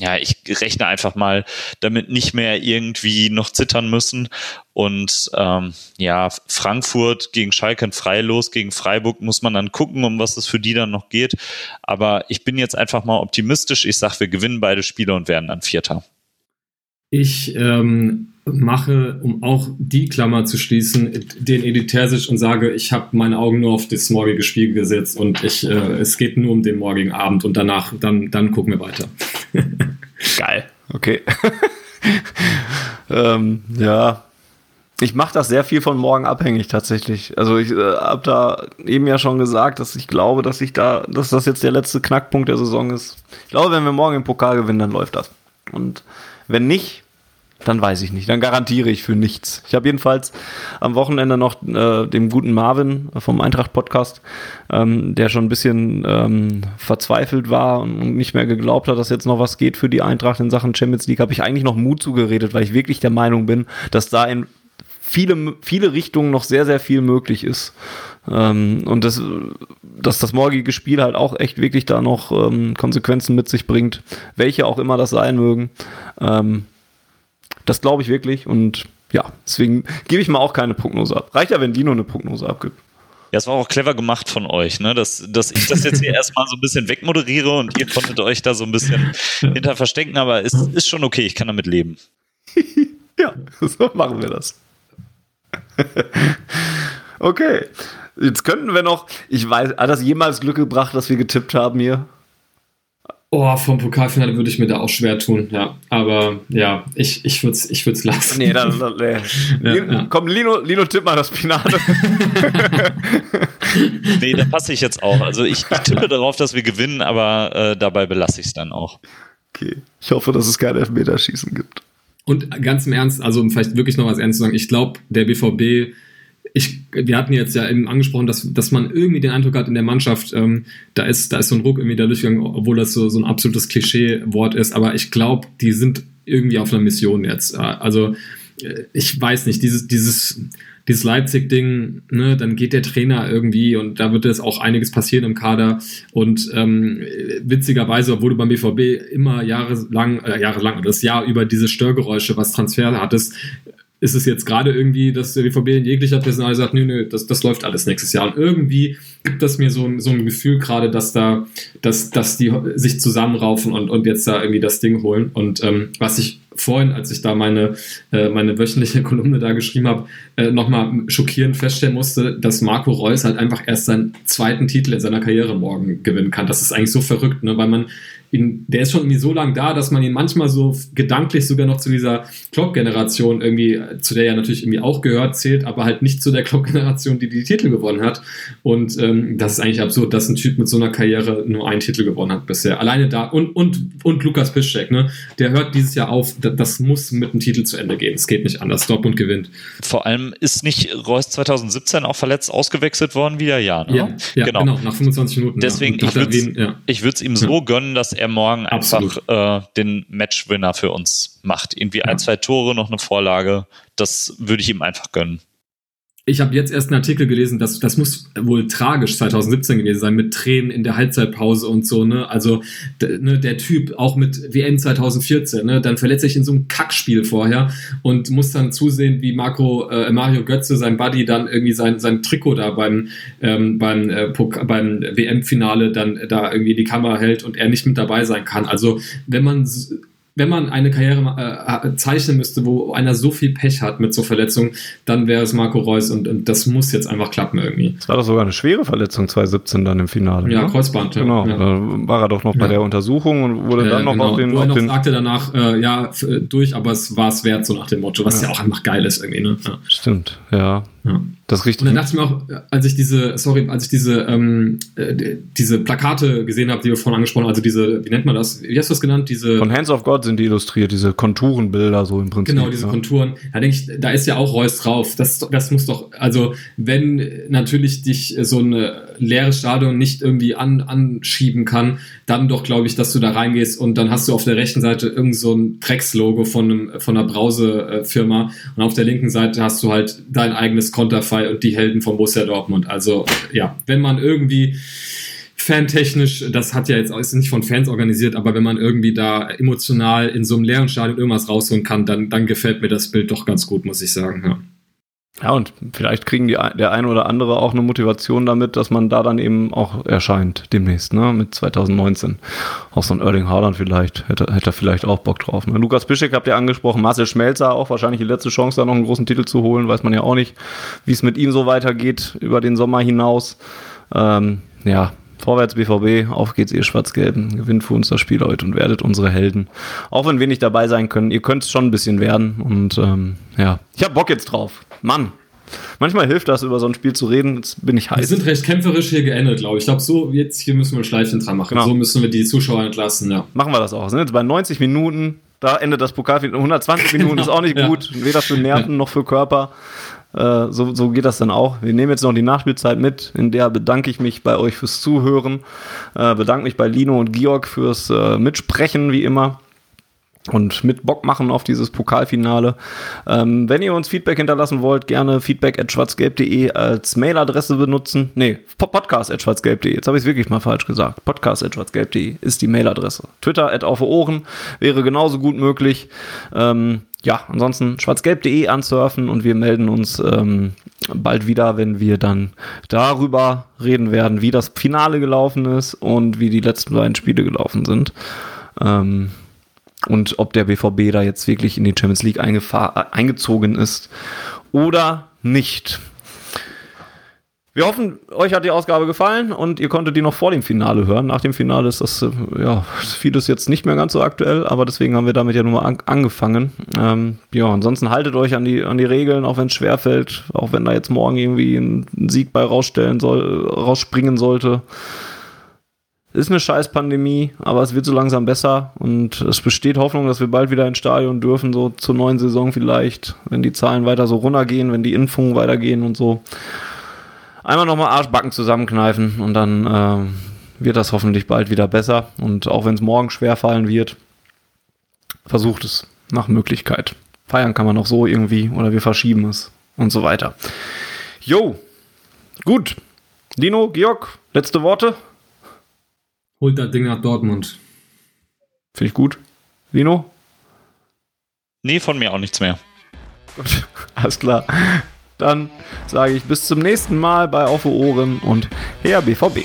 ja, ich rechne einfach mal damit nicht mehr irgendwie noch zittern müssen. Und ähm, ja, Frankfurt gegen Schalke und Freilos, gegen Freiburg muss man dann gucken, um was es für die dann noch geht. Aber ich bin jetzt einfach mal optimistisch. Ich sage, wir gewinnen beide Spiele und werden dann Vierter. Ich ähm, mache, um auch die Klammer zu schließen, den Editärsisch und sage, ich habe meine Augen nur auf das morgige Spiel gesetzt und ich, äh, es geht nur um den morgigen Abend und danach, dann, dann gucken wir weiter. Geil, okay. ähm, ja, ich mache das sehr viel von morgen abhängig tatsächlich. Also ich äh, habe da eben ja schon gesagt, dass ich glaube, dass ich da, dass das jetzt der letzte Knackpunkt der Saison ist. Ich glaube, wenn wir morgen im Pokal gewinnen, dann läuft das. Und wenn nicht, dann weiß ich nicht. Dann garantiere ich für nichts. Ich habe jedenfalls am Wochenende noch äh, dem guten Marvin vom Eintracht-Podcast, ähm, der schon ein bisschen ähm, verzweifelt war und nicht mehr geglaubt hat, dass jetzt noch was geht für die Eintracht in Sachen Champions League, habe ich eigentlich noch Mut zugeredet, weil ich wirklich der Meinung bin, dass da in viele, viele Richtungen noch sehr, sehr viel möglich ist. Ähm, und das, dass das morgige Spiel halt auch echt wirklich da noch ähm, Konsequenzen mit sich bringt, welche auch immer das sein mögen. Das glaube ich wirklich und ja, deswegen gebe ich mal auch keine Prognose ab. Reicht ja, wenn Dino eine Prognose abgibt. Ja, es war auch clever gemacht von euch, ne? dass, dass ich das jetzt hier erstmal so ein bisschen wegmoderiere und ihr konntet euch da so ein bisschen hinter verstecken, aber es ist schon okay, ich kann damit leben. ja, so machen wir das. okay, jetzt könnten wir noch, ich weiß, hat das jemals Glück gebracht, dass wir getippt haben hier? Oh, vom Pokalfinale würde ich mir da auch schwer tun, ja. Aber ja, ich, ich würde es ich würd's lassen. Nee, dann, dann nee. ja, Lino, ja. Komm, Lino, Lino, tipp mal das Finale. nee, da passe ich jetzt auch. Also ich, ich tippe darauf, dass wir gewinnen, aber äh, dabei belasse ich es dann auch. Okay. Ich hoffe, dass es kein Elfmeterschießen gibt. Und ganz im Ernst, also um vielleicht wirklich noch was ernst zu sagen, ich glaube, der BVB ich, wir hatten jetzt ja eben angesprochen, dass, dass man irgendwie den Eindruck hat in der Mannschaft, ähm, da, ist, da ist so ein Ruck irgendwie da durchgegangen, obwohl das so, so ein absolutes Klischee-Wort ist. Aber ich glaube, die sind irgendwie auf einer Mission jetzt. Also äh, ich weiß nicht, dieses, dieses, dieses Leipzig-Ding, ne, dann geht der Trainer irgendwie und da wird jetzt auch einiges passieren im Kader. Und ähm, witzigerweise, obwohl du beim BVB immer jahrelang, äh, jahrelang, das Jahr über diese Störgeräusche, was Transfer hattest, ist es jetzt gerade irgendwie, dass der BVB in jeglicher Personal sagt, nö, nö, das, das läuft alles nächstes Jahr. Und irgendwie gibt das mir so, so ein Gefühl gerade, dass da, dass, dass die sich zusammenraufen und, und jetzt da irgendwie das Ding holen. Und ähm, was ich vorhin, als ich da meine, äh, meine wöchentliche Kolumne da geschrieben habe, äh, nochmal schockierend feststellen musste, dass Marco Reus halt einfach erst seinen zweiten Titel in seiner Karriere morgen gewinnen kann. Das ist eigentlich so verrückt, ne? weil man ihn, der ist schon irgendwie so lang da, dass man ihn manchmal so gedanklich sogar noch zu dieser Klopp-Generation irgendwie, zu der er natürlich irgendwie auch gehört, zählt, aber halt nicht zu der Klopp-Generation, die die Titel gewonnen hat. Und ähm, das ist eigentlich absurd, dass ein Typ mit so einer Karriere nur einen Titel gewonnen hat bisher. Alleine da und, und, und Lukas Piszczek, ne? Der hört dieses Jahr auf, das muss mit dem Titel zu Ende gehen. Es geht nicht anders. Dortmund gewinnt. Vor allem ist nicht Reus 2017 auch verletzt ausgewechselt worden wieder? Ja, ne? ja, ja genau. genau. nach 25 Minuten. Deswegen, ja. ich würde es ja. ihm so gönnen, dass er morgen Absolut. einfach äh, den Matchwinner für uns macht. Irgendwie ja. ein, zwei Tore, noch eine Vorlage. Das würde ich ihm einfach gönnen ich habe jetzt erst einen Artikel gelesen, dass das muss wohl tragisch 2017 gewesen sein mit Tränen in der Halbzeitpause und so, ne? Also ne, der Typ auch mit WM 2014, ne? Dann verletzt sich in so einem Kackspiel vorher und muss dann zusehen, wie Marco äh, Mario Götze sein Buddy dann irgendwie sein sein Trikot da beim ähm, beim äh, beim WM Finale dann da irgendwie die Kamera hält und er nicht mit dabei sein kann. Also, wenn man wenn man eine Karriere äh, zeichnen müsste, wo einer so viel Pech hat mit so Verletzungen, dann wäre es Marco Reus und, und, das muss jetzt einfach klappen irgendwie. Das war doch sogar eine schwere Verletzung 2017 dann im Finale. Ja, ne? Kreuzband. Ja, genau, ja. da war er doch noch bei ja. der Untersuchung und wurde dann noch genau. auf den... Wo er noch den sagte danach, äh, ja, durch, aber es war es wert, so nach dem Motto, was ja, auch einfach geil ist irgendwie. Ne? Stimmt, ja. Ja. Das ist richtig. Und dann dachte ich mir auch, als ich diese, sorry, als ich diese, ähm, äh, diese Plakate gesehen habe, die wir vorhin angesprochen haben, also diese, wie nennt man das? Wie hast du das genannt? Diese. Von Hands of God sind die illustriert, diese Konturenbilder so im Prinzip. Genau, diese ja. Konturen. Da denke ich, da ist ja auch Reus drauf. Das, das muss doch, also wenn natürlich dich so ein leeres Stadion nicht irgendwie an, anschieben kann, dann doch glaube ich, dass du da reingehst und dann hast du auf der rechten Seite irgend so ein Dreckslogo von einem, von einer Brausefirma und auf der linken Seite hast du halt dein eigenes Konterfei und die Helden von Borussia Dortmund. Also ja, wenn man irgendwie fantechnisch, das hat ja jetzt ist nicht von Fans organisiert, aber wenn man irgendwie da emotional in so einem leeren Stadion irgendwas rausholen kann, dann, dann gefällt mir das Bild doch ganz gut, muss ich sagen. Ja. Ja, und vielleicht kriegen die, der eine oder andere auch eine Motivation damit, dass man da dann eben auch erscheint demnächst, ne, mit 2019. Auch so ein Erling Haaland vielleicht, hätte, hätte er vielleicht auch Bock drauf. Ne? Lukas Bischek habt ihr angesprochen, Marcel Schmelzer auch wahrscheinlich die letzte Chance, da noch einen großen Titel zu holen, weiß man ja auch nicht, wie es mit ihm so weitergeht über den Sommer hinaus. Ähm, ja, Vorwärts BVB, auf geht's ihr Schwarz-Gelben, gewinnt für uns das Spiel heute und werdet unsere Helden. Auch wenn wir nicht dabei sein können, ihr könnt es schon ein bisschen werden und ähm, ja, ich hab Bock jetzt drauf. Mann, manchmal hilft das, über so ein Spiel zu reden, jetzt bin ich heiß. Wir sind recht kämpferisch hier geendet, glaube ich. Ich glaube, so jetzt hier müssen wir ein Schleifchen dran machen. Genau. So müssen wir die Zuschauer entlassen, ja. Machen wir das auch. Wir sind jetzt bei 90 Minuten, da endet das Pokalfinale. 120 Minuten genau. ist auch nicht gut, weder für Nerven noch für Körper. Äh, so, so geht das dann auch. Wir nehmen jetzt noch die Nachspielzeit mit. In der bedanke ich mich bei euch fürs Zuhören. Äh, bedanke mich bei Lino und Georg fürs äh, Mitsprechen, wie immer und mit Bock machen auf dieses Pokalfinale. Ähm, wenn ihr uns Feedback hinterlassen wollt, gerne feedback at schwarzgelb.de als Mailadresse benutzen. Nee, podcast at schwarzgelb.de. Jetzt habe ich es wirklich mal falsch gesagt. Podcast at schwarzgelb.de ist die Mailadresse. Twitter at auf Ohren wäre genauso gut möglich. Ähm, ja, ansonsten schwarzgelb.de ansurfen und wir melden uns ähm, bald wieder, wenn wir dann darüber reden werden, wie das Finale gelaufen ist und wie die letzten beiden Spiele gelaufen sind. Ähm, und ob der BVB da jetzt wirklich in die Champions League eingezogen ist oder nicht. Wir hoffen, euch hat die Ausgabe gefallen und ihr konntet die noch vor dem Finale hören. Nach dem Finale ist das, äh, ja, vieles jetzt nicht mehr ganz so aktuell, aber deswegen haben wir damit ja nur mal an, angefangen. Ähm, ja, ansonsten haltet euch an die, an die Regeln, auch wenn es schwerfällt, auch wenn da jetzt morgen irgendwie ein Sieg bei rausstellen soll, rausspringen sollte. Ist eine scheiß Pandemie, aber es wird so langsam besser und es besteht Hoffnung, dass wir bald wieder ins Stadion dürfen, so zur neuen Saison vielleicht, wenn die Zahlen weiter so runtergehen, wenn die Impfungen weitergehen und so einmal nochmal Arschbacken zusammenkneifen und dann äh, wird das hoffentlich bald wieder besser. Und auch wenn es morgen schwer fallen wird, versucht es nach Möglichkeit. Feiern kann man auch so irgendwie oder wir verschieben es und so weiter. Jo, gut. Dino, Georg, letzte Worte? Holt das Ding nach Dortmund. Finde ich gut. Dino? Nee, von mir auch nichts mehr. Gut, alles klar. Dann sage ich bis zum nächsten Mal bei Auf Ohren und her BVB.